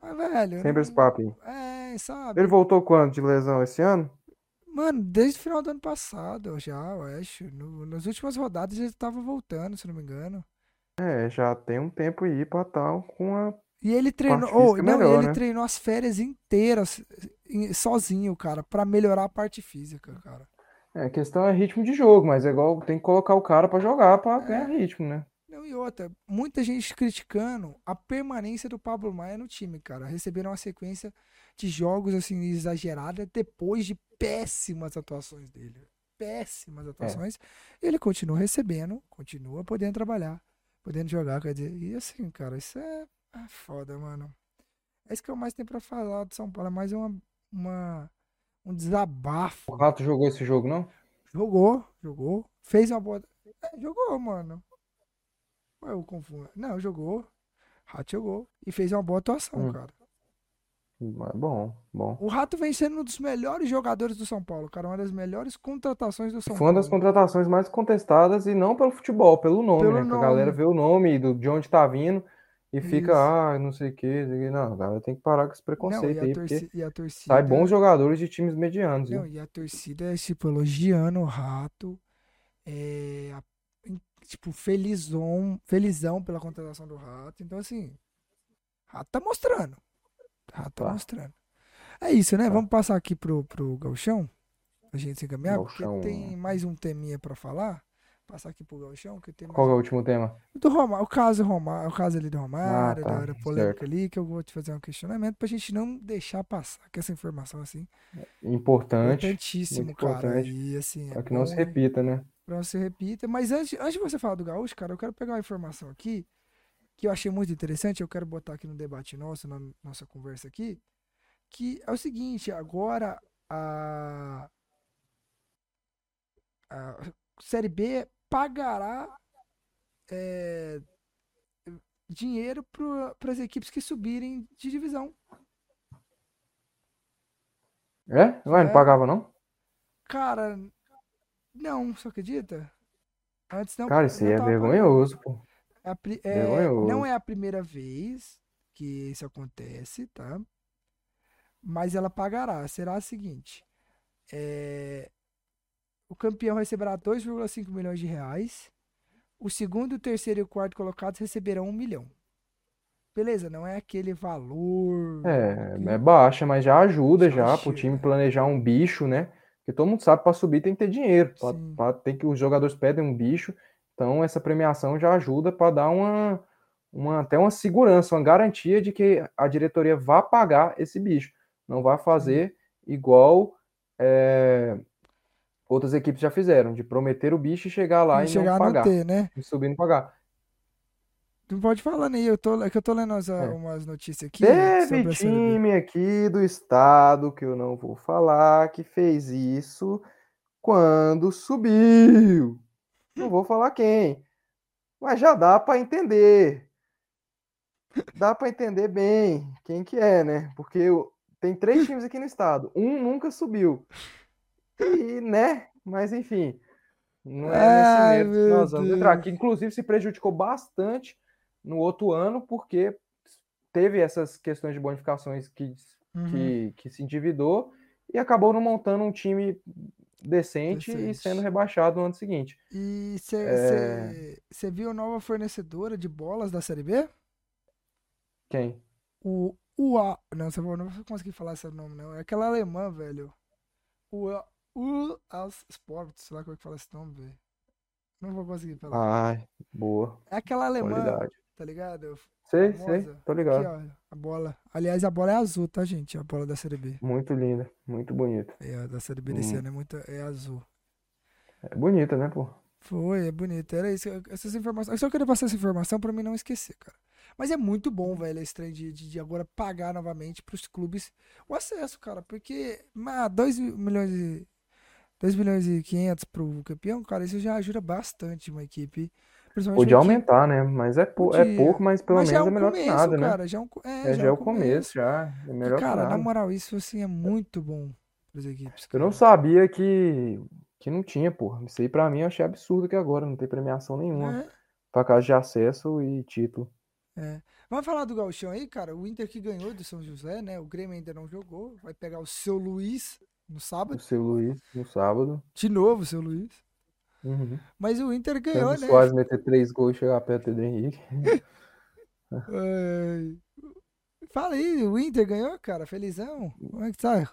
S1: Mas, velho.
S3: Sempre esse papo.
S1: É, sabe?
S3: Ele voltou quando de lesão esse ano?
S1: Mano, desde o final do ano passado, já, eu acho. No, nas últimas rodadas ele tava voltando, se não me engano.
S3: É, já tem um tempo aí pra tal com a.
S1: E ele treinou. Oh, não, melhor, ele né? treinou as férias inteiras sozinho, cara, para melhorar a parte física, cara.
S3: É, a questão é ritmo de jogo, mas é igual tem que colocar o cara para jogar para é. ganhar ritmo, né?
S1: Não, e outra, muita gente criticando a permanência do Pablo Maia no time, cara. Receberam uma sequência de jogos assim exagerada depois de péssimas atuações dele. Péssimas é. atuações. É. Ele continua recebendo, continua podendo trabalhar, podendo jogar, quer dizer. E assim, cara, isso é, é foda, mano. É isso que eu mais tenho pra falar do São Paulo. É mais uma, uma, um desabafo.
S3: O Rato jogou esse jogo, não?
S1: Jogou, jogou. Fez uma boa. É, jogou, mano. Eu confundo. Não, jogou. Rato jogou. E fez uma boa atuação, hum. cara.
S3: Bom, bom.
S1: O Rato vem sendo um dos melhores jogadores do São Paulo, cara. Uma das melhores contratações do São
S3: Foi
S1: Paulo. Foi
S3: uma das contratações mais contestadas e não pelo futebol, pelo nome, pelo né? Nome. a galera vê o nome do, de onde tá vindo e Isso. fica, ah, não sei o que. Não, a galera tem que parar com esse preconceito não, aí, porque torcida... sai bons jogadores de times medianos.
S1: Não, viu? e a torcida é, tipo, elogiando o Rato. É, tipo, felizão, felizão pela contratação do Rato. Então, assim, Rato tá mostrando. Rato tá, tá mostrando. É isso, né? Tá. Vamos passar aqui pro, pro Galchão. A gente se encaminhar, porque tem mais um teminha pra falar. Passar aqui pro Galchão, que tem
S3: Qual
S1: é
S3: o último tema?
S1: Do Romário, o caso Romário, o caso ali do Romário, ah, tá. da polêmica certo. ali, que eu vou te fazer um questionamento pra gente não deixar passar que essa informação assim.
S3: Importante.
S1: Importantíssimo, cara. E assim.
S3: Pra é que não se repita, né?
S1: Pra não se repita. Mas antes, antes de você falar do Gaúcho, cara, eu quero pegar uma informação aqui que eu achei muito interessante, eu quero botar aqui no debate nosso, na nossa conversa aqui, que é o seguinte, agora a, a Série B pagará é, dinheiro para as equipes que subirem de divisão.
S3: É? Ué, não é. pagava não?
S1: Cara, não, você acredita? Antes não.
S3: Cara, isso aí é vergonhoso, pô.
S1: É, é, não é a primeira vez que isso acontece, tá? Mas ela pagará. Será o seguinte: é, o campeão receberá 2,5 milhões de reais. O segundo, o terceiro e o quarto colocados receberão um milhão. Beleza, não é aquele valor.
S3: É, é baixa, mas já ajuda já para o time planejar um bicho, né? Porque todo mundo sabe para subir tem que ter dinheiro. Pra, pra, tem que os jogadores pedem um bicho. Então essa premiação já ajuda para dar uma, uma até uma segurança, uma garantia de que a diretoria vá pagar esse bicho. Não vai fazer igual é, outras equipes já fizeram, de prometer o bicho e chegar lá e, e chegar não pagar. Ter, né? E subir e não pagar.
S1: Tu pode falar aí, eu tô, é que eu tô lendo as, é. umas notícias aqui.
S3: Teve time aqui do estado, que eu não vou falar, que fez isso quando subiu. Não vou falar quem. Mas já dá para entender. Dá para entender bem quem que é, né? Porque tem três times aqui no estado. Um nunca subiu. E, né? Mas enfim. Não é Ai, nesse que nós vamos entrar. Que inclusive se prejudicou bastante no outro ano, porque teve essas questões de bonificações que, uhum. que, que, se endividou e acabou não montando um time decente, decente. e sendo rebaixado no ano seguinte.
S1: E você é... viu a nova fornecedora de bolas da Série B?
S3: Quem?
S1: O UA. Não, você não vai conseguir falar esse nome, não. É aquela alemã, velho. O U Sports, sei lá como é que fala esse nome, velho. Não vou conseguir
S3: falar. Ai, boa.
S1: É aquela alemã. Qualidade tá ligado?
S3: Sei, famosa. sei, tô ligado.
S1: Aqui, ó, a bola. Aliás, a bola é azul, tá, gente? A bola da Série B.
S3: Muito linda, muito bonita.
S1: É, a da Série B desse hum. ano é, muito, é azul.
S3: É bonita, né, pô?
S1: Foi, é bonita. Era isso, essas informações. Eu só queria passar essa informação pra mim não esquecer, cara. Mas é muito bom, velho, esse trem de, de, de agora pagar novamente pros clubes o acesso, cara. Porque, 2 milhões e. 2 milhões e 500 pro campeão, cara, isso já ajuda bastante uma equipe
S3: Podia aumentar, né? Mas é, é pouco, mas pelo mas menos é, um é, melhor começo, que nada, né?
S1: cara, né? Já é, um, é,
S3: é já, já é o começo, começo, já. É melhor
S1: e, cara,
S3: na
S1: moral, isso assim é muito bom para as equipes.
S3: Cara. Eu não sabia que, que não tinha, porra. Isso aí pra mim eu achei absurdo que agora não tem premiação nenhuma. É. Pra casa de acesso e título.
S1: É. Vamos falar do Gauchão aí, cara. O Inter que ganhou do São José, né? O Grêmio ainda não jogou. Vai pegar o seu Luiz no sábado. O
S3: seu Luiz no sábado.
S1: De novo, o seu Luiz.
S3: Uhum.
S1: Mas o Inter ganhou,
S3: né? Quase meter três gols e chegar perto do Henrique.
S1: Fala aí, o Inter ganhou, cara? Felizão? Como é que tá?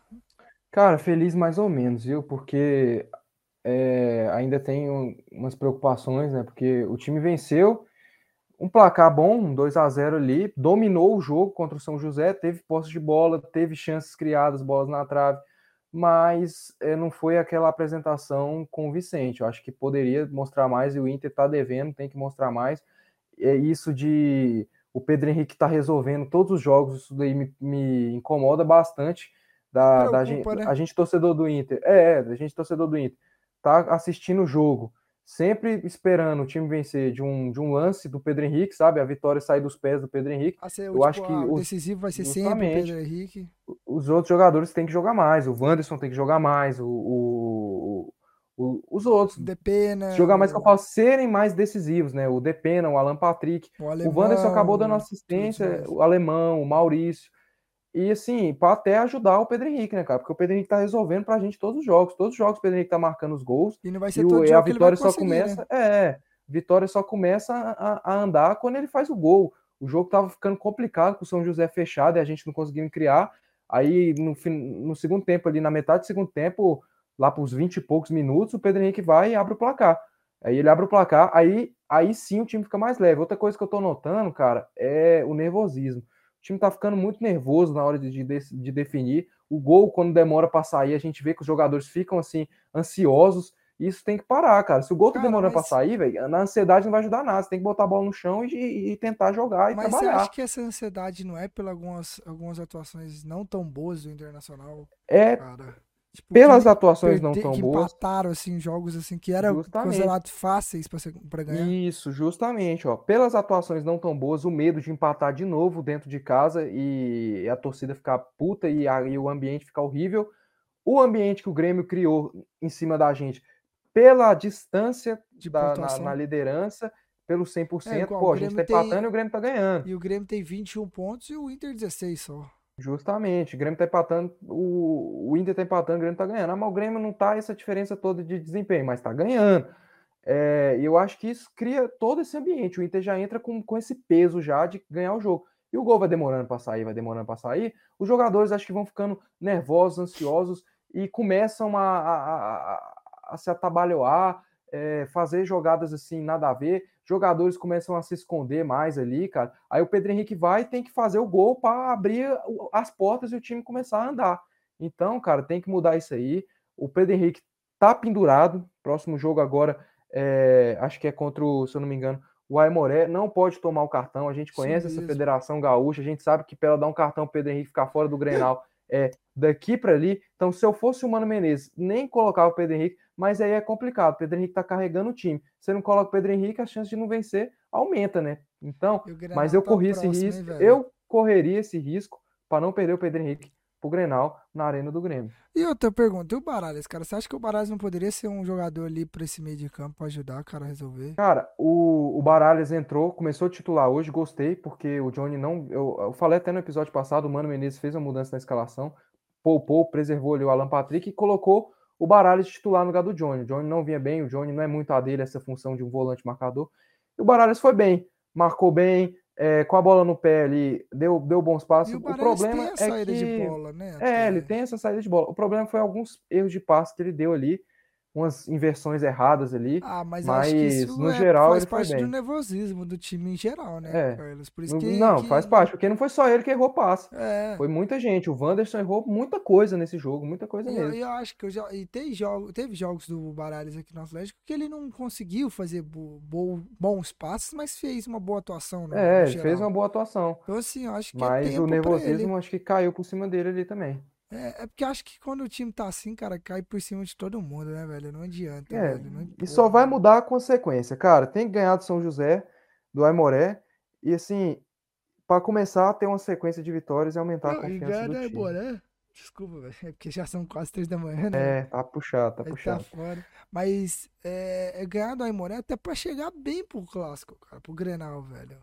S3: Cara, feliz mais ou menos, viu? Porque é, ainda tem um, umas preocupações, né? Porque o time venceu, um placar bom, um 2 a 0 ali, dominou o jogo contra o São José, teve posse de bola, teve chances criadas, bolas na trave mas é, não foi aquela apresentação convincente. Eu acho que poderia mostrar mais e o Inter está devendo, tem que mostrar mais. É isso de o Pedro Henrique está resolvendo todos os jogos, isso daí me, me incomoda bastante. Da, Preocupa, da gente, né? A gente torcedor do Inter, é, é, a gente torcedor do Inter, tá assistindo o jogo, sempre esperando o time vencer de um, de um lance do Pedro Henrique, sabe? A vitória sair dos pés do Pedro Henrique.
S1: Ser, eu tipo, acho que o decisivo vai ser sempre o Pedro Henrique.
S3: Os outros jogadores têm que jogar mais. O Wanderson tem que jogar mais. O, o, o os outros.
S1: Depena.
S3: Jogar mais que eu falo, serem mais decisivos, né? O Depena, o Alan Patrick. O, alemão, o Wanderson acabou dando assistência, o alemão, o Maurício. E assim, para até ajudar o Pedro Henrique, né, cara? Porque o Pedro Henrique tá resolvendo pra gente todos os jogos. Todos os jogos o Pedro Henrique tá marcando os gols.
S1: E não vai ser todo o, jogo a vitória só
S3: começa.
S1: Né?
S3: É, vitória só começa a, a, andar quando ele faz o gol. O jogo tava ficando complicado com o São José fechado e a gente não conseguindo criar. Aí no, no segundo tempo, ali na metade do segundo tempo, lá para os 20 e poucos minutos, o Pedro Henrique vai e abre o placar. Aí ele abre o placar, aí, aí sim o time fica mais leve. Outra coisa que eu tô notando, cara, é o nervosismo. O time tá ficando muito nervoso na hora de, de, de definir. O gol, quando demora para sair, a gente vê que os jogadores ficam assim, ansiosos. Isso tem que parar, cara. Se o gol tá demorando mas... pra sair, velho, na ansiedade não vai ajudar nada. Você tem que botar a bola no chão e, e tentar jogar e mas trabalhar. Mas você acha
S1: que essa ansiedade não é pelas algumas, algumas atuações não tão boas do Internacional?
S3: É. Cara? Tipo, pelas atuações não tão que boas.
S1: empataram assim jogos assim que eram considerados fáceis para ganhar.
S3: Isso, justamente, ó. Pelas atuações não tão boas, o medo de empatar de novo dentro de casa e a torcida ficar puta e, a, e o ambiente ficar horrível. O ambiente que o Grêmio criou em cima da gente pela distância da, na, na, liderança, pelo 100%, é, igual, pô, a gente tá empatando tem... e o Grêmio tá ganhando.
S1: E o Grêmio tem 21 pontos e o Inter 16 só.
S3: Justamente, o Grêmio tá empatando, o, o Inter tá empatando, o Grêmio tá ganhando. Ah, mas o Grêmio não tá essa diferença toda de desempenho, mas tá ganhando. É, eu acho que isso cria todo esse ambiente. O Inter já entra com, com esse peso já de ganhar o jogo. E o gol vai demorando para sair, vai demorando para sair. Os jogadores acho que vão ficando nervosos, ansiosos e começam a, a, a, a se atabalhoar, é, fazer jogadas assim, nada a ver. Jogadores começam a se esconder mais ali, cara. Aí o Pedro Henrique vai e tem que fazer o gol para abrir as portas e o time começar a andar. Então, cara, tem que mudar isso aí. O Pedro Henrique tá pendurado. Próximo jogo agora é, acho que é contra o, se eu não me engano, o Aimoré, não pode tomar o cartão. A gente conhece Sim, essa federação gaúcha, a gente sabe que para dar um cartão o Pedro Henrique ficar fora do Grenal é daqui para ali. Então, se eu fosse o Mano Menezes, nem colocava o Pedro Henrique, mas aí é complicado. O Pedro Henrique está carregando o time. Você não coloca o Pedro Henrique, a chance de não vencer aumenta, né? Então, mas eu tá corri esse risco, hein, eu correria esse risco para não perder o Pedro Henrique pro Grenal na arena do Grêmio.
S1: E outra pergunta, e o Baralhas, cara? Você acha que o Baralhas não poderia ser um jogador ali para esse meio de campo para ajudar o cara a resolver?
S3: Cara, o, o Baralhas entrou, começou a titular hoje, gostei, porque o Johnny não. Eu, eu falei até no episódio passado, o Mano Menezes fez uma mudança na escalação, poupou, preservou ali o Alan Patrick e colocou o Baralhas titular no lugar do Johnny. O Johnny não vinha bem, o Johnny não é muito a dele essa função de um volante marcador. E o Baralhas foi bem, marcou bem, é, com a bola no pé ali, deu, deu bons passos. o, o problema é que de bola, né? É, ele tem essa saída de bola. O problema foi alguns erros de passe que ele deu ali umas inversões erradas ali.
S1: Ah, mas, mas no é, geral faz parte do nervosismo do time em geral, né,
S3: é. Carlos? Por isso que, não, que... faz parte, porque não foi só ele que errou passe. É. Foi muita gente. O Wanderson errou muita coisa nesse jogo, muita coisa mesmo.
S1: Eu, eu acho que eu já. E tem jogo, teve jogos do Baralhas aqui no Atlético que ele não conseguiu fazer bo, bo, bons passes, mas fez uma boa atuação. No,
S3: é, no fez uma boa atuação.
S1: Então, assim, eu acho que.
S3: É mas o nervosismo acho que caiu por cima dele ali também.
S1: É, é porque acho que quando o time tá assim, cara, cai por cima de todo mundo, né, velho? Não adianta, é, velho. Não
S3: e só vai mudar a consequência, cara. Tem que ganhar do São José, do Aimoré. E assim, para começar a ter uma sequência de vitórias e aumentar não, a confiança e do time. Aimoré,
S1: desculpa, velho. É porque já são quase três da manhã, né?
S3: É, tá puxado, tá Aí tá puxado.
S1: Tá fora. Mas é, é ganhar do Aimoré até pra chegar bem pro clássico, cara, pro Grenal, velho.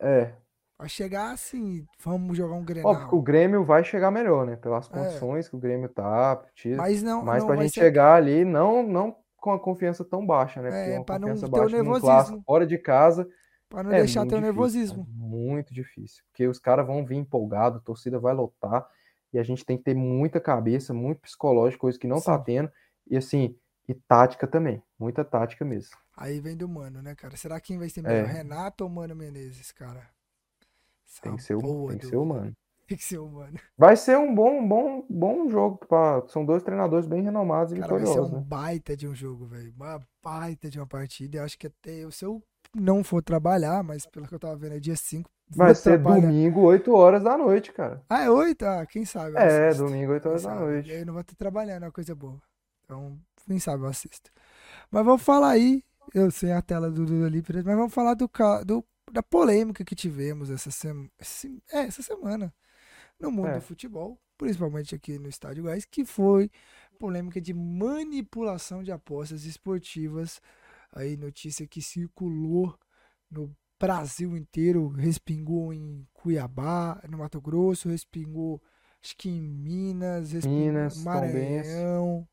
S3: É,
S1: Vai chegar assim, vamos jogar um Grenal. Óbvio que
S3: o Grêmio vai chegar melhor, né? Pelas é. condições é. que o Grêmio tá.
S1: Mas não,
S3: mas
S1: não
S3: pra gente ser... chegar ali, não, não com a confiança tão baixa, né?
S1: Porque é,
S3: uma
S1: pra
S3: confiança
S1: não ter o nervosismo. Clássico,
S3: fora de casa.
S1: Pra não é deixar ter o nervosismo.
S3: É muito difícil. Porque os caras vão vir empolgados, a torcida vai lotar. E a gente tem que ter muita cabeça, muito psicológico, coisa que não tá Sim. tá tendo. E assim, e tática também. Muita tática mesmo.
S1: Aí vem do Mano, né, cara? Será quem vai ser melhor? É. Renato ou Mano Menezes, cara?
S3: Tem que ser, o, tem que ser humano.
S1: Tem que ser humano.
S3: Vai ser um bom, bom, bom jogo. Pra... São dois treinadores bem renomados e Cara, vitoriosos. Vai ser um
S1: né? baita de um jogo, velho. Uma baita de uma partida. Eu acho que até se eu não for trabalhar, mas pelo que eu tava vendo, é dia 5.
S3: Vai ser trabalhar. domingo, 8 horas da noite, cara.
S1: Ah, é 8? Ah, quem sabe?
S3: É, domingo, 8 horas da noite.
S1: Eu não vou ter trabalhando, é uma coisa boa. Então, quem sabe eu assisto. Mas vamos falar aí. Eu sei a tela do Dudu ali, mas vamos falar do, do da polêmica que tivemos essa, sema, é, essa semana no mundo é. do futebol, principalmente aqui no Estádio Gás, que foi polêmica de manipulação de apostas esportivas. Aí notícia que circulou no Brasil inteiro, respingou em Cuiabá, no Mato Grosso, respingou acho que em Minas,
S3: Minas,
S1: Maranhão,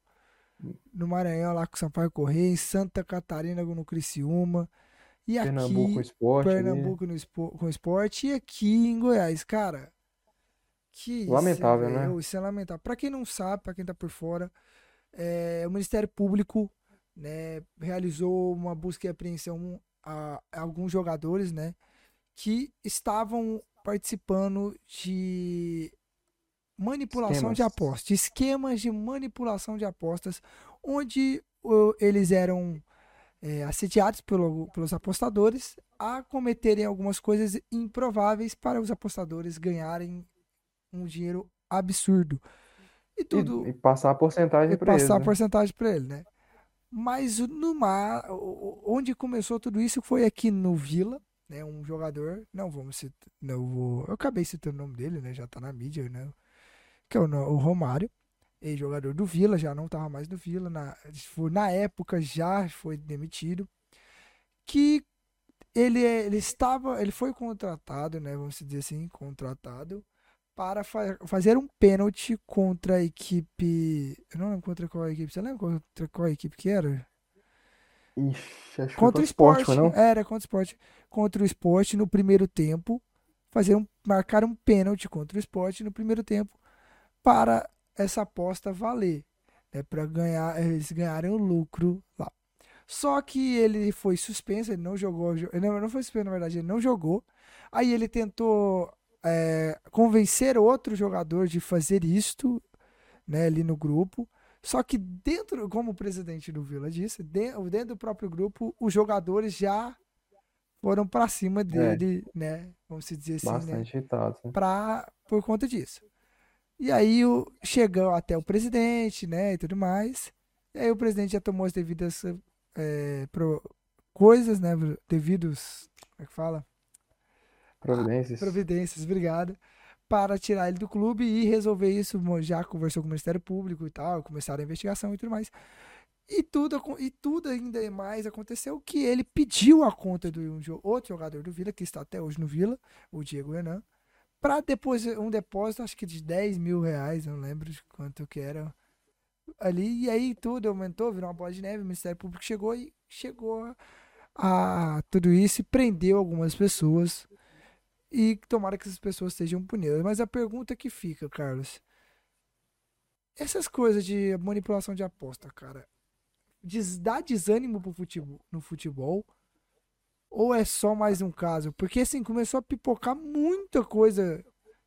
S1: no Maranhão lá com Sampaio Correia, em Santa Catarina no Criciúma. E aqui,
S3: Pernambuco Esporte.
S1: Pernambuco no espo, com esporte. E aqui em Goiás, cara. Que
S3: lamentável, isso,
S1: né? Isso é lamentável. Pra quem não sabe, pra quem tá por fora, é, o Ministério Público né, realizou uma busca e apreensão a, a alguns jogadores, né? Que estavam participando de manipulação esquemas. de apostas, esquemas de manipulação de apostas, onde eles eram é, assediados pelo, pelos apostadores a cometerem algumas coisas improváveis para os apostadores ganharem um dinheiro absurdo. E tudo.
S3: E, e passar a porcentagem para
S1: ele. Passar a né? porcentagem para ele, né? Mas no mar, onde começou tudo isso foi aqui no Vila, né? Um jogador, não vamos citar, não vou, eu acabei citando o nome dele, né? Já tá na mídia, né? Que é o, o Romário ex-jogador do Vila, já não estava mais no Vila, na, na época já foi demitido, que ele, ele estava, ele foi contratado, né, vamos dizer assim, contratado para fa fazer um pênalti contra a equipe, eu não lembro contra qual equipe, você lembra contra qual equipe que era?
S3: Ixi, acho contra o esporte, não?
S1: Era contra o esporte, contra o esporte no primeiro tempo, fazer um, marcar um pênalti contra o esporte no primeiro tempo para essa aposta valer, né, para ganhar, eles ganharem o lucro lá. Só que ele foi suspenso, ele não jogou. Ele não, não foi suspenso, na verdade, ele não jogou. Aí ele tentou é, convencer outro jogador de fazer isto, né, ali no grupo. Só que dentro, como o presidente do Vila disse, dentro, dentro do próprio grupo, os jogadores já foram para cima dele, é. né? Vamos dizer assim,
S3: Bastante né? irritado.
S1: Pra, por conta disso. E aí o, chegou até o presidente, né, e tudo mais. E aí o presidente já tomou as devidas é, pro, coisas, né? Devidos. Como é que fala?
S3: Providências.
S1: Ah, providências, obrigado. Para tirar ele do clube e resolver isso. Já conversou com o Ministério Público e tal, começaram a investigação e tudo mais. E tudo, e tudo ainda mais aconteceu que ele pediu a conta um outro jogador do Vila, que está até hoje no Vila, o Diego Renan, para depois um depósito, acho que de 10 mil reais, não lembro de quanto que era ali, e aí tudo aumentou, virou uma bola de neve, o Ministério Público chegou e chegou a, tudo isso e prendeu algumas pessoas e tomara que essas pessoas sejam punidas. Mas a pergunta que fica, Carlos, essas coisas de manipulação de aposta, cara, dá desânimo pro futebol, no futebol? Ou é só mais um caso? Porque assim, começou a pipocar muita coisa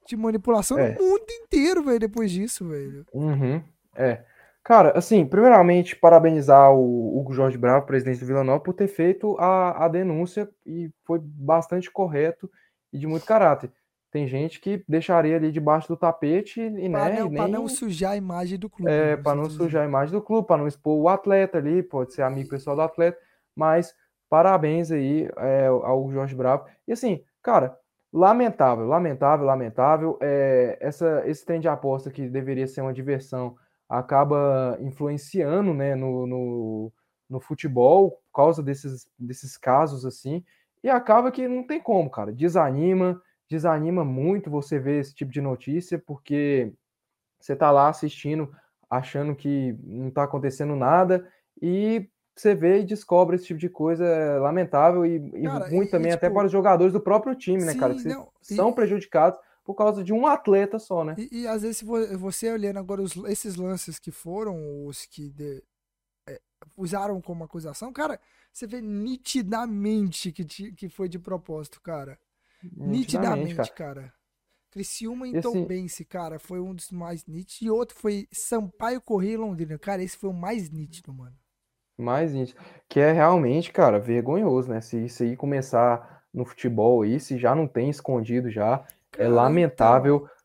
S1: de manipulação é. no mundo inteiro, velho, depois disso, velho.
S3: Uhum. É. Cara, assim, primeiramente, parabenizar o Hugo Jorge Bravo, presidente do Vila Nova, por ter feito a, a denúncia e foi bastante correto e de muito caráter. Tem gente que deixaria ali debaixo do tapete e,
S1: pra
S3: né,
S1: não,
S3: nem...
S1: Para não sujar a imagem do clube.
S3: É, para não sujar a imagem do clube, para não expor o atleta ali, pode ser amigo pessoal do atleta, mas parabéns aí é, ao Jorge Bravo. E assim, cara, lamentável, lamentável, lamentável. É, essa, esse trem de aposta que deveria ser uma diversão acaba influenciando né, no, no, no, futebol por causa desses, desses casos assim, e acaba que não tem como, cara. Desanima, desanima muito você ver esse tipo de notícia, porque você tá lá assistindo, achando que não tá acontecendo nada, e você vê e descobre esse tipo de coisa lamentável e, cara, e ruim e, também, e, tipo, até para os jogadores do próprio time, né, cara? Que não, são prejudicados por causa de um atleta só, né?
S1: E, às vezes você olhando agora os, esses lances que foram os que de, é, usaram como acusação, cara, você vê nitidamente que, te, que foi de propósito, cara. Nitidamente, nitidamente cara. cara. Criciúma e Tom Bense, cara, foi um dos mais nítidos. E outro foi Sampaio Correia e Londrina. Cara, esse foi o mais nítido, mano.
S3: Mais nítido. Que é realmente, cara, vergonhoso, né? Se isso aí começar no futebol aí, se já não tem escondido já, é lamentável. Então...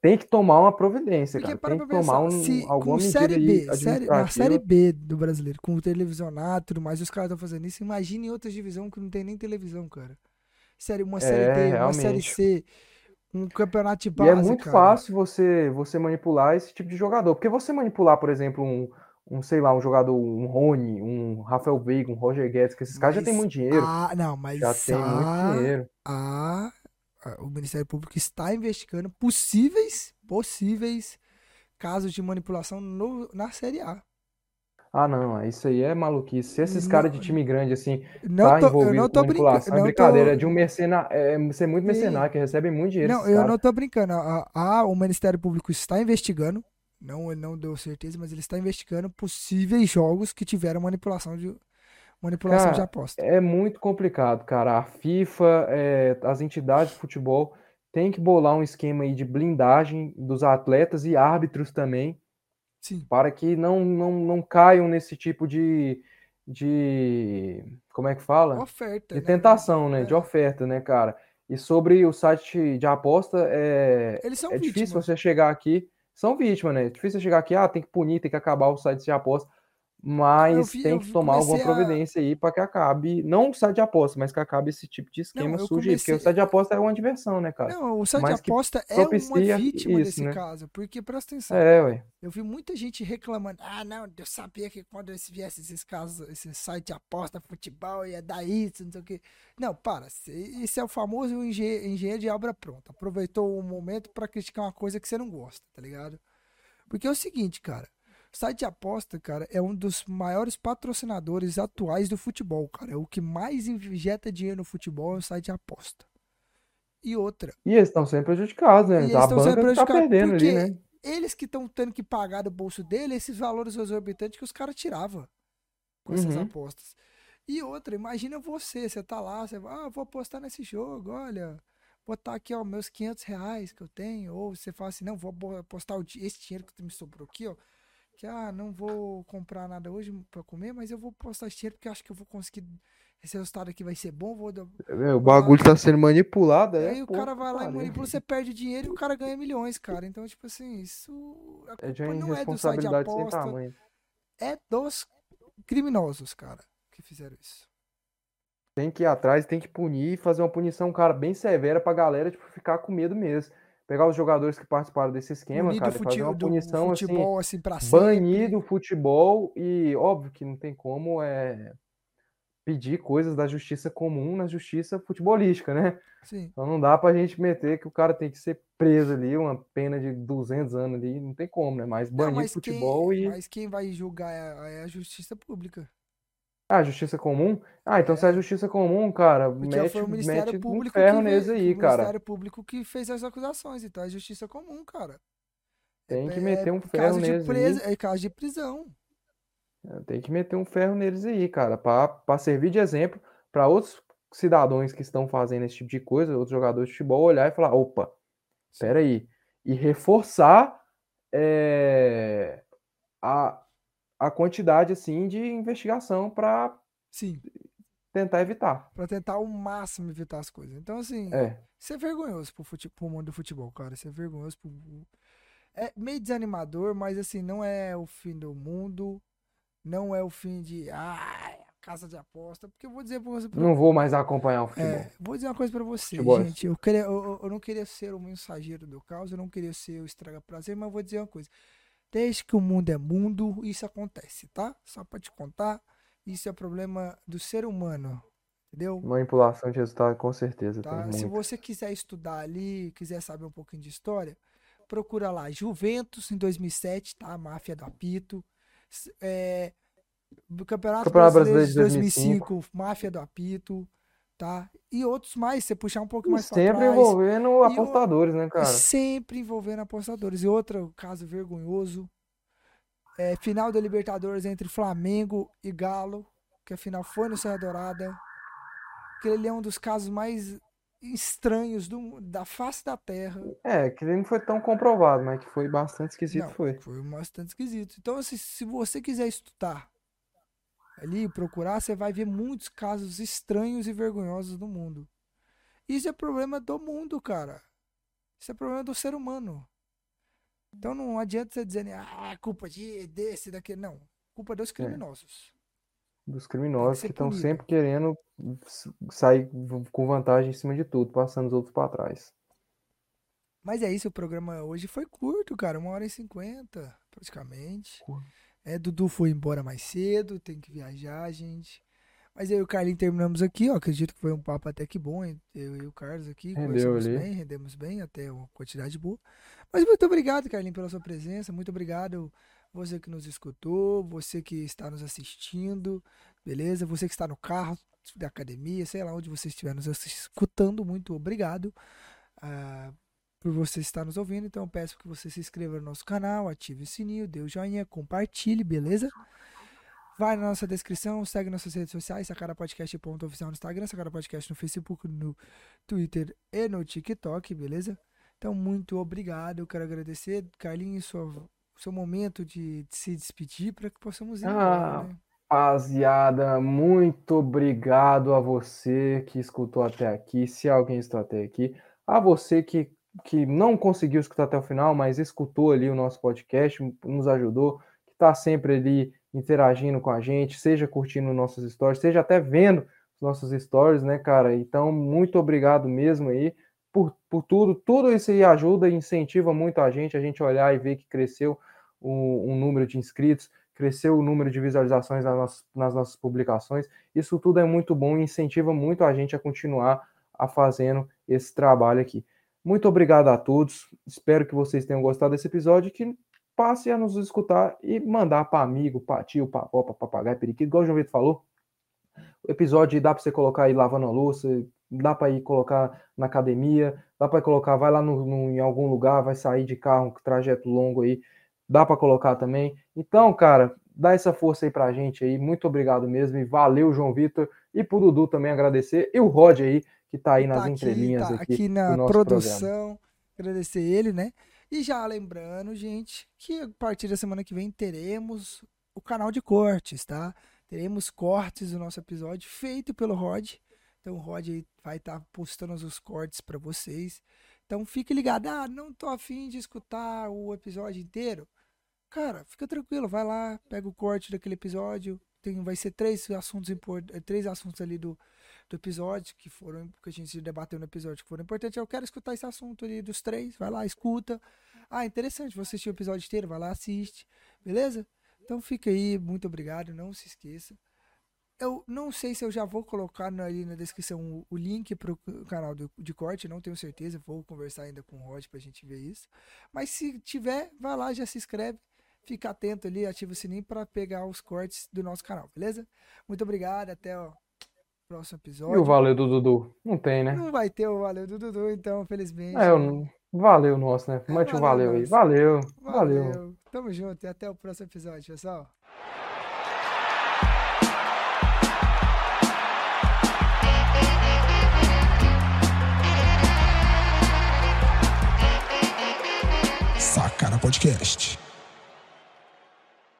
S3: Tem que tomar uma providência, Porque cara. Tem que tomar um, se, alguma medida série B, série,
S1: Na Série B do brasileiro, com o televisionado e tudo mais, os caras estão fazendo isso. Imagine em outra divisão que não tem nem televisão, cara. Série, uma Série é, B, realmente. uma Série C, um campeonato de base,
S3: E é muito
S1: cara.
S3: fácil você, você manipular esse tipo de jogador. Porque você manipular, por exemplo, um, um, sei lá, um jogador, um Rony, um Rafael Veiga, um Roger Guedes, que esses mas, caras já têm muito dinheiro.
S1: Ah, não, mas
S3: já tem muito dinheiro.
S1: Ah, o Ministério Público está investigando possíveis, possíveis casos de manipulação no, na Série A.
S3: Ah, não, isso aí é maluquice. Se esses caras de time grande, assim,
S1: não
S3: tá
S1: tô,
S3: envolvido
S1: com
S3: manipulação, é brincadeira, tô... de um mercenário, é ser muito mercenário, que recebe muito dinheiro.
S1: Não, eu cara. não tô brincando. A, a, o Ministério Público está investigando, não, ele não deu certeza, mas ele está investigando possíveis jogos que tiveram manipulação de, manipulação cara, de aposta.
S3: É muito complicado, cara. A FIFA, é, as entidades de futebol têm que bolar um esquema aí de blindagem dos atletas e árbitros também,
S1: Sim.
S3: para que não, não, não caiam nesse tipo de, de como é que fala?
S1: Oferta.
S3: De
S1: né?
S3: tentação, né? É. De oferta, né, cara? E sobre o site de aposta, é, é difícil você chegar aqui. São vítimas, né? É difícil chegar aqui, ah, tem que punir, tem que acabar o site de aposta. Mas vi, tem que tomar alguma providência a... aí para que acabe, não o site de aposta, mas que acabe esse tipo de esquema não, sujo comecei... porque o site de aposta é uma diversão, né, cara?
S1: Não, o site mas de aposta é uma vítima
S3: isso,
S1: desse
S3: né?
S1: caso, porque presta atenção.
S3: É, ué.
S1: Eu vi muita gente reclamando, ah, não, eu sabia que quando viesse esses casos, esse site de aposta, futebol, ia dar isso, não sei o que. Não, para, esse é o famoso engenheiro de obra pronta. Aproveitou o momento para criticar uma coisa que você não gosta, tá ligado? Porque é o seguinte, cara, site de aposta, cara, é um dos maiores patrocinadores atuais do futebol, cara. É o que mais injeta dinheiro no futebol é o site de aposta. E outra.
S3: E eles estão sempre prejudicados, né? a banca está perdendo ali, né?
S1: Eles que estão tendo que pagar do bolso dele esses valores exorbitantes que os caras tiravam com essas uhum. apostas. E outra, imagina você, você tá lá, você vai, ah, vou apostar nesse jogo, olha, botar aqui, ó, meus 500 reais que eu tenho, ou você fala assim, não, vou apostar esse dinheiro que me sobrou aqui, ó, que ah, não vou comprar nada hoje para comer, mas eu vou postar esse dinheiro porque acho que eu vou conseguir esse resultado aqui vai ser bom, vou
S3: é, o bagulho tá sendo manipulado, é.
S1: Aí o cara vai lá e manipula, você perde dinheiro e o cara ganha milhões, cara. Então, tipo assim, isso
S3: é de uma não é do site de aposta,
S1: é dos criminosos, cara, que fizeram isso.
S3: Tem que ir atrás, tem que punir, fazer uma punição, cara, bem severa pra galera, tipo, ficar com medo mesmo pegar os jogadores que participaram desse esquema, cara, fute... fazer uma punição assim, futebol, assim, assim banir do futebol e óbvio que não tem como é pedir coisas da justiça comum na justiça futebolística, né?
S1: Sim.
S3: Então não dá pra gente meter que o cara tem que ser preso ali, uma pena de 200 anos ali, não tem como, né? Mas banir não, mas futebol
S1: quem,
S3: e
S1: Mas quem vai julgar é a justiça pública.
S3: Ah, justiça comum? Ah, então é. se é justiça comum, cara, Porque mete, foi o Ministério mete Público um ferro neles aí, cara. O
S1: Ministério Público que fez as acusações, então é justiça comum, cara.
S3: Tem que é, meter um ferro neles
S1: presa, aí. É caso de prisão.
S3: É, tem que meter um ferro neles aí, cara, para servir de exemplo para outros cidadãos que estão fazendo esse tipo de coisa, outros jogadores de futebol, olhar e falar, opa, espera aí. E reforçar é, a, a quantidade assim de investigação para
S1: sim
S3: tentar evitar.
S1: Para tentar ao máximo evitar as coisas. Então assim,
S3: é.
S1: isso é vergonhoso pro, fute... pro mundo do futebol, cara. Isso é vergonhoso pro... É meio desanimador, mas assim, não é o fim do mundo. Não é o fim de ah, casa de aposta, porque eu vou dizer pra você. Pra...
S3: Não vou mais acompanhar o futebol. É,
S1: vou dizer uma coisa para você, futebol. gente. Eu, queria, eu, eu, não queria ser o mensageiro do caos, eu não queria ser o estraga prazer, mas vou dizer uma coisa. Desde que o mundo é mundo, isso acontece, tá? Só para te contar, isso é problema do ser humano, entendeu?
S3: Manipulação de resultado, com certeza.
S1: Tá? Se você quiser estudar ali, quiser saber um pouquinho de história, procura lá. Juventus em 2007, tá? Máfia do Apito. É, Campeonato, Campeonato Brasileiro de 2005, 2005, Máfia do Apito tá? E outros mais, você puxar um pouco mais
S3: Sempre trás, envolvendo apostadores, né, cara?
S1: Sempre envolvendo apostadores. E outro caso vergonhoso, é, final da Libertadores entre Flamengo e Galo, que a final foi no Serra Dourada. Que ele é um dos casos mais estranhos do, da face da Terra.
S3: É, que ele não foi tão comprovado, mas que foi bastante esquisito, não, foi.
S1: Foi bastante esquisito. Então, assim, se você quiser estudar ali procurar, você vai ver muitos casos estranhos e vergonhosos do mundo. Isso é problema do mundo, cara. Isso é problema do ser humano. Então não adianta você dizer, ah, culpa de desse, daquele. Não. Culpa dos é. criminosos.
S3: É. Dos criminosos que estão sempre querendo sair com vantagem em cima de tudo, passando os outros para trás.
S1: Mas é isso, o programa hoje foi curto, cara. Uma hora e cinquenta, praticamente. Curto. É, Dudu foi embora mais cedo, tem que viajar, gente. Mas eu e o Carlinhos terminamos aqui, ó. Acredito que foi um papo até que bom? Eu e o Carlos aqui.
S3: Rendeu ali.
S1: bem, rendemos bem, até uma quantidade boa. Mas muito obrigado, Carlinhos, pela sua presença. Muito obrigado você que nos escutou, você que está nos assistindo, beleza? Você que está no carro, da academia, sei lá onde você estiver nos escutando, muito obrigado. Uh, por você estar nos ouvindo. Então eu peço que você se inscreva no nosso canal, ative o sininho, dê o joinha, compartilhe, beleza? Vai na nossa descrição, segue nossas redes sociais, sacarapodcast.oficial no Instagram, Sacara Podcast no Facebook, no Twitter e no TikTok, beleza? Então, muito obrigado. Eu quero agradecer, Carlinhos, seu, seu momento de, de se despedir para que possamos ir. Ah, né?
S3: Rapaziada, muito obrigado a você que escutou até aqui, se alguém está até aqui, a você que que não conseguiu escutar até o final, mas escutou ali o nosso podcast, nos ajudou, que está sempre ali interagindo com a gente, seja curtindo nossas stories, seja até vendo nossas stories, né, cara? Então, muito obrigado mesmo aí por, por tudo. Tudo isso aí ajuda e incentiva muito a gente, a gente olhar e ver que cresceu um, um número de inscritos, cresceu o número de visualizações nas nossas, nas nossas publicações. Isso tudo é muito bom e incentiva muito a gente a continuar a fazendo esse trabalho aqui. Muito obrigado a todos. Espero que vocês tenham gostado desse episódio que passe a nos escutar e mandar para amigo, para tio, para avó, para papagaio, periquito, igual o João Vitor falou. O episódio dá para você colocar aí lavando a louça, dá para ir colocar na academia, dá para colocar, vai lá no, no, em algum lugar, vai sair de carro, um trajeto longo aí, dá para colocar também. Então, cara, dá essa força aí pra gente aí. Muito obrigado mesmo e valeu, João Vitor. E pro Dudu também agradecer. E o Rod aí, que tá aí nas tá entrelinhas aqui, tá aqui,
S1: aqui na produção. Programa. Agradecer ele, né? E já lembrando, gente, que a partir da semana que vem teremos o canal de cortes, tá? Teremos cortes do nosso episódio feito pelo Rod. Então o Rod vai estar tá postando os cortes para vocês. Então fique ligado. Ah, não tô afim de escutar o episódio inteiro. Cara, fica tranquilo, vai lá, pega o corte daquele episódio. Tem, vai ser três assuntos três assuntos ali do, do episódio que foram que a gente debateu no episódio que foram importantes. Eu quero escutar esse assunto ali dos três. Vai lá, escuta. Ah, interessante, você assistiu o episódio inteiro, vai lá, assiste. Beleza? Então fica aí, muito obrigado, não se esqueça. Eu não sei se eu já vou colocar ali na descrição o, link para o canal do, de corte, não tenho certeza, vou conversar ainda com o Rod para a gente ver isso. Mas se tiver, vai lá, já se inscreve, fica atento ali, ativa o sininho para pegar os cortes do nosso canal, beleza? Muito obrigado, até o próximo episódio.
S3: E o valeu do Dudu? Não tem, né?
S1: Não vai ter o valeu do Dudu, então, felizmente.
S3: É, eu não... Valeu, nosso, né? Mande um valeu aí. Valeu, valeu. valeu.
S1: Tamo junto e até o próximo episódio, pessoal.
S4: Sacana Podcast.